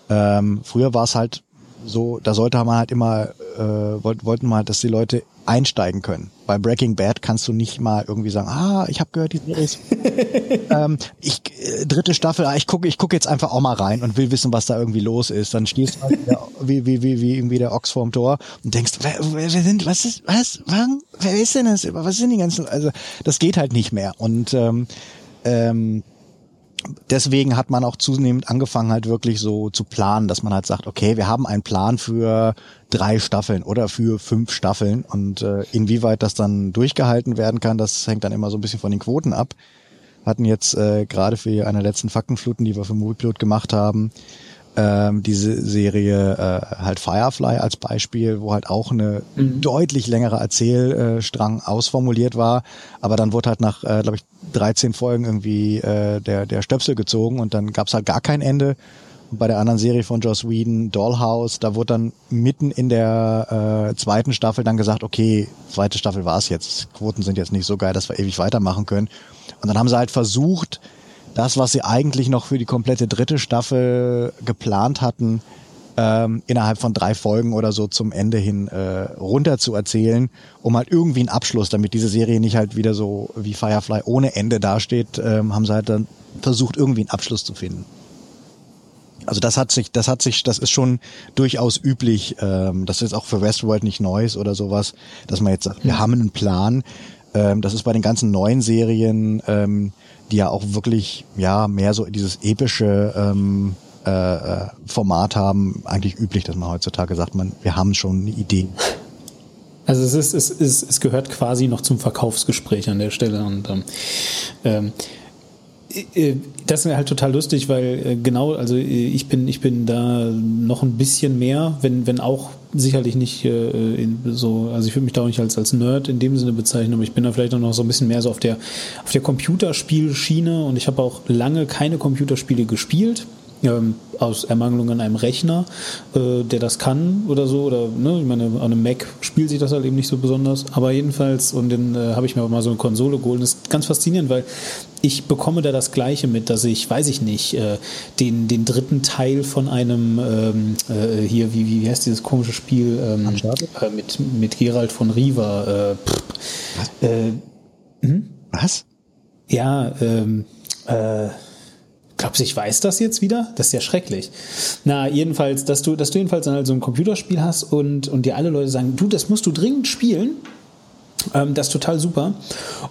Ähm, früher war es halt so, da sollte man halt immer, äh, wollten mal, dass die Leute einsteigen können. Bei Breaking Bad kannst du nicht mal irgendwie sagen, ah, ich habe gehört, die Serie ist ähm, ich äh, dritte Staffel, ah, ich gucke ich guck jetzt einfach auch mal rein und will wissen, was da irgendwie los ist. Dann stehst du halt wie, wie, wie, wie irgendwie der Ochs vorm Tor und denkst, wer, wer sind, was ist, was, wann, wer ist denn das? Was sind die ganzen, also das geht halt nicht mehr. Und ähm, ähm, deswegen hat man auch zunehmend angefangen halt wirklich so zu planen, dass man halt sagt, okay, wir haben einen Plan für drei Staffeln oder für fünf Staffeln und äh, inwieweit das dann durchgehalten werden kann, das hängt dann immer so ein bisschen von den Quoten ab. Hatten jetzt äh, gerade für eine letzten Faktenfluten, die wir für Moviepilot gemacht haben, ähm, diese Serie äh, halt Firefly als Beispiel, wo halt auch eine mhm. deutlich längere Erzählstrang äh, ausformuliert war, aber dann wurde halt nach, äh, glaube ich, 13 Folgen irgendwie äh, der, der Stöpsel gezogen und dann gab's halt gar kein Ende. Und bei der anderen Serie von Joss Whedon, Dollhouse, da wurde dann mitten in der äh, zweiten Staffel dann gesagt, okay, zweite Staffel war's jetzt, Quoten sind jetzt nicht so geil, dass wir ewig weitermachen können. Und dann haben sie halt versucht, das, was sie eigentlich noch für die komplette dritte Staffel geplant hatten, ähm, innerhalb von drei Folgen oder so zum Ende hin äh, runter zu erzählen, um halt irgendwie einen Abschluss, damit diese Serie nicht halt wieder so wie Firefly ohne Ende dasteht, ähm, haben sie halt dann versucht, irgendwie einen Abschluss zu finden. Also das hat sich, das hat sich, das ist schon durchaus üblich. Ähm, das ist auch für Westworld nicht Neues oder sowas, dass man jetzt sagt, wir haben einen Plan. Ähm, das ist bei den ganzen neuen Serien ähm, die ja auch wirklich ja mehr so dieses epische ähm, äh, äh, Format haben, eigentlich üblich, dass man heutzutage sagt, man, wir haben schon eine Idee. Also es ist, es ist, es gehört quasi noch zum Verkaufsgespräch an der Stelle und ähm, ähm äh, das ist halt total lustig, weil äh, genau, also äh, ich bin, ich bin da noch ein bisschen mehr, wenn, wenn auch sicherlich nicht äh, so, also ich würde mich da auch nicht als, als Nerd in dem Sinne bezeichnen, aber ich bin da vielleicht auch noch so ein bisschen mehr so auf der, auf der Computerspielschiene und ich habe auch lange keine Computerspiele gespielt ähm, aus Ermangelung an einem Rechner, äh, der das kann oder so. Oder ne, ich meine, an einem Mac spielt sich das halt eben nicht so besonders. Aber jedenfalls, und dann äh, habe ich mir mal so eine Konsole geholt. Das ist ganz faszinierend, weil ich bekomme da das Gleiche mit, dass ich, weiß ich nicht, äh, den, den dritten Teil von einem ähm, äh, hier, wie, wie heißt dieses komische Spiel ähm, äh, mit, mit Gerald von Riva. Äh, Was? Äh, hm? Was? Ja, ähm, äh, Glaubst du, ich weiß das jetzt wieder? Das ist ja schrecklich. Na, jedenfalls, dass du, dass du jedenfalls dann halt so ein Computerspiel hast und, und dir alle Leute sagen, du, das musst du dringend spielen. Ähm, das ist total super.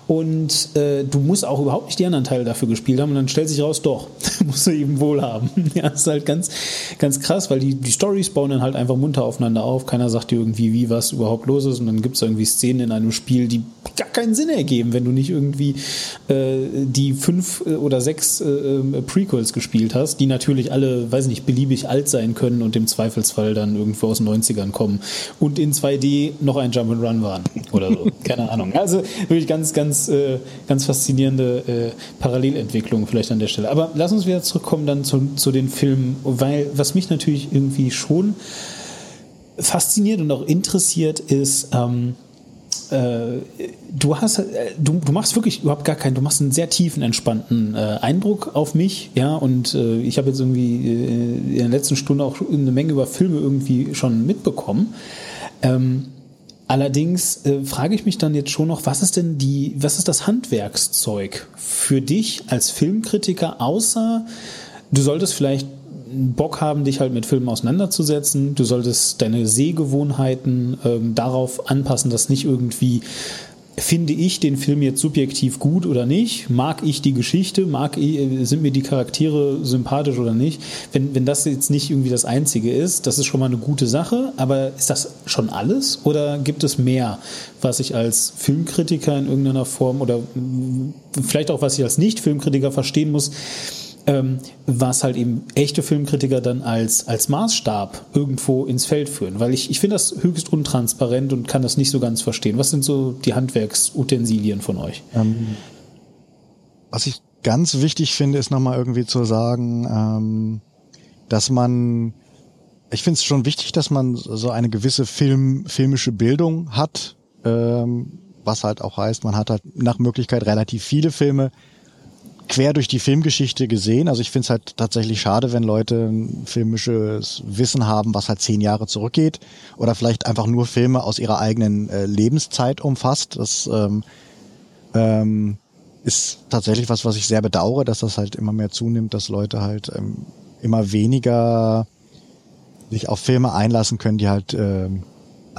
Und äh, du musst auch überhaupt nicht die anderen Teile dafür gespielt haben. Und dann stellt sich raus, doch, musst du eben wohl haben. ja, ist halt ganz, ganz krass, weil die, die Stories bauen dann halt einfach munter aufeinander auf. Keiner sagt dir irgendwie, wie was überhaupt los ist. Und dann gibt es irgendwie Szenen in einem Spiel, die gar keinen Sinn ergeben, wenn du nicht irgendwie äh, die fünf äh, oder sechs äh, äh, Prequels gespielt hast, die natürlich alle, weiß nicht, beliebig alt sein können und im Zweifelsfall dann irgendwo aus den 90ern kommen und in 2D noch ein Jump'n'Run waren oder so. Keine Ahnung. Also wirklich ganz, ganz, äh, ganz faszinierende äh, Parallelentwicklung vielleicht an der Stelle. Aber lass uns wieder zurückkommen dann zu, zu den Filmen, weil was mich natürlich irgendwie schon fasziniert und auch interessiert ist, ähm, äh, du hast, äh, du, du machst wirklich überhaupt gar keinen, du machst einen sehr tiefen, entspannten äh, Eindruck auf mich, ja, und äh, ich habe jetzt irgendwie äh, in der letzten Stunde auch eine Menge über Filme irgendwie schon mitbekommen. Ähm, Allerdings äh, frage ich mich dann jetzt schon noch, was ist denn die, was ist das Handwerkszeug für dich als Filmkritiker, außer du solltest vielleicht Bock haben, dich halt mit Filmen auseinanderzusetzen. Du solltest deine Sehgewohnheiten ähm, darauf anpassen, dass nicht irgendwie finde ich den Film jetzt subjektiv gut oder nicht? Mag ich die Geschichte? Mag ich, sind mir die Charaktere sympathisch oder nicht? Wenn, wenn das jetzt nicht irgendwie das Einzige ist, das ist schon mal eine gute Sache, aber ist das schon alles? Oder gibt es mehr, was ich als Filmkritiker in irgendeiner Form oder vielleicht auch was ich als Nicht-Filmkritiker verstehen muss? Ähm, was halt eben echte Filmkritiker dann als, als Maßstab irgendwo ins Feld führen. Weil ich, ich finde das höchst untransparent und kann das nicht so ganz verstehen. Was sind so die Handwerksutensilien von euch? Ähm, was ich ganz wichtig finde, ist nochmal irgendwie zu sagen, ähm, dass man, ich finde es schon wichtig, dass man so eine gewisse Film, filmische Bildung hat, ähm, was halt auch heißt, man hat halt nach Möglichkeit relativ viele Filme quer durch die Filmgeschichte gesehen. Also ich finde es halt tatsächlich schade, wenn Leute ein filmisches Wissen haben, was halt zehn Jahre zurückgeht oder vielleicht einfach nur Filme aus ihrer eigenen äh, Lebenszeit umfasst. Das ähm, ähm, ist tatsächlich was, was ich sehr bedauere, dass das halt immer mehr zunimmt, dass Leute halt ähm, immer weniger sich auf Filme einlassen können, die halt ähm,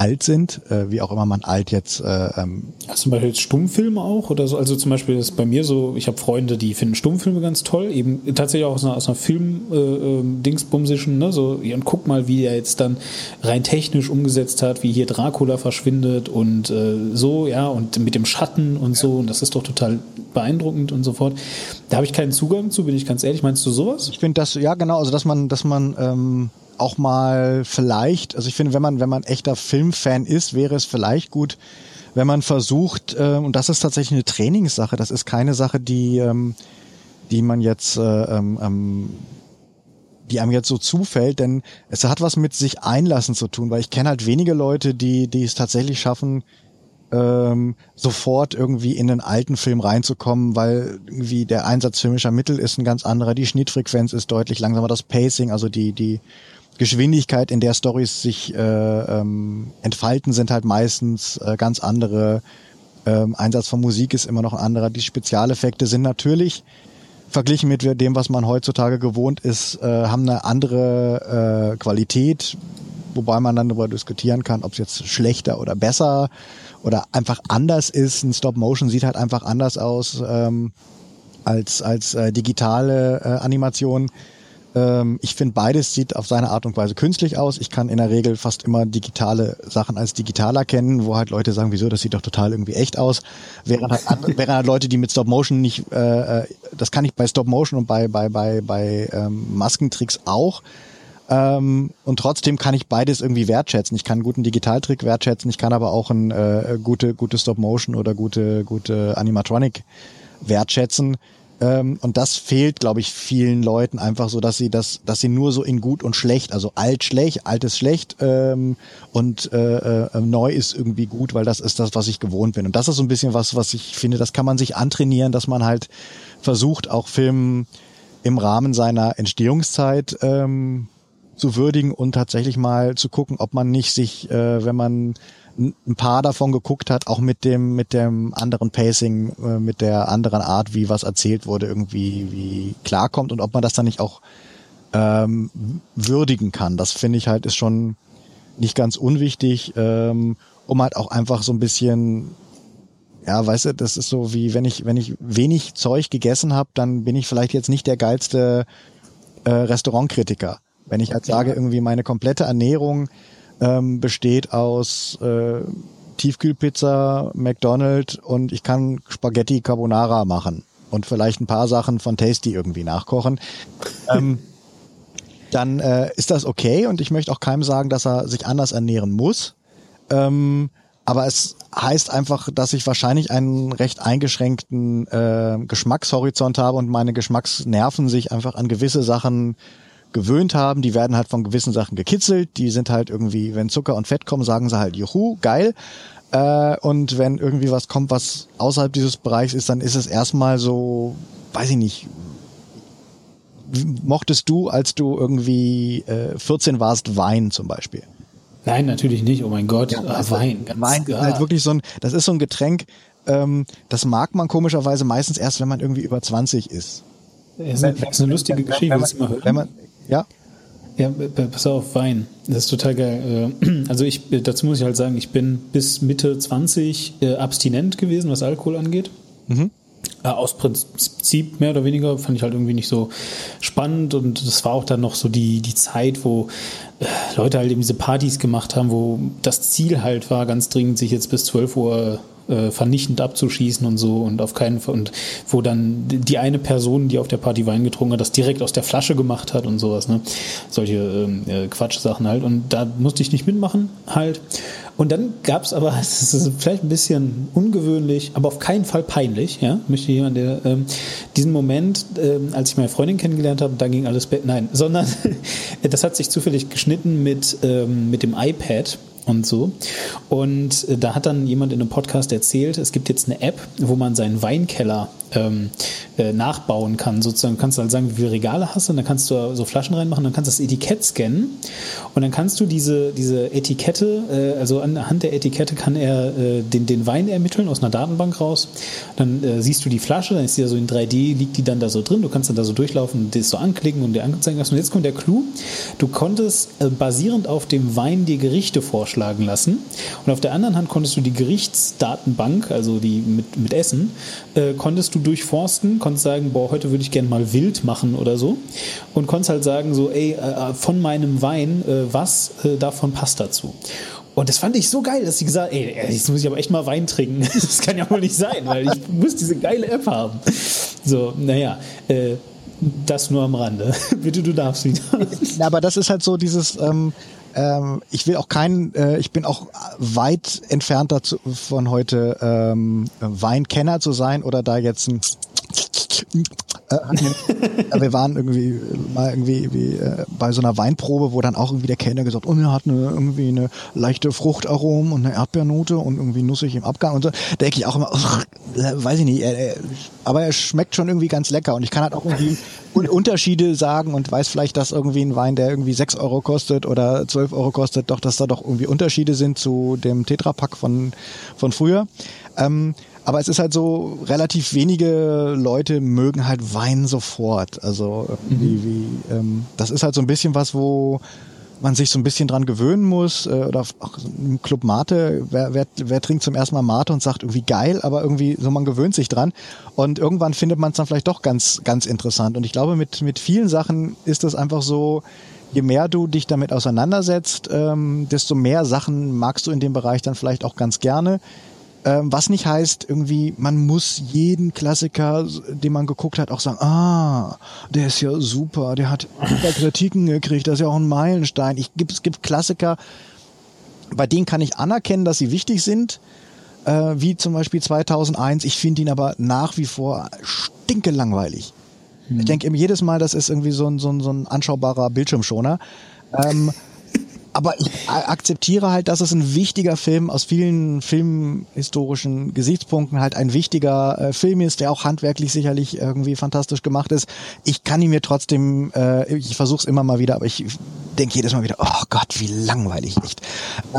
alt sind, äh, wie auch immer man alt jetzt. Äh, ähm also zum Beispiel jetzt Stummfilme auch oder so. Also zum Beispiel ist bei mir so, ich habe Freunde, die finden Stummfilme ganz toll, eben tatsächlich auch aus einer, aus einer Film-Dingsbumsischen, äh, ähm, ne? So, ja, und guck mal, wie er jetzt dann rein technisch umgesetzt hat, wie hier Dracula verschwindet und äh, so, ja, und mit dem Schatten und so. Und das ist doch total beeindruckend und so fort. Da habe ich keinen Zugang zu, bin ich ganz ehrlich. Meinst du sowas? Ich finde das, ja genau, also dass man, dass man ähm auch mal vielleicht, also ich finde, wenn man, wenn man echter Filmfan ist, wäre es vielleicht gut, wenn man versucht, äh, und das ist tatsächlich eine Trainingssache, das ist keine Sache, die, ähm, die man jetzt, äh, ähm, ähm, die einem jetzt so zufällt, denn es hat was mit sich einlassen zu tun, weil ich kenne halt wenige Leute, die, die es tatsächlich schaffen, ähm, sofort irgendwie in den alten Film reinzukommen, weil irgendwie der Einsatz filmischer Mittel ist ein ganz anderer, die Schnittfrequenz ist deutlich langsamer, das Pacing, also die, die, Geschwindigkeit, in der Stories sich äh, ähm, entfalten, sind halt meistens äh, ganz andere. Ähm, Einsatz von Musik ist immer noch ein anderer. Die Spezialeffekte sind natürlich verglichen mit dem, was man heutzutage gewohnt ist, äh, haben eine andere äh, Qualität, wobei man dann darüber diskutieren kann, ob es jetzt schlechter oder besser oder einfach anders ist. Ein Stop Motion sieht halt einfach anders aus ähm, als als äh, digitale äh, Animation. Ähm, ich finde, beides sieht auf seine Art und Weise künstlich aus. Ich kann in der Regel fast immer digitale Sachen als digital erkennen, wo halt Leute sagen, wieso, das sieht doch total irgendwie echt aus. Während halt, während halt Leute, die mit Stop Motion nicht, äh, äh, das kann ich bei Stop Motion und bei, bei, bei, bei ähm, Maskentricks auch. Ähm, und trotzdem kann ich beides irgendwie wertschätzen. Ich kann einen guten Digitaltrick wertschätzen, ich kann aber auch ein äh, gute, gute Stop Motion oder gute, gute Animatronic wertschätzen. Ähm, und das fehlt, glaube ich, vielen Leuten einfach so, dass sie das, dass sie nur so in gut und schlecht, also alt schlecht, altes schlecht ähm, und äh, äh, neu ist irgendwie gut, weil das ist das, was ich gewohnt bin. Und das ist so ein bisschen was, was ich finde, das kann man sich antrainieren, dass man halt versucht, auch Filmen im Rahmen seiner Entstehungszeit ähm, zu würdigen und tatsächlich mal zu gucken, ob man nicht sich, äh, wenn man ein paar davon geguckt hat, auch mit dem mit dem anderen Pacing, äh, mit der anderen Art, wie was erzählt wurde, irgendwie wie klarkommt und ob man das dann nicht auch ähm, würdigen kann. Das finde ich halt ist schon nicht ganz unwichtig, ähm, um halt auch einfach so ein bisschen ja, weißt du, das ist so wie wenn ich wenn ich wenig Zeug gegessen habe, dann bin ich vielleicht jetzt nicht der geilste äh, Restaurantkritiker. Wenn ich halt sage, irgendwie meine komplette Ernährung ähm, besteht aus äh, Tiefkühlpizza, McDonald's und ich kann Spaghetti Carbonara machen und vielleicht ein paar Sachen von Tasty irgendwie nachkochen. ähm, dann äh, ist das okay und ich möchte auch keinem sagen, dass er sich anders ernähren muss. Ähm, aber es heißt einfach, dass ich wahrscheinlich einen recht eingeschränkten äh, Geschmackshorizont habe und meine Geschmacksnerven sich einfach an gewisse Sachen gewöhnt haben. Die werden halt von gewissen Sachen gekitzelt. Die sind halt irgendwie, wenn Zucker und Fett kommen, sagen sie halt, juhu, geil. Äh, und wenn irgendwie was kommt, was außerhalb dieses Bereichs ist, dann ist es erstmal so, weiß ich nicht, mochtest du, als du irgendwie äh, 14 warst, Wein zum Beispiel? Nein, natürlich nicht. Oh mein Gott, ja, ah, Wein. Ganz Wein ist halt wirklich so ein, das ist so ein Getränk, ähm, das mag man komischerweise meistens erst, wenn man irgendwie über 20 ist. Das ist eine, das ist eine lustige Geschichte, wenn man, wenn man, ja. Ja, pass auf, Wein. Das ist total geil. Äh, also ich, dazu muss ich halt sagen, ich bin bis Mitte 20 äh, abstinent gewesen, was Alkohol angeht. Mhm. Äh, aus Prinzip mehr oder weniger fand ich halt irgendwie nicht so spannend und das war auch dann noch so die, die Zeit, wo Leute halt eben diese Partys gemacht haben, wo das Ziel halt war, ganz dringend sich jetzt bis 12 Uhr äh, vernichtend abzuschießen und so und auf keinen Fall und wo dann die eine Person, die auf der Party Wein getrunken hat, das direkt aus der Flasche gemacht hat und sowas, ne? Solche äh, Quatschsachen halt. Und da musste ich nicht mitmachen halt. Und dann gab es aber, es ist vielleicht ein bisschen ungewöhnlich, aber auf keinen Fall peinlich, ja, möchte jemand, der ähm, diesen Moment, ähm, als ich meine Freundin kennengelernt habe, da ging alles, nein, sondern das hat sich zufällig geschnitten mit, ähm, mit dem iPad und so. Und äh, da hat dann jemand in einem Podcast erzählt, es gibt jetzt eine App, wo man seinen Weinkeller ähm, äh, nachbauen kann. Sozusagen kannst du halt sagen, wie viele Regale hast du und dann kannst du so Flaschen reinmachen, dann kannst du das Etikett scannen und dann kannst du diese, diese Etikette, äh, also anhand der Etikette kann er äh, den, den Wein ermitteln aus einer Datenbank raus. Dann äh, siehst du die Flasche, dann ist die ja so in 3D, liegt die dann da so drin, du kannst dann da so durchlaufen das so anklicken und dir anzeigen lassen. Und jetzt kommt der Clou, du konntest äh, basierend auf dem Wein dir Gerichte vorschlagen lassen und auf der anderen Hand konntest du die Gerichtsdatenbank, also die mit, mit Essen, äh, konntest du durchforsten, konntest sagen, boah, heute würde ich gerne mal wild machen oder so. Und konntest halt sagen, so, ey, äh, von meinem Wein, äh, was äh, davon passt dazu? Und das fand ich so geil, dass sie gesagt ey, jetzt muss ich aber echt mal Wein trinken. Das kann ja wohl nicht sein, weil ich muss diese geile App haben. So, naja, äh, das nur am Rande. Bitte, du darfst wieder. Aber das ist halt so dieses, ähm, ähm, ich will auch keinen, äh, ich bin auch weit entfernt dazu, von heute ähm, Weinkenner zu sein oder da jetzt ein äh, wir waren irgendwie mal irgendwie wie, äh, bei so einer Weinprobe, wo dann auch irgendwie der Kellner gesagt, oh, er hat eine, irgendwie eine leichte Fruchtaromen und eine Erdbeernote und irgendwie nussig im Abgang und so. Da denke ich auch immer, oh, weiß ich nicht, äh, aber er schmeckt schon irgendwie ganz lecker und ich kann halt auch irgendwie Unterschiede sagen und weiß vielleicht, dass irgendwie ein Wein, der irgendwie sechs Euro kostet oder zwölf Euro kostet, doch, dass da doch irgendwie Unterschiede sind zu dem Tetrapack von, von früher. Ähm, aber es ist halt so, relativ wenige Leute mögen halt Wein sofort. Also mhm. wie, ähm, das ist halt so ein bisschen was, wo man sich so ein bisschen dran gewöhnen muss. Äh, oder auch im Club Mate, wer, wer, wer trinkt zum ersten Mal Mate und sagt irgendwie geil, aber irgendwie so man gewöhnt sich dran. Und irgendwann findet man es dann vielleicht doch ganz, ganz interessant. Und ich glaube, mit, mit vielen Sachen ist es einfach so, je mehr du dich damit auseinandersetzt, ähm, desto mehr Sachen magst du in dem Bereich dann vielleicht auch ganz gerne. Ähm, was nicht heißt, irgendwie, man muss jeden Klassiker, den man geguckt hat, auch sagen, ah, der ist ja super, der hat super Kritiken gekriegt, das ist ja auch ein Meilenstein. Ich, gibt, es gibt Klassiker, bei denen kann ich anerkennen, dass sie wichtig sind, äh, wie zum Beispiel 2001. Ich finde ihn aber nach wie vor stinke langweilig. Hm. Ich denke jedes Mal, das ist irgendwie so ein, so ein, so ein anschaubarer Bildschirmschoner. Ähm, aber ich akzeptiere halt, dass es ein wichtiger Film aus vielen filmhistorischen Gesichtspunkten halt ein wichtiger äh, Film ist, der auch handwerklich sicherlich irgendwie fantastisch gemacht ist. Ich kann ihn mir trotzdem, äh, ich versuche es immer mal wieder, aber ich denke jedes Mal wieder, oh Gott, wie langweilig nicht.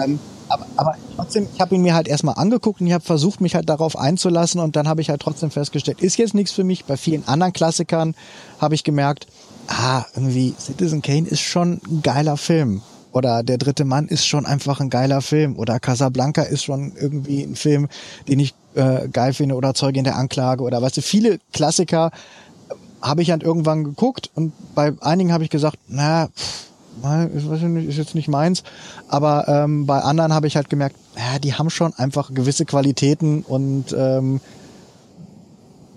Ähm, aber, aber trotzdem, ich habe ihn mir halt erstmal angeguckt und ich habe versucht, mich halt darauf einzulassen und dann habe ich halt trotzdem festgestellt, ist jetzt nichts für mich. Bei vielen anderen Klassikern habe ich gemerkt, ah, irgendwie Citizen Kane ist schon ein geiler Film oder Der dritte Mann ist schon einfach ein geiler Film. Oder Casablanca ist schon irgendwie ein Film, den ich äh, geil finde. Oder Zeuge in der Anklage. Oder weißt du, viele Klassiker habe ich halt irgendwann geguckt. Und bei einigen habe ich gesagt, na, pff, ist jetzt nicht meins, aber ähm, bei anderen habe ich halt gemerkt, ja, die haben schon einfach gewisse Qualitäten. Und ähm,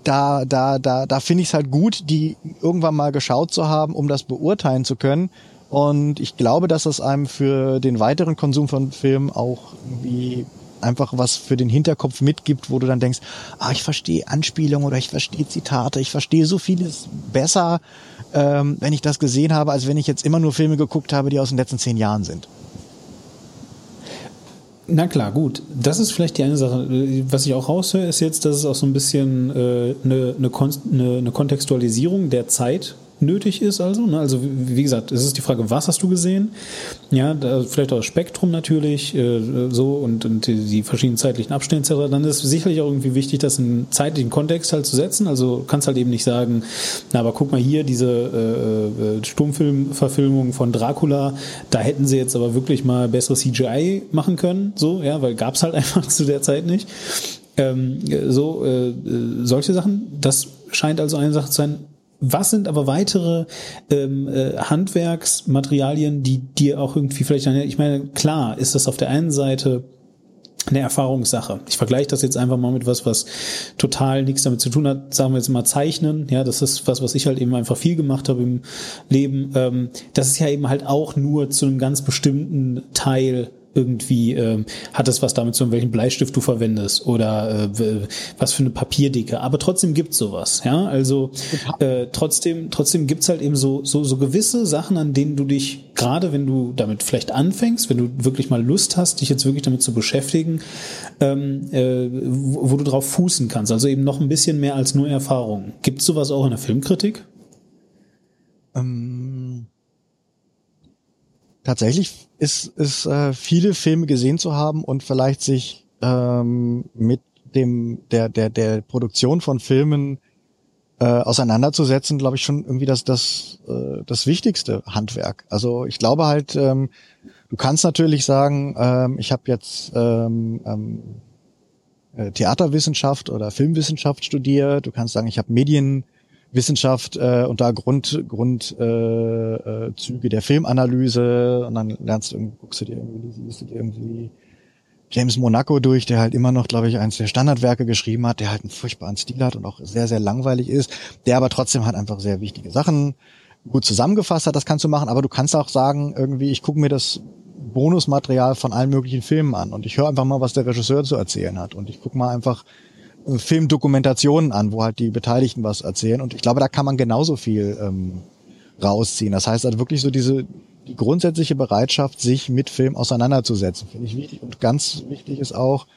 da, da, da, da finde ich es halt gut, die irgendwann mal geschaut zu haben, um das beurteilen zu können. Und ich glaube, dass es einem für den weiteren Konsum von Filmen auch irgendwie einfach was für den Hinterkopf mitgibt, wo du dann denkst, ah, ich verstehe Anspielungen oder ich verstehe Zitate, ich verstehe so vieles besser, ähm, wenn ich das gesehen habe, als wenn ich jetzt immer nur Filme geguckt habe, die aus den letzten zehn Jahren sind. Na klar, gut. Das ist vielleicht die eine Sache. Was ich auch raushöre, ist jetzt, dass es auch so ein bisschen äh, eine, eine, eine, eine Kontextualisierung der Zeit nötig ist also. Ne? Also wie gesagt, es ist die Frage, was hast du gesehen? Ja, da, vielleicht auch das Spektrum natürlich, äh, so und, und die, die verschiedenen zeitlichen Abstände etc. Dann ist es sicherlich auch irgendwie wichtig, das in zeitlichen Kontext halt zu setzen. Also kannst halt eben nicht sagen, na aber guck mal hier, diese äh, äh Stummfilmverfilmung von Dracula, da hätten sie jetzt aber wirklich mal bessere CGI machen können, so, ja, weil gab's halt einfach zu der Zeit nicht. Ähm, so, äh, äh, solche Sachen, das scheint also eine Sache zu sein, was sind aber weitere ähm, äh, Handwerksmaterialien, die dir auch irgendwie vielleicht, ich meine, klar ist das auf der einen Seite eine Erfahrungssache. Ich vergleiche das jetzt einfach mal mit was, was total nichts damit zu tun hat. Sagen wir jetzt mal Zeichnen. Ja, das ist was, was ich halt eben einfach viel gemacht habe im Leben. Ähm, das ist ja eben halt auch nur zu einem ganz bestimmten Teil irgendwie ähm, hat es was damit zu welchen Bleistift du verwendest oder äh, was für eine Papierdicke. Aber trotzdem gibt's sowas, ja. Also äh, trotzdem, trotzdem gibt's halt eben so, so, so gewisse Sachen, an denen du dich, gerade wenn du damit vielleicht anfängst, wenn du wirklich mal Lust hast, dich jetzt wirklich damit zu beschäftigen, ähm, äh, wo, wo du drauf fußen kannst. Also eben noch ein bisschen mehr als nur Erfahrung. Gibt's sowas auch in der Filmkritik? Ähm tatsächlich ist, ist äh, viele Filme gesehen zu haben und vielleicht sich ähm, mit dem der der der Produktion von Filmen äh, auseinanderzusetzen, glaube ich schon irgendwie das das äh, das wichtigste Handwerk. Also ich glaube halt, ähm, du kannst natürlich sagen, ähm, ich habe jetzt ähm, ähm, äh, Theaterwissenschaft oder Filmwissenschaft studiert. Du kannst sagen, ich habe Medien Wissenschaft äh, und da Grund, Grundzüge äh, äh, Züge der Filmanalyse. Und dann lernst du irgendwie, guckst du dir irgendwie, siehst du dir irgendwie James Monaco durch, der halt immer noch, glaube ich, eins der Standardwerke geschrieben hat, der halt einen furchtbaren Stil hat und auch sehr, sehr langweilig ist, der aber trotzdem halt einfach sehr wichtige Sachen gut zusammengefasst hat, das kannst du machen, aber du kannst auch sagen, irgendwie, ich gucke mir das Bonusmaterial von allen möglichen Filmen an und ich höre einfach mal, was der Regisseur zu erzählen hat. Und ich gucke mal einfach, Filmdokumentationen an, wo halt die Beteiligten was erzählen. Und ich glaube, da kann man genauso viel ähm, rausziehen. Das heißt halt wirklich so diese die grundsätzliche Bereitschaft, sich mit Film auseinanderzusetzen, finde ich wichtig. Und ganz wichtig ist auch,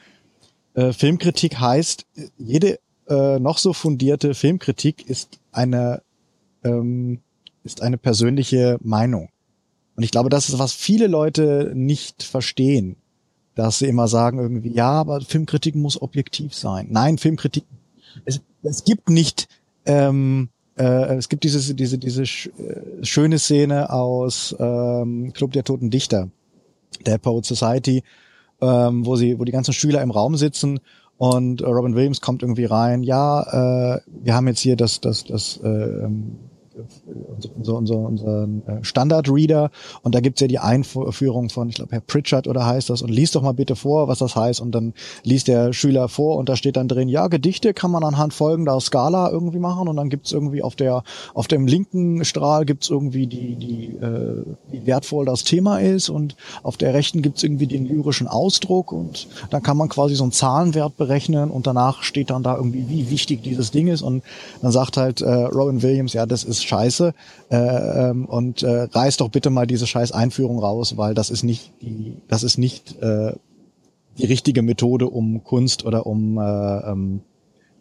äh, Filmkritik heißt, jede äh, noch so fundierte Filmkritik ist eine ähm, ist eine persönliche Meinung. Und ich glaube, das ist, was viele Leute nicht verstehen dass sie immer sagen irgendwie, ja, aber Filmkritik muss objektiv sein. Nein, Filmkritik, es, es gibt nicht, ähm, äh, es gibt diese, diese, diese sch äh, schöne Szene aus ähm, Club der Toten Dichter, der Poet Society, ähm, wo sie, wo die ganzen Schüler im Raum sitzen und Robin Williams kommt irgendwie rein, ja, äh, wir haben jetzt hier das, das, das äh, unser, unser, unseren äh, Standard-Reader. Und da gibt's ja die Einführung von, ich glaube, Herr Pritchard oder heißt das. Und liest doch mal bitte vor, was das heißt. Und dann liest der Schüler vor und da steht dann drin, ja, Gedichte kann man anhand folgender Skala irgendwie machen. Und dann gibt's irgendwie auf der auf dem linken Strahl gibt's irgendwie die, die äh, wie wertvoll das Thema ist. Und auf der rechten gibt's irgendwie den lyrischen Ausdruck. Und dann kann man quasi so einen Zahlenwert berechnen. Und danach steht dann da irgendwie, wie wichtig dieses Ding ist. Und dann sagt halt äh, Robin Williams, ja, das ist scheiße äh, ähm, und äh, reiß doch bitte mal diese scheiß Einführung raus, weil das ist nicht die, das ist nicht äh, die richtige Methode, um Kunst oder um äh, ähm,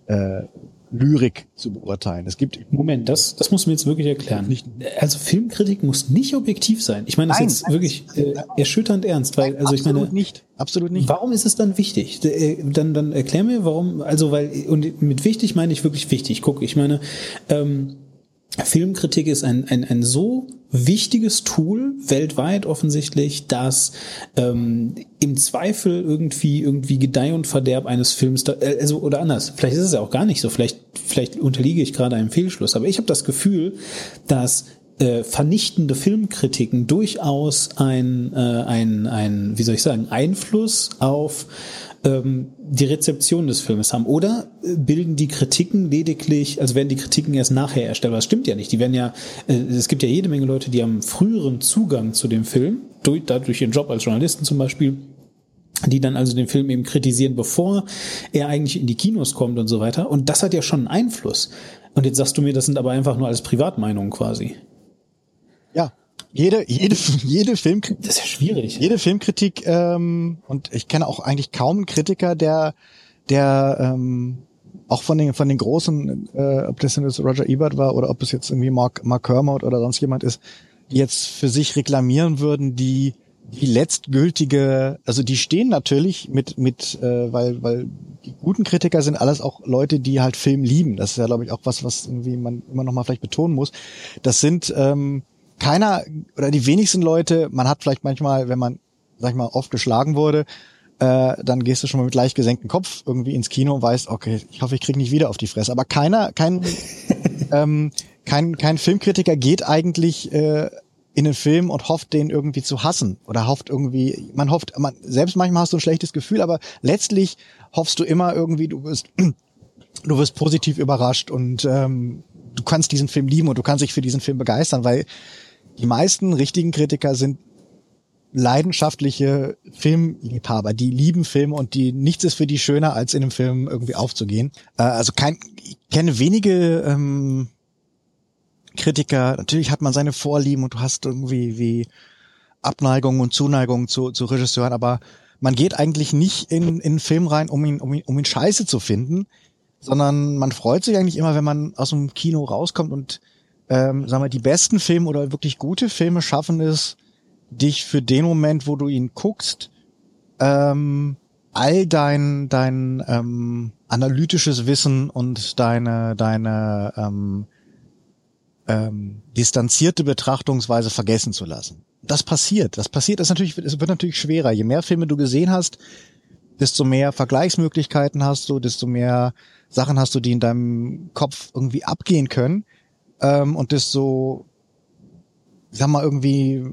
äh, Lyrik zu beurteilen. Es gibt Moment, das das muss mir jetzt wirklich erklären. Nicht, also Filmkritik muss nicht objektiv sein. Ich meine, das ist jetzt wirklich äh, erschütternd ernst, weil also ich meine nicht, absolut nicht. Warum ist es dann wichtig? Äh, dann dann erklär mir, warum. Also weil und mit wichtig meine ich wirklich wichtig. Guck, ich meine. Ähm, Filmkritik ist ein, ein, ein so wichtiges Tool weltweit offensichtlich, dass ähm, im Zweifel irgendwie irgendwie Gedeih und Verderb eines Films da, äh, also oder anders. Vielleicht ist es ja auch gar nicht so. Vielleicht vielleicht unterliege ich gerade einem Fehlschluss. Aber ich habe das Gefühl, dass äh, vernichtende Filmkritiken durchaus ein, äh, ein, ein, wie soll ich sagen, Einfluss auf ähm, die Rezeption des Filmes haben. Oder äh, bilden die Kritiken lediglich, also werden die Kritiken erst nachher erstellt. Das stimmt ja nicht. Die werden ja, äh, es gibt ja jede Menge Leute, die haben früheren Zugang zu dem Film, durch, dadurch ihren Job als Journalisten zum Beispiel, die dann also den Film eben kritisieren, bevor er eigentlich in die Kinos kommt und so weiter. Und das hat ja schon einen Einfluss. Und jetzt sagst du mir, das sind aber einfach nur alles Privatmeinungen quasi. Ja, jede, jede, jede Filmkritik. Das ist ja schwierig. Jede Filmkritik, ähm, und ich kenne auch eigentlich kaum einen Kritiker, der, der ähm, auch von den, von den großen, äh, ob das jetzt Roger Ebert war oder ob es jetzt irgendwie Mark, Mark Kermode oder sonst jemand ist, die jetzt für sich reklamieren würden, die die letztgültige, also die stehen natürlich mit, mit, äh, weil, weil die guten Kritiker sind alles auch Leute, die halt Film lieben. Das ist ja, glaube ich, auch was, was irgendwie man immer noch mal vielleicht betonen muss. Das sind ähm, keiner oder die wenigsten Leute, man hat vielleicht manchmal, wenn man, sag ich mal, oft geschlagen wurde, äh, dann gehst du schon mal mit leicht gesenktem Kopf irgendwie ins Kino und weißt, okay, ich hoffe, ich krieg nicht wieder auf die Fresse. Aber keiner, kein, ähm, kein, kein Filmkritiker geht eigentlich äh, in den Film und hofft, den irgendwie zu hassen oder hofft irgendwie, man hofft, man, selbst manchmal hast du ein schlechtes Gefühl, aber letztlich hoffst du immer irgendwie, du wirst, du wirst positiv überrascht und ähm, du kannst diesen Film lieben und du kannst dich für diesen Film begeistern, weil die meisten richtigen Kritiker sind leidenschaftliche Filmliebhaber, die lieben Filme und die nichts ist für die schöner, als in einem Film irgendwie aufzugehen. Äh, also kein, ich kenne wenige ähm, Kritiker, natürlich hat man seine Vorlieben und du hast irgendwie wie Abneigung und Zuneigung zu, zu Regisseuren, aber man geht eigentlich nicht in, in einen Film rein, um ihn, um ihn, um ihn scheiße zu finden, sondern man freut sich eigentlich immer, wenn man aus dem Kino rauskommt und ähm, sagen wir, die besten Filme oder wirklich gute Filme schaffen es, dich für den Moment, wo du ihn guckst, ähm, all dein dein ähm, analytisches Wissen und deine deine ähm, ähm, distanzierte Betrachtungsweise vergessen zu lassen. Das passiert. Das passiert. Das natürlich. Es wird natürlich schwerer. Je mehr Filme du gesehen hast, desto mehr Vergleichsmöglichkeiten hast du, desto mehr Sachen hast du, die in deinem Kopf irgendwie abgehen können ähm, und das so, sag mal, irgendwie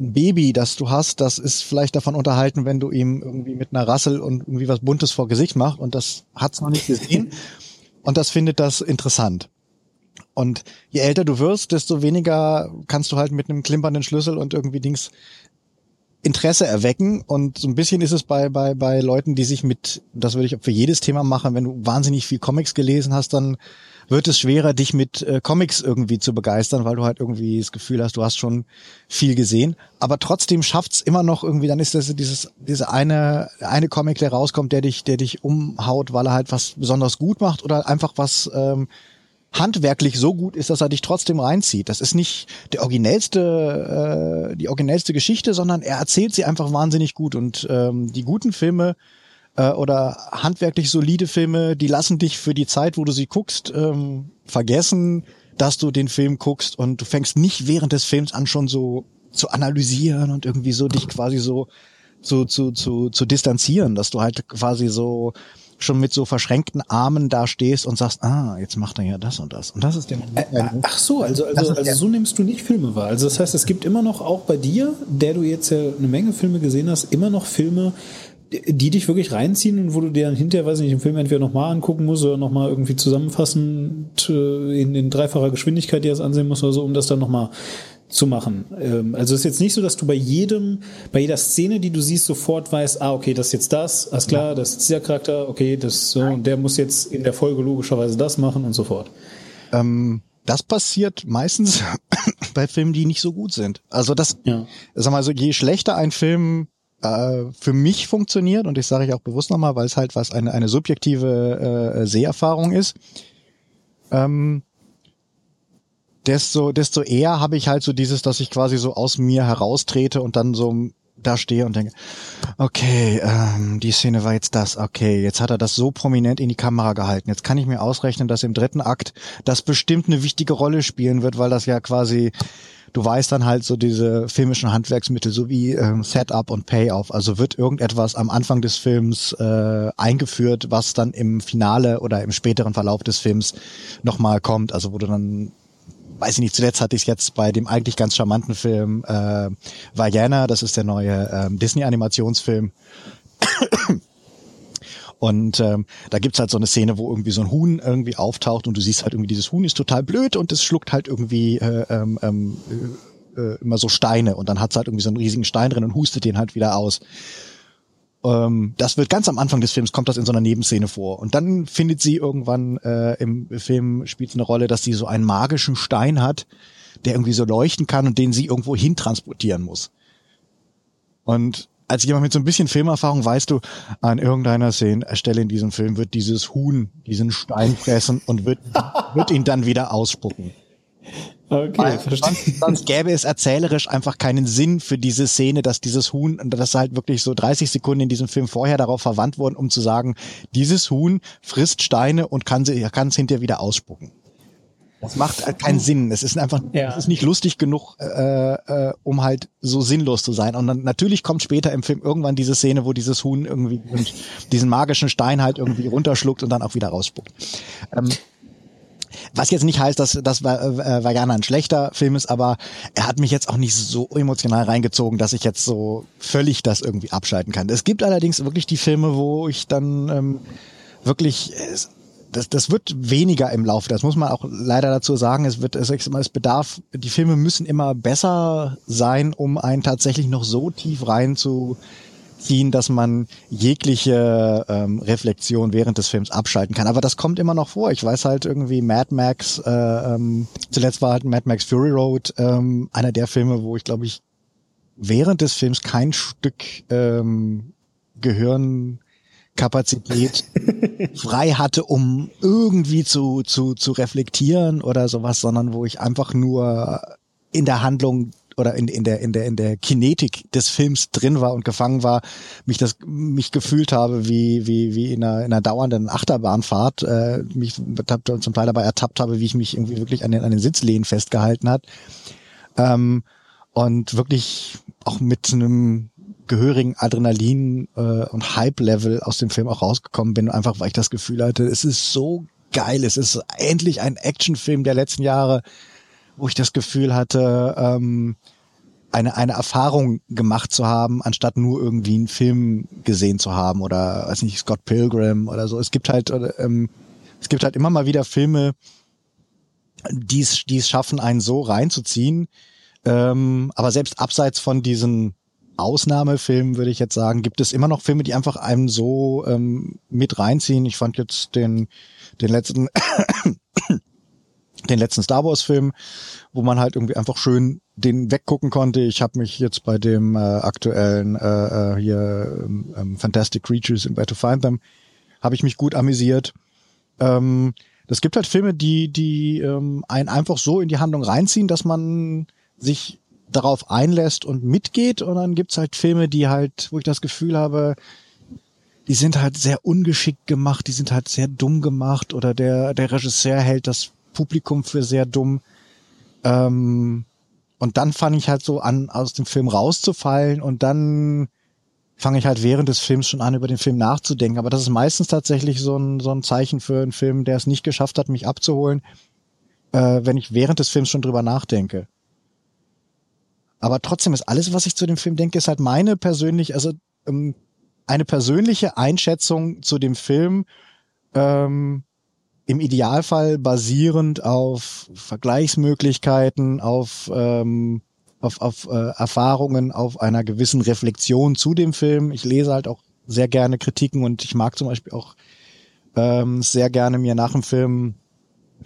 ein Baby, das du hast, das ist vielleicht davon unterhalten, wenn du ihm irgendwie mit einer Rassel und irgendwie was Buntes vor Gesicht machst und das hat's noch nicht gesehen und das findet das interessant. Und je älter du wirst, desto weniger kannst du halt mit einem klimpernden Schlüssel und irgendwie Dings Interesse erwecken. Und so ein bisschen ist es bei, bei, bei Leuten, die sich mit, das würde ich für jedes Thema machen, wenn du wahnsinnig viel Comics gelesen hast, dann wird es schwerer, dich mit äh, Comics irgendwie zu begeistern, weil du halt irgendwie das Gefühl hast, du hast schon viel gesehen. Aber trotzdem schafft's immer noch irgendwie, dann ist das dieses, diese eine, eine Comic, der rauskommt, der dich, der dich umhaut, weil er halt was besonders gut macht oder einfach was ähm, handwerklich so gut ist, dass er dich trotzdem reinzieht. Das ist nicht der originellste, äh, die originellste Geschichte, sondern er erzählt sie einfach wahnsinnig gut. Und ähm, die guten Filme äh, oder handwerklich solide Filme, die lassen dich für die Zeit, wo du sie guckst, ähm, vergessen, dass du den Film guckst und du fängst nicht während des Films an schon so zu analysieren und irgendwie so dich quasi so zu, zu, zu, zu distanzieren, dass du halt quasi so schon mit so verschränkten Armen da stehst und sagst, ah, jetzt macht er ja das und das. Und das ist der Moment. Äh, ach so, also, also, also so nimmst du nicht Filme wahr. Also das heißt, es gibt immer noch auch bei dir, der du jetzt ja eine Menge Filme gesehen hast, immer noch Filme, die dich wirklich reinziehen und wo du dir dann hinterher, weiß ich nicht, den Film entweder nochmal angucken musst oder nochmal irgendwie zusammenfassend äh, in, in dreifacher Geschwindigkeit dir das ansehen musst oder so, um das dann nochmal zu machen. Ähm, also es ist jetzt nicht so, dass du bei jedem, bei jeder Szene, die du siehst, sofort weißt, ah, okay, das ist jetzt das, alles klar, das ist dieser Charakter, okay, das so, und der muss jetzt in der Folge logischerweise das machen und so fort. Ähm, das passiert meistens bei Filmen, die nicht so gut sind. Also das, ja. sag mal so, je schlechter ein Film äh, für mich funktioniert, und ich sage ich auch bewusst nochmal, weil es halt was eine, eine subjektive äh, Seherfahrung ist, ähm, desto, desto eher habe ich halt so dieses, dass ich quasi so aus mir heraustrete und dann so da stehe und denke, okay, ähm, die Szene war jetzt das, okay, jetzt hat er das so prominent in die Kamera gehalten. Jetzt kann ich mir ausrechnen, dass im dritten Akt das bestimmt eine wichtige Rolle spielen wird, weil das ja quasi, du weißt dann halt so diese filmischen Handwerksmittel, so wie ähm, Setup und Payoff. Also wird irgendetwas am Anfang des Films äh, eingeführt, was dann im Finale oder im späteren Verlauf des Films nochmal kommt. Also wo du dann weiß ich nicht, zuletzt hatte ich es jetzt bei dem eigentlich ganz charmanten Film äh, Vajana, das ist der neue ähm, Disney-Animationsfilm. Und ähm, da gibt's halt so eine Szene, wo irgendwie so ein Huhn irgendwie auftaucht und du siehst halt irgendwie, dieses Huhn ist total blöd und es schluckt halt irgendwie äh, ähm, ähm äh, äh, immer so Steine und dann hat's halt irgendwie so einen riesigen Stein drin und hustet den halt wieder aus. Ähm, das wird ganz am Anfang des Films, kommt das in so einer Nebenszene vor. Und dann findet sie irgendwann äh, im Film spielt eine Rolle, dass sie so einen magischen Stein hat, der irgendwie so leuchten kann und den sie irgendwo hin transportieren muss. Und als jemand mit so ein bisschen Filmerfahrung weißt du, an irgendeiner Szene, äh, Stelle in diesem Film wird dieses Huhn diesen Stein fressen und wird, wird ihn dann wieder ausspucken. Okay, sonst, sonst gäbe es erzählerisch einfach keinen Sinn für diese Szene, dass dieses Huhn, das halt wirklich so 30 Sekunden in diesem Film vorher darauf verwandt wurden, um zu sagen, dieses Huhn frisst Steine und kann sie, kann es hinterher wieder ausspucken. Das macht halt keinen Sinn. Es ist einfach, ja. es ist nicht lustig genug, äh, äh, um halt so sinnlos zu sein. Und dann natürlich kommt später im Film irgendwann diese Szene, wo dieses Huhn irgendwie diesen magischen Stein halt irgendwie runterschluckt und dann auch wieder rausspuckt. Ähm, was jetzt nicht heißt, dass, dass äh, Vajana ein schlechter Film ist, aber er hat mich jetzt auch nicht so emotional reingezogen, dass ich jetzt so völlig das irgendwie abschalten kann. Es gibt allerdings wirklich die Filme, wo ich dann ähm, wirklich das, das wird weniger im Laufe. Das muss man auch leider dazu sagen. Es wird, es, es bedarf, die Filme müssen immer besser sein, um einen tatsächlich noch so tief rein zu ziehen, dass man jegliche ähm, Reflexion während des Films abschalten kann. Aber das kommt immer noch vor. Ich weiß halt irgendwie Mad Max, äh, ähm, zuletzt war halt Mad Max Fury Road ähm, einer der Filme, wo ich glaube ich während des Films kein Stück ähm, Gehirnkapazität frei hatte, um irgendwie zu, zu, zu reflektieren oder sowas, sondern wo ich einfach nur in der Handlung oder in, in der in der in der Kinetik des Films drin war und gefangen war, mich das mich gefühlt habe wie wie wie in einer, in einer dauernden Achterbahnfahrt, äh, mich zum Teil dabei ertappt habe, wie ich mich irgendwie wirklich an den an den Sitzlehnen festgehalten hat. Ähm, und wirklich auch mit einem gehörigen Adrenalin äh, und Hype-Level aus dem Film auch rausgekommen bin, einfach weil ich das Gefühl hatte, es ist so geil, es ist endlich ein Actionfilm der letzten Jahre, wo ich das Gefühl hatte, ähm, eine, eine Erfahrung gemacht zu haben, anstatt nur irgendwie einen Film gesehen zu haben oder weiß nicht, Scott Pilgrim oder so. Es gibt halt, ähm, es gibt halt immer mal wieder Filme, die es, die es schaffen, einen so reinzuziehen. Ähm, aber selbst abseits von diesen Ausnahmefilmen, würde ich jetzt sagen, gibt es immer noch Filme, die einfach einem so ähm, mit reinziehen. Ich fand jetzt den, den letzten den letzten Star Wars Film, wo man halt irgendwie einfach schön den weggucken konnte. Ich habe mich jetzt bei dem äh, aktuellen äh, äh hier ähm, ähm, Fantastic Creatures in Where to Find Them habe ich mich gut amüsiert. Ähm, das gibt halt Filme, die die ähm, einen einfach so in die Handlung reinziehen, dass man sich darauf einlässt und mitgeht. Und dann gibt's halt Filme, die halt, wo ich das Gefühl habe, die sind halt sehr ungeschickt gemacht, die sind halt sehr dumm gemacht oder der der Regisseur hält das Publikum für sehr dumm. Ähm, und dann fange ich halt so an, aus dem Film rauszufallen und dann fange ich halt während des Films schon an, über den Film nachzudenken. Aber das ist meistens tatsächlich so ein, so ein Zeichen für einen Film, der es nicht geschafft hat, mich abzuholen, äh, wenn ich während des Films schon drüber nachdenke. Aber trotzdem ist alles, was ich zu dem Film denke, ist halt meine persönlich, also ähm, eine persönliche Einschätzung zu dem Film, ähm, im Idealfall basierend auf Vergleichsmöglichkeiten, auf, ähm, auf, auf äh, Erfahrungen, auf einer gewissen Reflexion zu dem Film. Ich lese halt auch sehr gerne Kritiken und ich mag zum Beispiel auch ähm, sehr gerne mir nach dem Film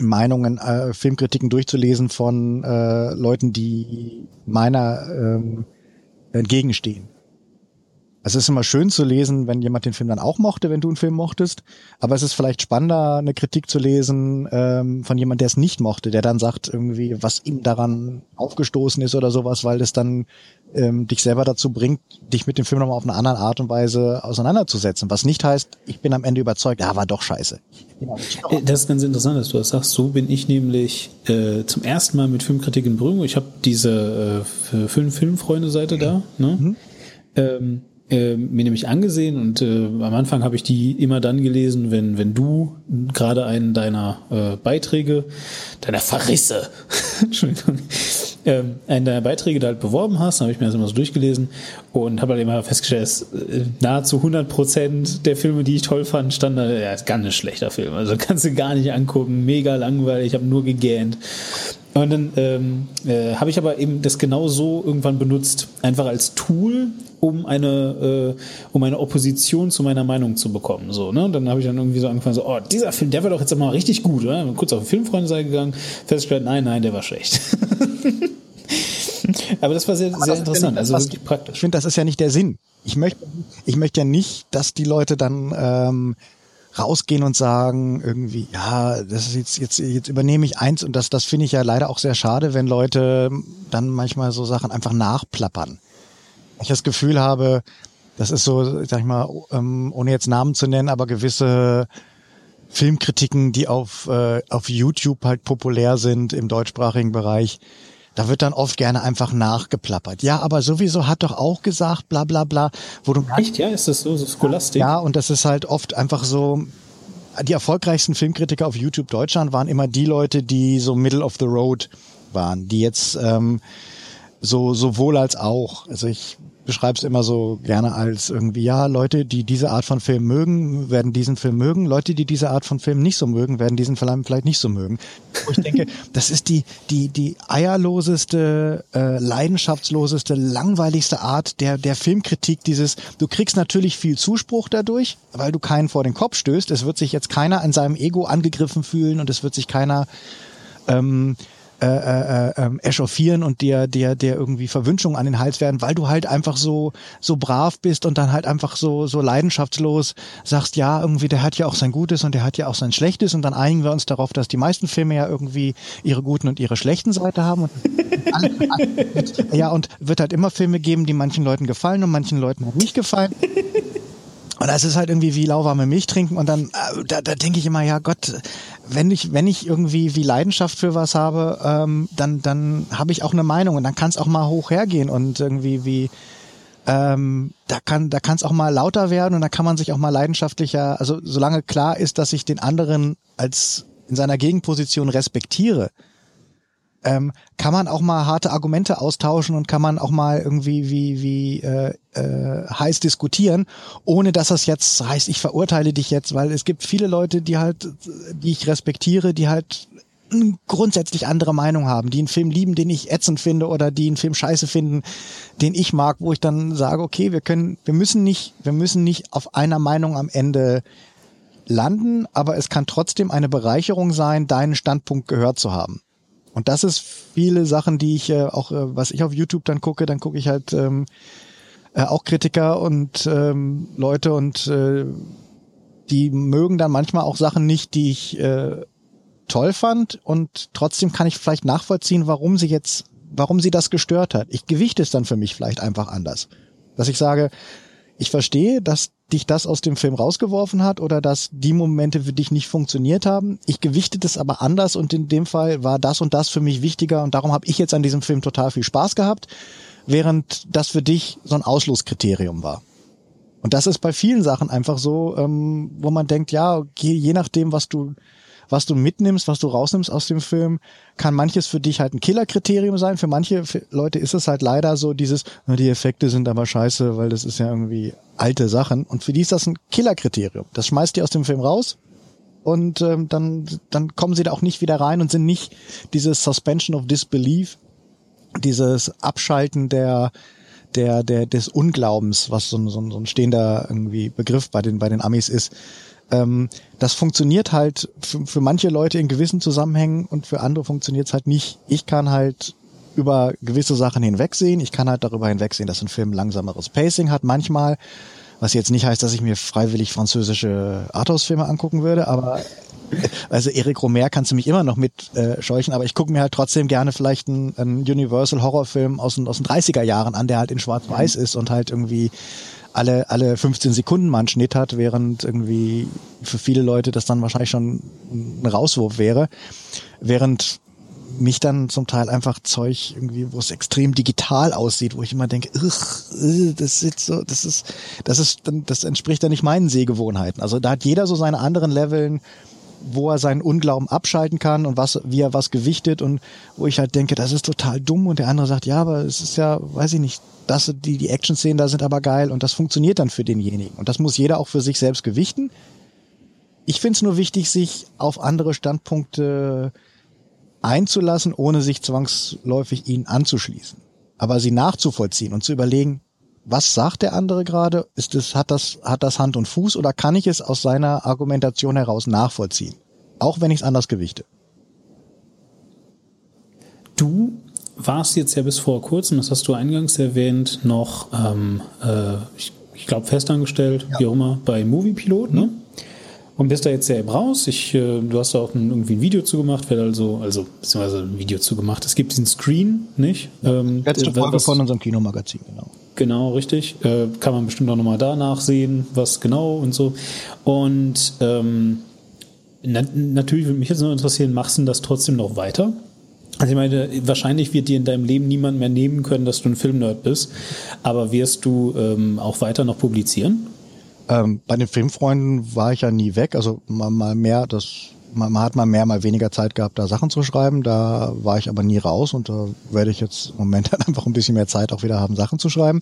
Meinungen, äh, Filmkritiken durchzulesen von äh, Leuten, die meiner ähm, entgegenstehen. Es ist immer schön zu lesen, wenn jemand den Film dann auch mochte, wenn du einen Film mochtest. Aber es ist vielleicht spannender, eine Kritik zu lesen ähm, von jemand, der es nicht mochte, der dann sagt irgendwie, was ihm daran aufgestoßen ist oder sowas, weil es dann ähm, dich selber dazu bringt, dich mit dem Film nochmal auf eine andere Art und Weise auseinanderzusetzen. Was nicht heißt, ich bin am Ende überzeugt, ja, war doch scheiße. Äh, das ist ganz interessant, dass du das sagst. So bin ich nämlich äh, zum ersten Mal mit Filmkritik in Berührung. Ich habe diese äh, Film Filmfreunde-Seite da. Ne? Mhm. Ähm, äh, mir nämlich angesehen und äh, am Anfang habe ich die immer dann gelesen, wenn wenn du gerade einen deiner äh, Beiträge, deiner Verrisse, Entschuldigung, äh, einen deiner Beiträge da halt beworben hast, dann habe ich mir das immer so durchgelesen und habe halt immer festgestellt, dass äh, nahezu 100 Prozent der Filme, die ich toll fand, standen da, ja, ist ganz ein schlechter Film, also kannst du gar nicht angucken, mega langweilig, ich habe nur gegähnt und dann ähm, äh, habe ich aber eben das genau so irgendwann benutzt, einfach als Tool, um eine, äh, um eine Opposition zu meiner Meinung zu bekommen. So, ne? Und dann habe ich dann irgendwie so angefangen, so, oh, dieser Film, der war doch jetzt mal richtig gut, oder? Bin kurz auf die Filmfreunde gegangen, festgestellt, nein, nein, der war schlecht. aber das war sehr, sehr interessant, also wirklich praktisch. Ich finde, das ist ja nicht der Sinn. Ich möchte, ich möchte ja nicht, dass die Leute dann ähm, rausgehen und sagen irgendwie, ja, das ist jetzt, jetzt, jetzt übernehme ich eins und das, das finde ich ja leider auch sehr schade, wenn Leute dann manchmal so Sachen einfach nachplappern. Ich das Gefühl habe, das ist so, sag ich mal, ähm, ohne jetzt Namen zu nennen, aber gewisse Filmkritiken, die auf, äh, auf YouTube halt populär sind im deutschsprachigen Bereich, da wird dann oft gerne einfach nachgeplappert. Ja, aber sowieso hat doch auch gesagt, bla bla bla. Wo du Echt, ja? Ist das so, so Scholastik? Ja, und das ist halt oft einfach so, die erfolgreichsten Filmkritiker auf YouTube Deutschland waren immer die Leute, die so middle of the road waren, die jetzt ähm, so sowohl als auch. Also ich beschreibe es immer so gerne als irgendwie, ja, Leute, die diese Art von Film mögen, werden diesen Film mögen. Leute, die diese Art von Film nicht so mögen, werden diesen Film vielleicht nicht so mögen. Wo ich denke, das ist die, die, die eierloseste, äh, leidenschaftsloseste, langweiligste Art der, der Filmkritik dieses, du kriegst natürlich viel Zuspruch dadurch, weil du keinen vor den Kopf stößt. Es wird sich jetzt keiner an seinem Ego angegriffen fühlen und es wird sich keiner, ähm, äh, äh, äh, echauffieren und dir, dir, dir irgendwie Verwünschungen an den Hals werden, weil du halt einfach so, so brav bist und dann halt einfach so, so leidenschaftslos sagst, ja, irgendwie, der hat ja auch sein Gutes und der hat ja auch sein Schlechtes und dann einigen wir uns darauf, dass die meisten Filme ja irgendwie ihre guten und ihre schlechten Seite haben. Und alle, alle, ja, und wird halt immer Filme geben, die manchen Leuten gefallen und manchen Leuten halt nicht gefallen. Und das ist halt irgendwie wie lauwarme Milch trinken und dann, äh, da, da denke ich immer, ja Gott, wenn ich, wenn ich irgendwie wie Leidenschaft für was habe, ähm, dann, dann habe ich auch eine Meinung und dann kann es auch mal hoch hergehen und irgendwie wie, ähm, da kann, da kann es auch mal lauter werden und da kann man sich auch mal leidenschaftlicher, also solange klar ist, dass ich den anderen als in seiner Gegenposition respektiere, ähm, kann man auch mal harte Argumente austauschen und kann man auch mal irgendwie wie wie äh, äh, heiß diskutieren, ohne dass das jetzt heißt, ich verurteile dich jetzt, weil es gibt viele Leute, die halt, die ich respektiere, die halt grundsätzlich andere Meinung haben, die einen Film lieben, den ich ätzend finde oder die einen Film scheiße finden, den ich mag, wo ich dann sage, okay, wir können, wir müssen nicht, wir müssen nicht auf einer Meinung am Ende landen, aber es kann trotzdem eine Bereicherung sein, deinen Standpunkt gehört zu haben. Und das ist viele Sachen, die ich äh, auch, äh, was ich auf YouTube dann gucke, dann gucke ich halt ähm, äh, auch Kritiker und ähm, Leute und äh, die mögen dann manchmal auch Sachen nicht, die ich äh, toll fand und trotzdem kann ich vielleicht nachvollziehen, warum sie jetzt, warum sie das gestört hat. Ich gewichte es dann für mich vielleicht einfach anders. Dass ich sage, ich verstehe, dass dich das aus dem Film rausgeworfen hat oder dass die Momente für dich nicht funktioniert haben. Ich gewichte das aber anders und in dem Fall war das und das für mich wichtiger und darum habe ich jetzt an diesem Film total viel Spaß gehabt, während das für dich so ein Ausschlusskriterium war. Und das ist bei vielen Sachen einfach so, ähm, wo man denkt, ja, je, je nachdem, was du was du mitnimmst, was du rausnimmst aus dem Film, kann manches für dich halt ein Killerkriterium sein. Für manche Leute ist es halt leider so dieses, die Effekte sind aber scheiße, weil das ist ja irgendwie alte Sachen. Und für die ist das ein Killerkriterium. Das schmeißt die aus dem Film raus und ähm, dann, dann kommen sie da auch nicht wieder rein und sind nicht dieses Suspension of Disbelief, dieses Abschalten der der, der, des Unglaubens, was so ein, so ein stehender irgendwie Begriff bei den, bei den Amis ist, ähm, das funktioniert halt für, für manche Leute in gewissen Zusammenhängen und für andere funktioniert es halt nicht. Ich kann halt über gewisse Sachen hinwegsehen. Ich kann halt darüber hinwegsehen, dass ein Film langsameres Pacing hat manchmal. Was jetzt nicht heißt, dass ich mir freiwillig französische Arthouse-Filme angucken würde, aber also Erik Romer kannst du mich immer noch mit äh, scheuchen, aber ich gucke mir halt trotzdem gerne vielleicht einen, einen Universal Horrorfilm aus, aus den 30er Jahren an, der halt in Schwarz-Weiß mhm. ist und halt irgendwie alle, alle 15 Sekunden mal einen Schnitt hat, während irgendwie für viele Leute das dann wahrscheinlich schon ein Rauswurf wäre. Während mich dann zum Teil einfach Zeug irgendwie, wo es extrem digital aussieht, wo ich immer denke, das ist so, das ist, das ist, das entspricht dann nicht meinen Sehgewohnheiten. Also da hat jeder so seine anderen Leveln, wo er seinen Unglauben abschalten kann und was, wie er was gewichtet und wo ich halt denke, das ist total dumm und der andere sagt, ja, aber es ist ja, weiß ich nicht, das, die, die Action-Szenen da sind aber geil und das funktioniert dann für denjenigen. Und das muss jeder auch für sich selbst gewichten. Ich finde es nur wichtig, sich auf andere Standpunkte einzulassen, ohne sich zwangsläufig ihnen anzuschließen. Aber sie nachzuvollziehen und zu überlegen, was sagt der andere gerade? Ist es, hat das, hat das Hand und Fuß oder kann ich es aus seiner Argumentation heraus nachvollziehen? Auch wenn ich es anders gewichte. Du warst jetzt ja bis vor kurzem, das hast du eingangs erwähnt, noch, ähm, äh, ich, ich glaube, festangestellt, ja. wie auch immer, bei Moviepilot, ne? Und bist da jetzt sehr raus. Ich, äh, du hast da auch ein, irgendwie ein Video zu gemacht, also, also beziehungsweise ein Video zu gemacht. Es gibt diesen Screen, nicht? Ja, ähm, letzte Folge was, von unserem Kinomagazin, genau. Genau, richtig. Äh, kann man bestimmt auch nochmal da nachsehen, was genau und so. Und ähm, na, natürlich würde mich jetzt noch interessieren, machst du das trotzdem noch weiter? Also ich meine, wahrscheinlich wird dir in deinem Leben niemand mehr nehmen können, dass du ein Filmnerd bist, aber wirst du ähm, auch weiter noch publizieren? Ähm, bei den Filmfreunden war ich ja nie weg, also mal, mal mehr, das man, man hat mal mehr, mal weniger Zeit gehabt, da Sachen zu schreiben. Da war ich aber nie raus und da werde ich jetzt im Moment einfach ein bisschen mehr Zeit auch wieder haben, Sachen zu schreiben.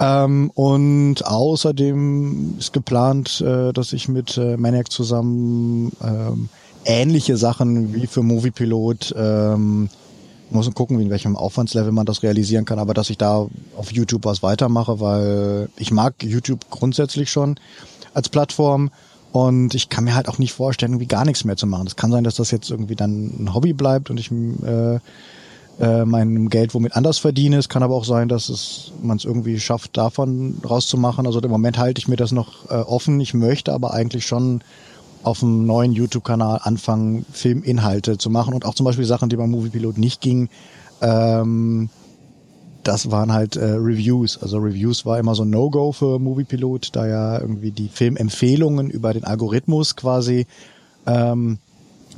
Ähm, und außerdem ist geplant, äh, dass ich mit äh, Maniac zusammen ähm, ähnliche Sachen wie für Moviepilot ähm, muss man gucken, in welchem Aufwandslevel man das realisieren kann, aber dass ich da auf YouTube was weitermache, weil ich mag YouTube grundsätzlich schon als Plattform und ich kann mir halt auch nicht vorstellen, irgendwie gar nichts mehr zu machen. Es kann sein, dass das jetzt irgendwie dann ein Hobby bleibt und ich äh, äh, mein Geld womit anders verdiene. Es kann aber auch sein, dass es man es irgendwie schafft, davon rauszumachen. Also im Moment halte ich mir das noch äh, offen. Ich möchte aber eigentlich schon auf einem neuen YouTube-Kanal anfangen, Filminhalte zu machen und auch zum Beispiel Sachen, die beim Moviepilot nicht gingen. Ähm, das waren halt äh, Reviews. Also Reviews war immer so ein No-Go für Moviepilot, da ja irgendwie die Filmempfehlungen über den Algorithmus quasi ähm,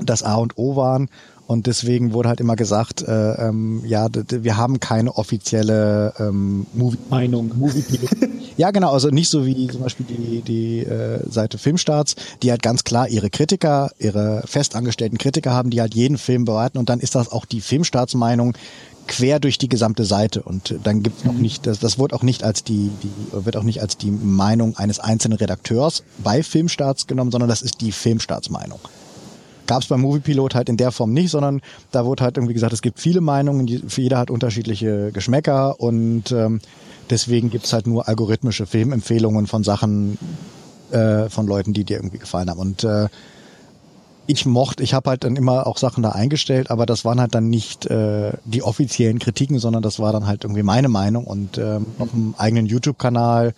das A und O waren. Und deswegen wurde halt immer gesagt, äh, ähm, ja, wir haben keine offizielle ähm, Movie Meinung. Movie ja, genau, also nicht so wie zum Beispiel die, die äh, Seite Filmstarts, die halt ganz klar ihre Kritiker, ihre festangestellten Kritiker haben, die halt jeden Film bewerten und dann ist das auch die Filmstarts-Meinung quer durch die gesamte Seite und dann gibt's noch mhm. nicht, das, das wird auch nicht als die, die, wird auch nicht als die Meinung eines einzelnen Redakteurs bei Filmstarts genommen, sondern das ist die Filmstarts-Meinung gab es beim Moviepilot halt in der Form nicht, sondern da wurde halt irgendwie gesagt, es gibt viele Meinungen, jeder hat unterschiedliche Geschmäcker und ähm, deswegen gibt's halt nur algorithmische Filmempfehlungen von Sachen äh, von Leuten, die dir irgendwie gefallen haben. Und äh, ich mochte, ich habe halt dann immer auch Sachen da eingestellt, aber das waren halt dann nicht äh, die offiziellen Kritiken, sondern das war dann halt irgendwie meine Meinung und ähm, auf dem eigenen YouTube-Kanal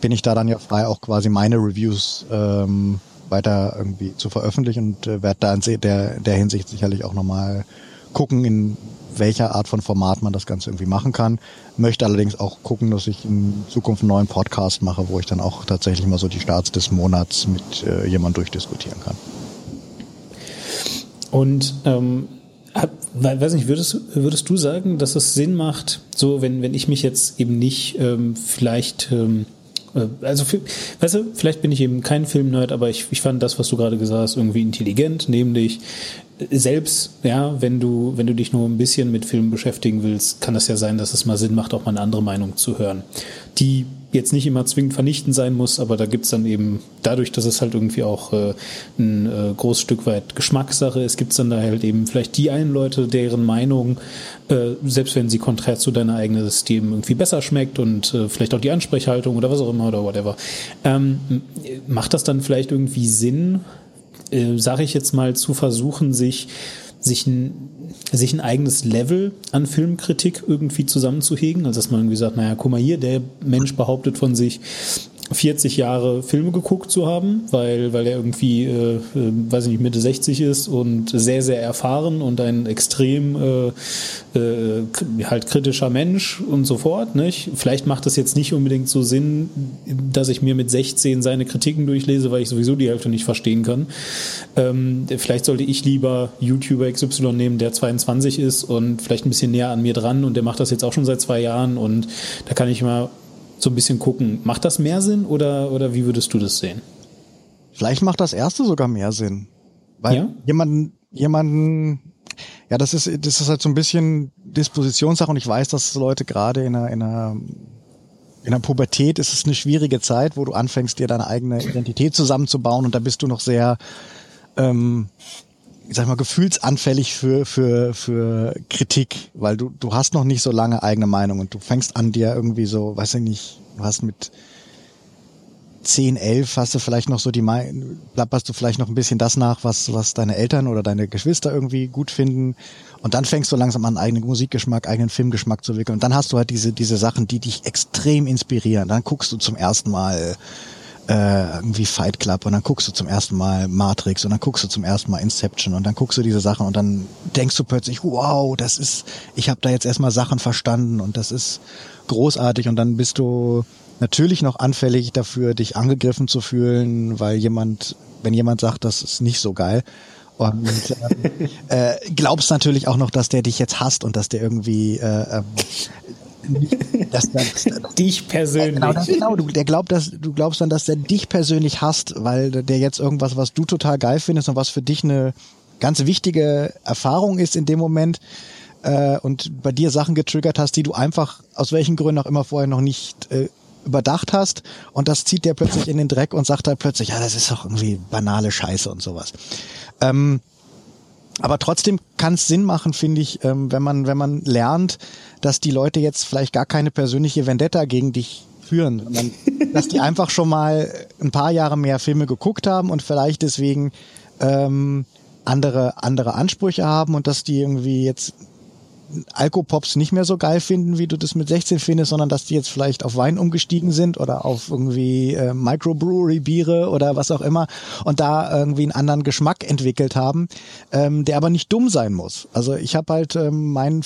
bin ich da dann ja frei, auch quasi meine Reviews ähm, weiter irgendwie zu veröffentlichen und äh, werde da in der, der Hinsicht sicherlich auch nochmal gucken, in welcher Art von Format man das Ganze irgendwie machen kann. Möchte allerdings auch gucken, dass ich in Zukunft einen neuen Podcast mache, wo ich dann auch tatsächlich mal so die Starts des Monats mit äh, jemand durchdiskutieren kann. Und ähm, weiß nicht, würdest, würdest du sagen, dass es Sinn macht, so wenn, wenn ich mich jetzt eben nicht ähm, vielleicht ähm, äh, also, weißt du, vielleicht bin ich eben kein Filmnerd, aber ich, ich fand das, was du gerade gesagt hast, irgendwie intelligent, nämlich äh, selbst, ja, wenn du, wenn du dich nur ein bisschen mit Filmen beschäftigen willst, kann das ja sein, dass es mal Sinn macht, auch mal eine andere Meinung zu hören, die jetzt nicht immer zwingend vernichtend sein muss, aber da gibt's dann eben, dadurch, dass es halt irgendwie auch äh, ein äh, großes Stück weit Geschmackssache ist, gibt's dann da halt eben vielleicht die einen Leute, deren Meinung, äh, selbst wenn sie konträr zu deiner eigenen System irgendwie besser schmeckt und äh, vielleicht auch die Ansprechhaltung oder was auch immer oder whatever, ähm, macht das dann vielleicht irgendwie Sinn, äh, sage ich jetzt mal, zu versuchen, sich sich ein, sich ein eigenes Level an Filmkritik irgendwie zusammenzuhegen. Also dass man irgendwie sagt, naja, guck mal hier, der Mensch behauptet von sich, 40 Jahre Filme geguckt zu haben, weil, weil er irgendwie, äh, äh, weiß ich nicht, Mitte 60 ist und sehr, sehr erfahren und ein extrem äh, äh, halt kritischer Mensch und so fort. Nicht? Vielleicht macht es jetzt nicht unbedingt so Sinn, dass ich mir mit 16 seine Kritiken durchlese, weil ich sowieso die Hälfte nicht verstehen kann. Ähm, vielleicht sollte ich lieber YouTuber XY nehmen, der 22 ist und vielleicht ein bisschen näher an mir dran und der macht das jetzt auch schon seit zwei Jahren und da kann ich mal so ein bisschen gucken. Macht das mehr Sinn oder, oder wie würdest du das sehen? Vielleicht macht das erste sogar mehr Sinn. Weil ja? jemanden, jemanden, ja, das ist, das ist halt so ein bisschen Dispositionssache und ich weiß, dass Leute gerade in einer, in einer in der Pubertät ist es eine schwierige Zeit, wo du anfängst, dir deine eigene Identität zusammenzubauen und da bist du noch sehr, ähm, ich sag mal, gefühlsanfällig für, für, für Kritik, weil du, du hast noch nicht so lange eigene Meinung und du fängst an dir irgendwie so, weiß ich nicht, du hast mit 10, 11 hast du vielleicht noch so die, plapperst du vielleicht noch ein bisschen das nach, was, was deine Eltern oder deine Geschwister irgendwie gut finden. Und dann fängst du langsam an, eigenen Musikgeschmack, eigenen Filmgeschmack zu entwickeln. Und dann hast du halt diese, diese Sachen, die dich extrem inspirieren. Dann guckst du zum ersten Mal äh, irgendwie Fight Club und dann guckst du zum ersten Mal Matrix und dann guckst du zum ersten Mal Inception und dann guckst du diese Sachen und dann denkst du plötzlich, wow, das ist, ich habe da jetzt erstmal Sachen verstanden und das ist großartig und dann bist du natürlich noch anfällig dafür, dich angegriffen zu fühlen, weil jemand, wenn jemand sagt, das ist nicht so geil. Und äh, glaubst natürlich auch noch, dass der dich jetzt hasst und dass der irgendwie äh, ähm, dass, dass, dich persönlich. Genau, das, genau du, der glaubt, dass du glaubst dann, dass der dich persönlich hasst, weil der jetzt irgendwas, was du total geil findest und was für dich eine ganz wichtige Erfahrung ist in dem Moment äh, und bei dir Sachen getriggert hast, die du einfach aus welchen Gründen auch immer vorher noch nicht äh, überdacht hast und das zieht der plötzlich in den Dreck und sagt dann plötzlich, ja, das ist doch irgendwie banale Scheiße und sowas. Ähm, aber trotzdem kann es Sinn machen, finde ich, ähm, wenn man, wenn man lernt, dass die Leute jetzt vielleicht gar keine persönliche Vendetta gegen dich führen, sondern dass die einfach schon mal ein paar Jahre mehr Filme geguckt haben und vielleicht deswegen ähm, andere, andere Ansprüche haben und dass die irgendwie jetzt Alkopops nicht mehr so geil finden, wie du das mit 16 findest, sondern dass die jetzt vielleicht auf Wein umgestiegen sind oder auf irgendwie äh, Microbrewery-Biere oder was auch immer und da irgendwie einen anderen Geschmack entwickelt haben, ähm, der aber nicht dumm sein muss. Also ich habe halt ähm, mein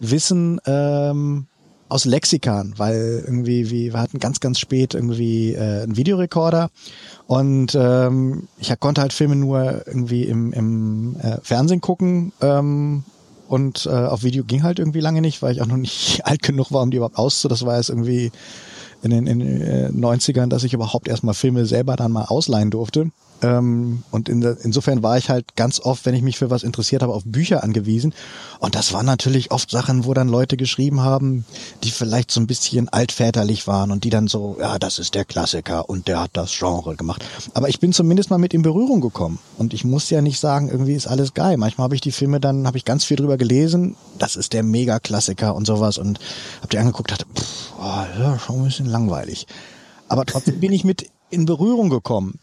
Filmwissen ähm, aus Lexikan, weil irgendwie wie, wir hatten ganz, ganz spät irgendwie äh, einen Videorekorder und ähm, ich konnte halt Filme nur irgendwie im, im äh, Fernsehen gucken ähm, und äh, auf Video ging halt irgendwie lange nicht, weil ich auch noch nicht alt genug war, um die überhaupt auszu. Das war jetzt irgendwie in den, in den äh, 90ern, dass ich überhaupt erstmal Filme selber dann mal ausleihen durfte. Ähm, und in insofern war ich halt ganz oft, wenn ich mich für was interessiert habe, auf Bücher angewiesen. Und das waren natürlich oft Sachen, wo dann Leute geschrieben haben, die vielleicht so ein bisschen altväterlich waren und die dann so, ja, das ist der Klassiker und der hat das Genre gemacht. Aber ich bin zumindest mal mit in Berührung gekommen. Und ich muss ja nicht sagen, irgendwie ist alles geil. Manchmal habe ich die Filme dann, habe ich ganz viel drüber gelesen, das ist der Mega-Klassiker und sowas. Und habe die angeguckt, dachte, pff, oh, ja, schon ein bisschen langweilig. Aber trotzdem bin ich mit in Berührung gekommen.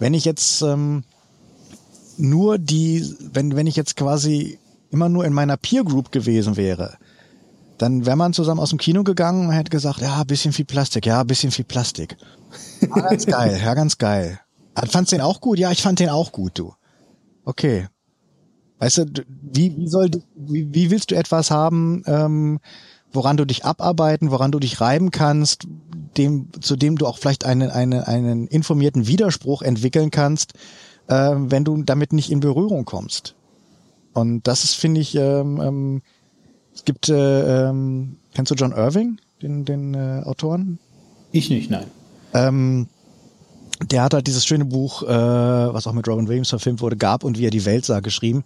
Wenn ich jetzt ähm, nur die, wenn, wenn ich jetzt quasi immer nur in meiner Peer Group gewesen wäre, dann wäre man zusammen aus dem Kino gegangen und hätte gesagt, ja, bisschen viel Plastik, ja, bisschen viel Plastik. Ja, ganz geil, ja, ganz geil. Ah, fandst den auch gut? Ja, ich fand den auch gut, du. Okay. Weißt du, wie, wie soll, wie, wie willst du etwas haben, ähm, woran du dich abarbeiten, woran du dich reiben kannst, dem, zu dem du auch vielleicht einen, einen, einen informierten Widerspruch entwickeln kannst, äh, wenn du damit nicht in Berührung kommst. Und das ist, finde ich, ähm, ähm, es gibt, äh, ähm, kennst du John Irving, den, den äh, Autoren? Ich nicht, nein. Ähm, der hat halt dieses schöne Buch, äh, was auch mit Robin Williams verfilmt wurde, Gab und wie er die Welt sah, geschrieben.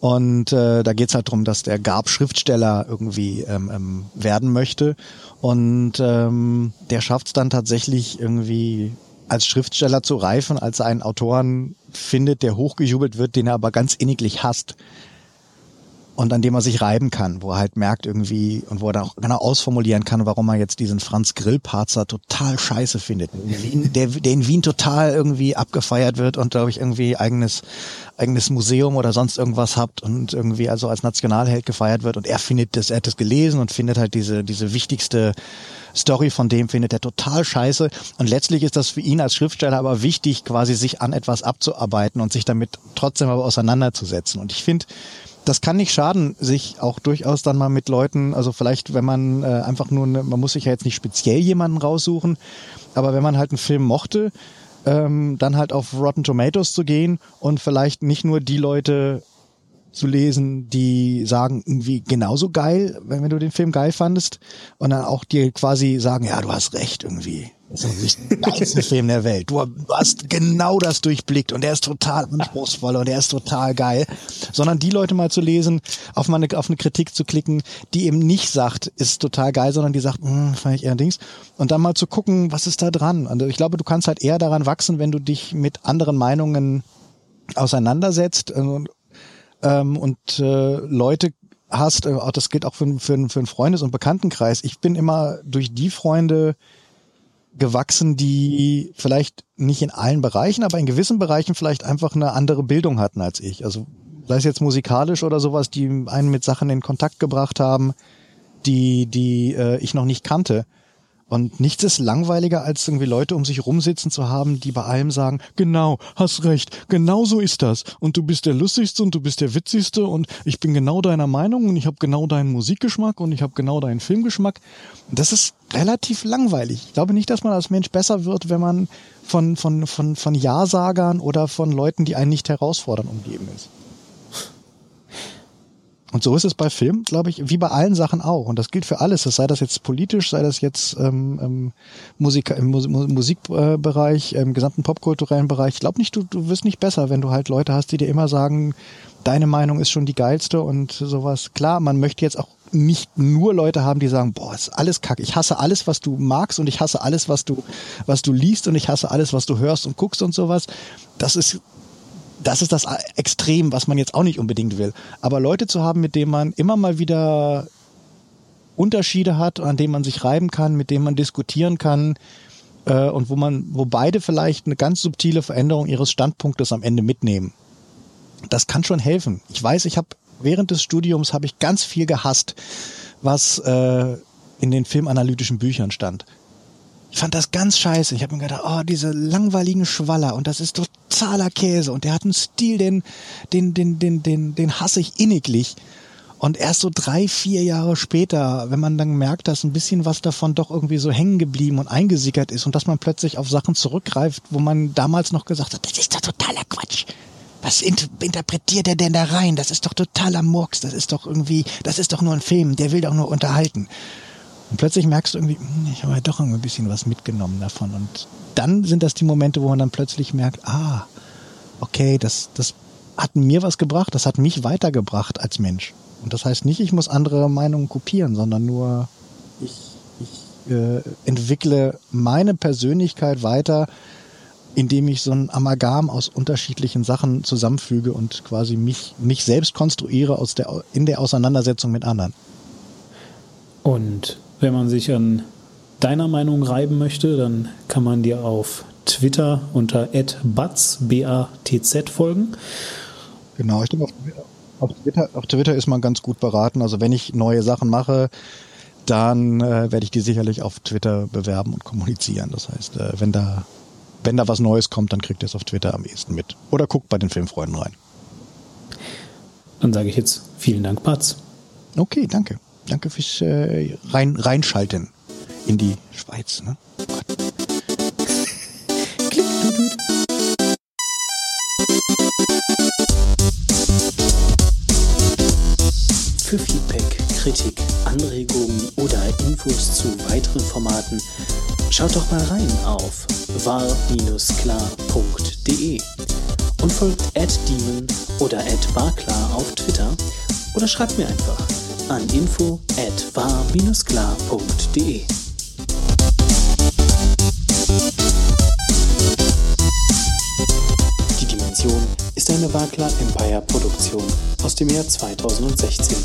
Und äh, da geht's halt drum, dass der Gab Schriftsteller irgendwie ähm, ähm, werden möchte. Und ähm, der schafft es dann tatsächlich irgendwie als Schriftsteller zu reifen, als er einen Autoren findet, der hochgejubelt wird, den er aber ganz inniglich hasst. Und an dem er sich reiben kann, wo er halt merkt irgendwie und wo er dann auch genau ausformulieren kann, warum er jetzt diesen Franz Grillparzer total scheiße findet, der, der in Wien total irgendwie abgefeiert wird und glaube ich irgendwie eigenes eigenes Museum oder sonst irgendwas habt und irgendwie also als Nationalheld gefeiert wird und er findet das, er hat das gelesen und findet halt diese diese wichtigste Story von dem findet er total scheiße. Und letztlich ist das für ihn als Schriftsteller aber wichtig, quasi sich an etwas abzuarbeiten und sich damit trotzdem aber auseinanderzusetzen. Und ich finde das kann nicht schaden, sich auch durchaus dann mal mit Leuten, also vielleicht, wenn man äh, einfach nur, ne, man muss sich ja jetzt nicht speziell jemanden raussuchen, aber wenn man halt einen Film mochte, ähm, dann halt auf Rotten Tomatoes zu gehen und vielleicht nicht nur die Leute zu lesen, die sagen irgendwie genauso geil, wenn, du den Film geil fandest und dann auch dir quasi sagen, ja, du hast recht irgendwie. Das ist der geilste Film der Welt. Du hast genau das durchblickt und der ist total anspruchsvoll und der ist total geil. Sondern die Leute mal zu lesen, auf mal eine, auf eine Kritik zu klicken, die eben nicht sagt, ist total geil, sondern die sagt, hm, fand ich eher Dings. Und dann mal zu gucken, was ist da dran. Also ich glaube, du kannst halt eher daran wachsen, wenn du dich mit anderen Meinungen auseinandersetzt und, ähm, und äh, Leute hast, äh, das gilt auch für, für, für einen Freundes- und Bekanntenkreis. Ich bin immer durch die Freunde gewachsen, die vielleicht nicht in allen Bereichen, aber in gewissen Bereichen vielleicht einfach eine andere Bildung hatten als ich. Also sei es jetzt musikalisch oder sowas, die einen mit Sachen in Kontakt gebracht haben, die, die äh, ich noch nicht kannte. Und nichts ist langweiliger, als irgendwie Leute um sich rumsitzen zu haben, die bei allem sagen, genau, hast recht, genau so ist das. Und du bist der Lustigste und du bist der Witzigste und ich bin genau deiner Meinung und ich habe genau deinen Musikgeschmack und ich habe genau deinen Filmgeschmack. Das ist relativ langweilig. Ich glaube nicht, dass man als Mensch besser wird, wenn man von, von, von, von Ja-Sagern oder von Leuten, die einen nicht herausfordern, umgeben ist. Und so ist es bei Film, glaube ich, wie bei allen Sachen auch. Und das gilt für alles. sei das jetzt politisch, sei das jetzt ähm, ähm, Musik, im Mus Musikbereich, im gesamten popkulturellen Bereich. Ich glaube nicht, du, du wirst nicht besser, wenn du halt Leute hast, die dir immer sagen, deine Meinung ist schon die geilste und sowas. Klar, man möchte jetzt auch nicht nur Leute haben, die sagen, boah, ist alles kacke. Ich hasse alles, was du magst und ich hasse alles, was du, was du liest und ich hasse alles, was du hörst und guckst und sowas. Das ist das ist das Extrem, was man jetzt auch nicht unbedingt will. Aber Leute zu haben, mit denen man immer mal wieder Unterschiede hat, an denen man sich reiben kann, mit denen man diskutieren kann äh, und wo man, wo beide vielleicht eine ganz subtile Veränderung ihres Standpunktes am Ende mitnehmen. Das kann schon helfen. Ich weiß, ich habe während des Studiums habe ich ganz viel gehasst, was äh, in den filmanalytischen Büchern stand. Ich fand das ganz scheiße. Ich habe mir gedacht, oh, diese langweiligen Schwaller und das ist totaler Käse und der hat einen Stil, den, den, den, den, den, den hasse ich inniglich. Und erst so drei, vier Jahre später, wenn man dann merkt, dass ein bisschen was davon doch irgendwie so hängen geblieben und eingesickert ist und dass man plötzlich auf Sachen zurückgreift, wo man damals noch gesagt hat, das ist doch totaler Quatsch. Was interpretiert er denn da rein? Das ist doch totaler Murks. Das ist doch irgendwie, das ist doch nur ein Film. Der will doch nur unterhalten. Und plötzlich merkst du irgendwie, hm, ich habe halt doch ein bisschen was mitgenommen davon. Und dann sind das die Momente, wo man dann plötzlich merkt, ah, okay, das, das hat mir was gebracht, das hat mich weitergebracht als Mensch. Und das heißt nicht, ich muss andere Meinungen kopieren, sondern nur ich, ich äh, entwickle meine Persönlichkeit weiter, indem ich so ein Amalgam aus unterschiedlichen Sachen zusammenfüge und quasi mich, mich selbst konstruiere aus der, in der Auseinandersetzung mit anderen. Und wenn man sich an deiner Meinung reiben möchte, dann kann man dir auf Twitter unter @batz B-A-T-Z folgen. Genau, ich denke, auf Twitter, auf Twitter ist man ganz gut beraten. Also wenn ich neue Sachen mache, dann äh, werde ich die sicherlich auf Twitter bewerben und kommunizieren. Das heißt, äh, wenn da wenn da was Neues kommt, dann kriegt ihr es auf Twitter am ehesten mit. Oder guckt bei den Filmfreunden rein. Dann sage ich jetzt vielen Dank, Batz. Okay, danke. Danke fürs äh, rein, Reinschalten in die Schweiz. Ne? Für Feedback, Kritik, Anregungen oder Infos zu weiteren Formaten schaut doch mal rein auf war-klar.de und folgt @demon oder @barklar auf Twitter oder schreibt mir einfach an info at war-klar.de. Die Dimension ist eine eine Wagler Empire Produktion aus dem Jahr 2016.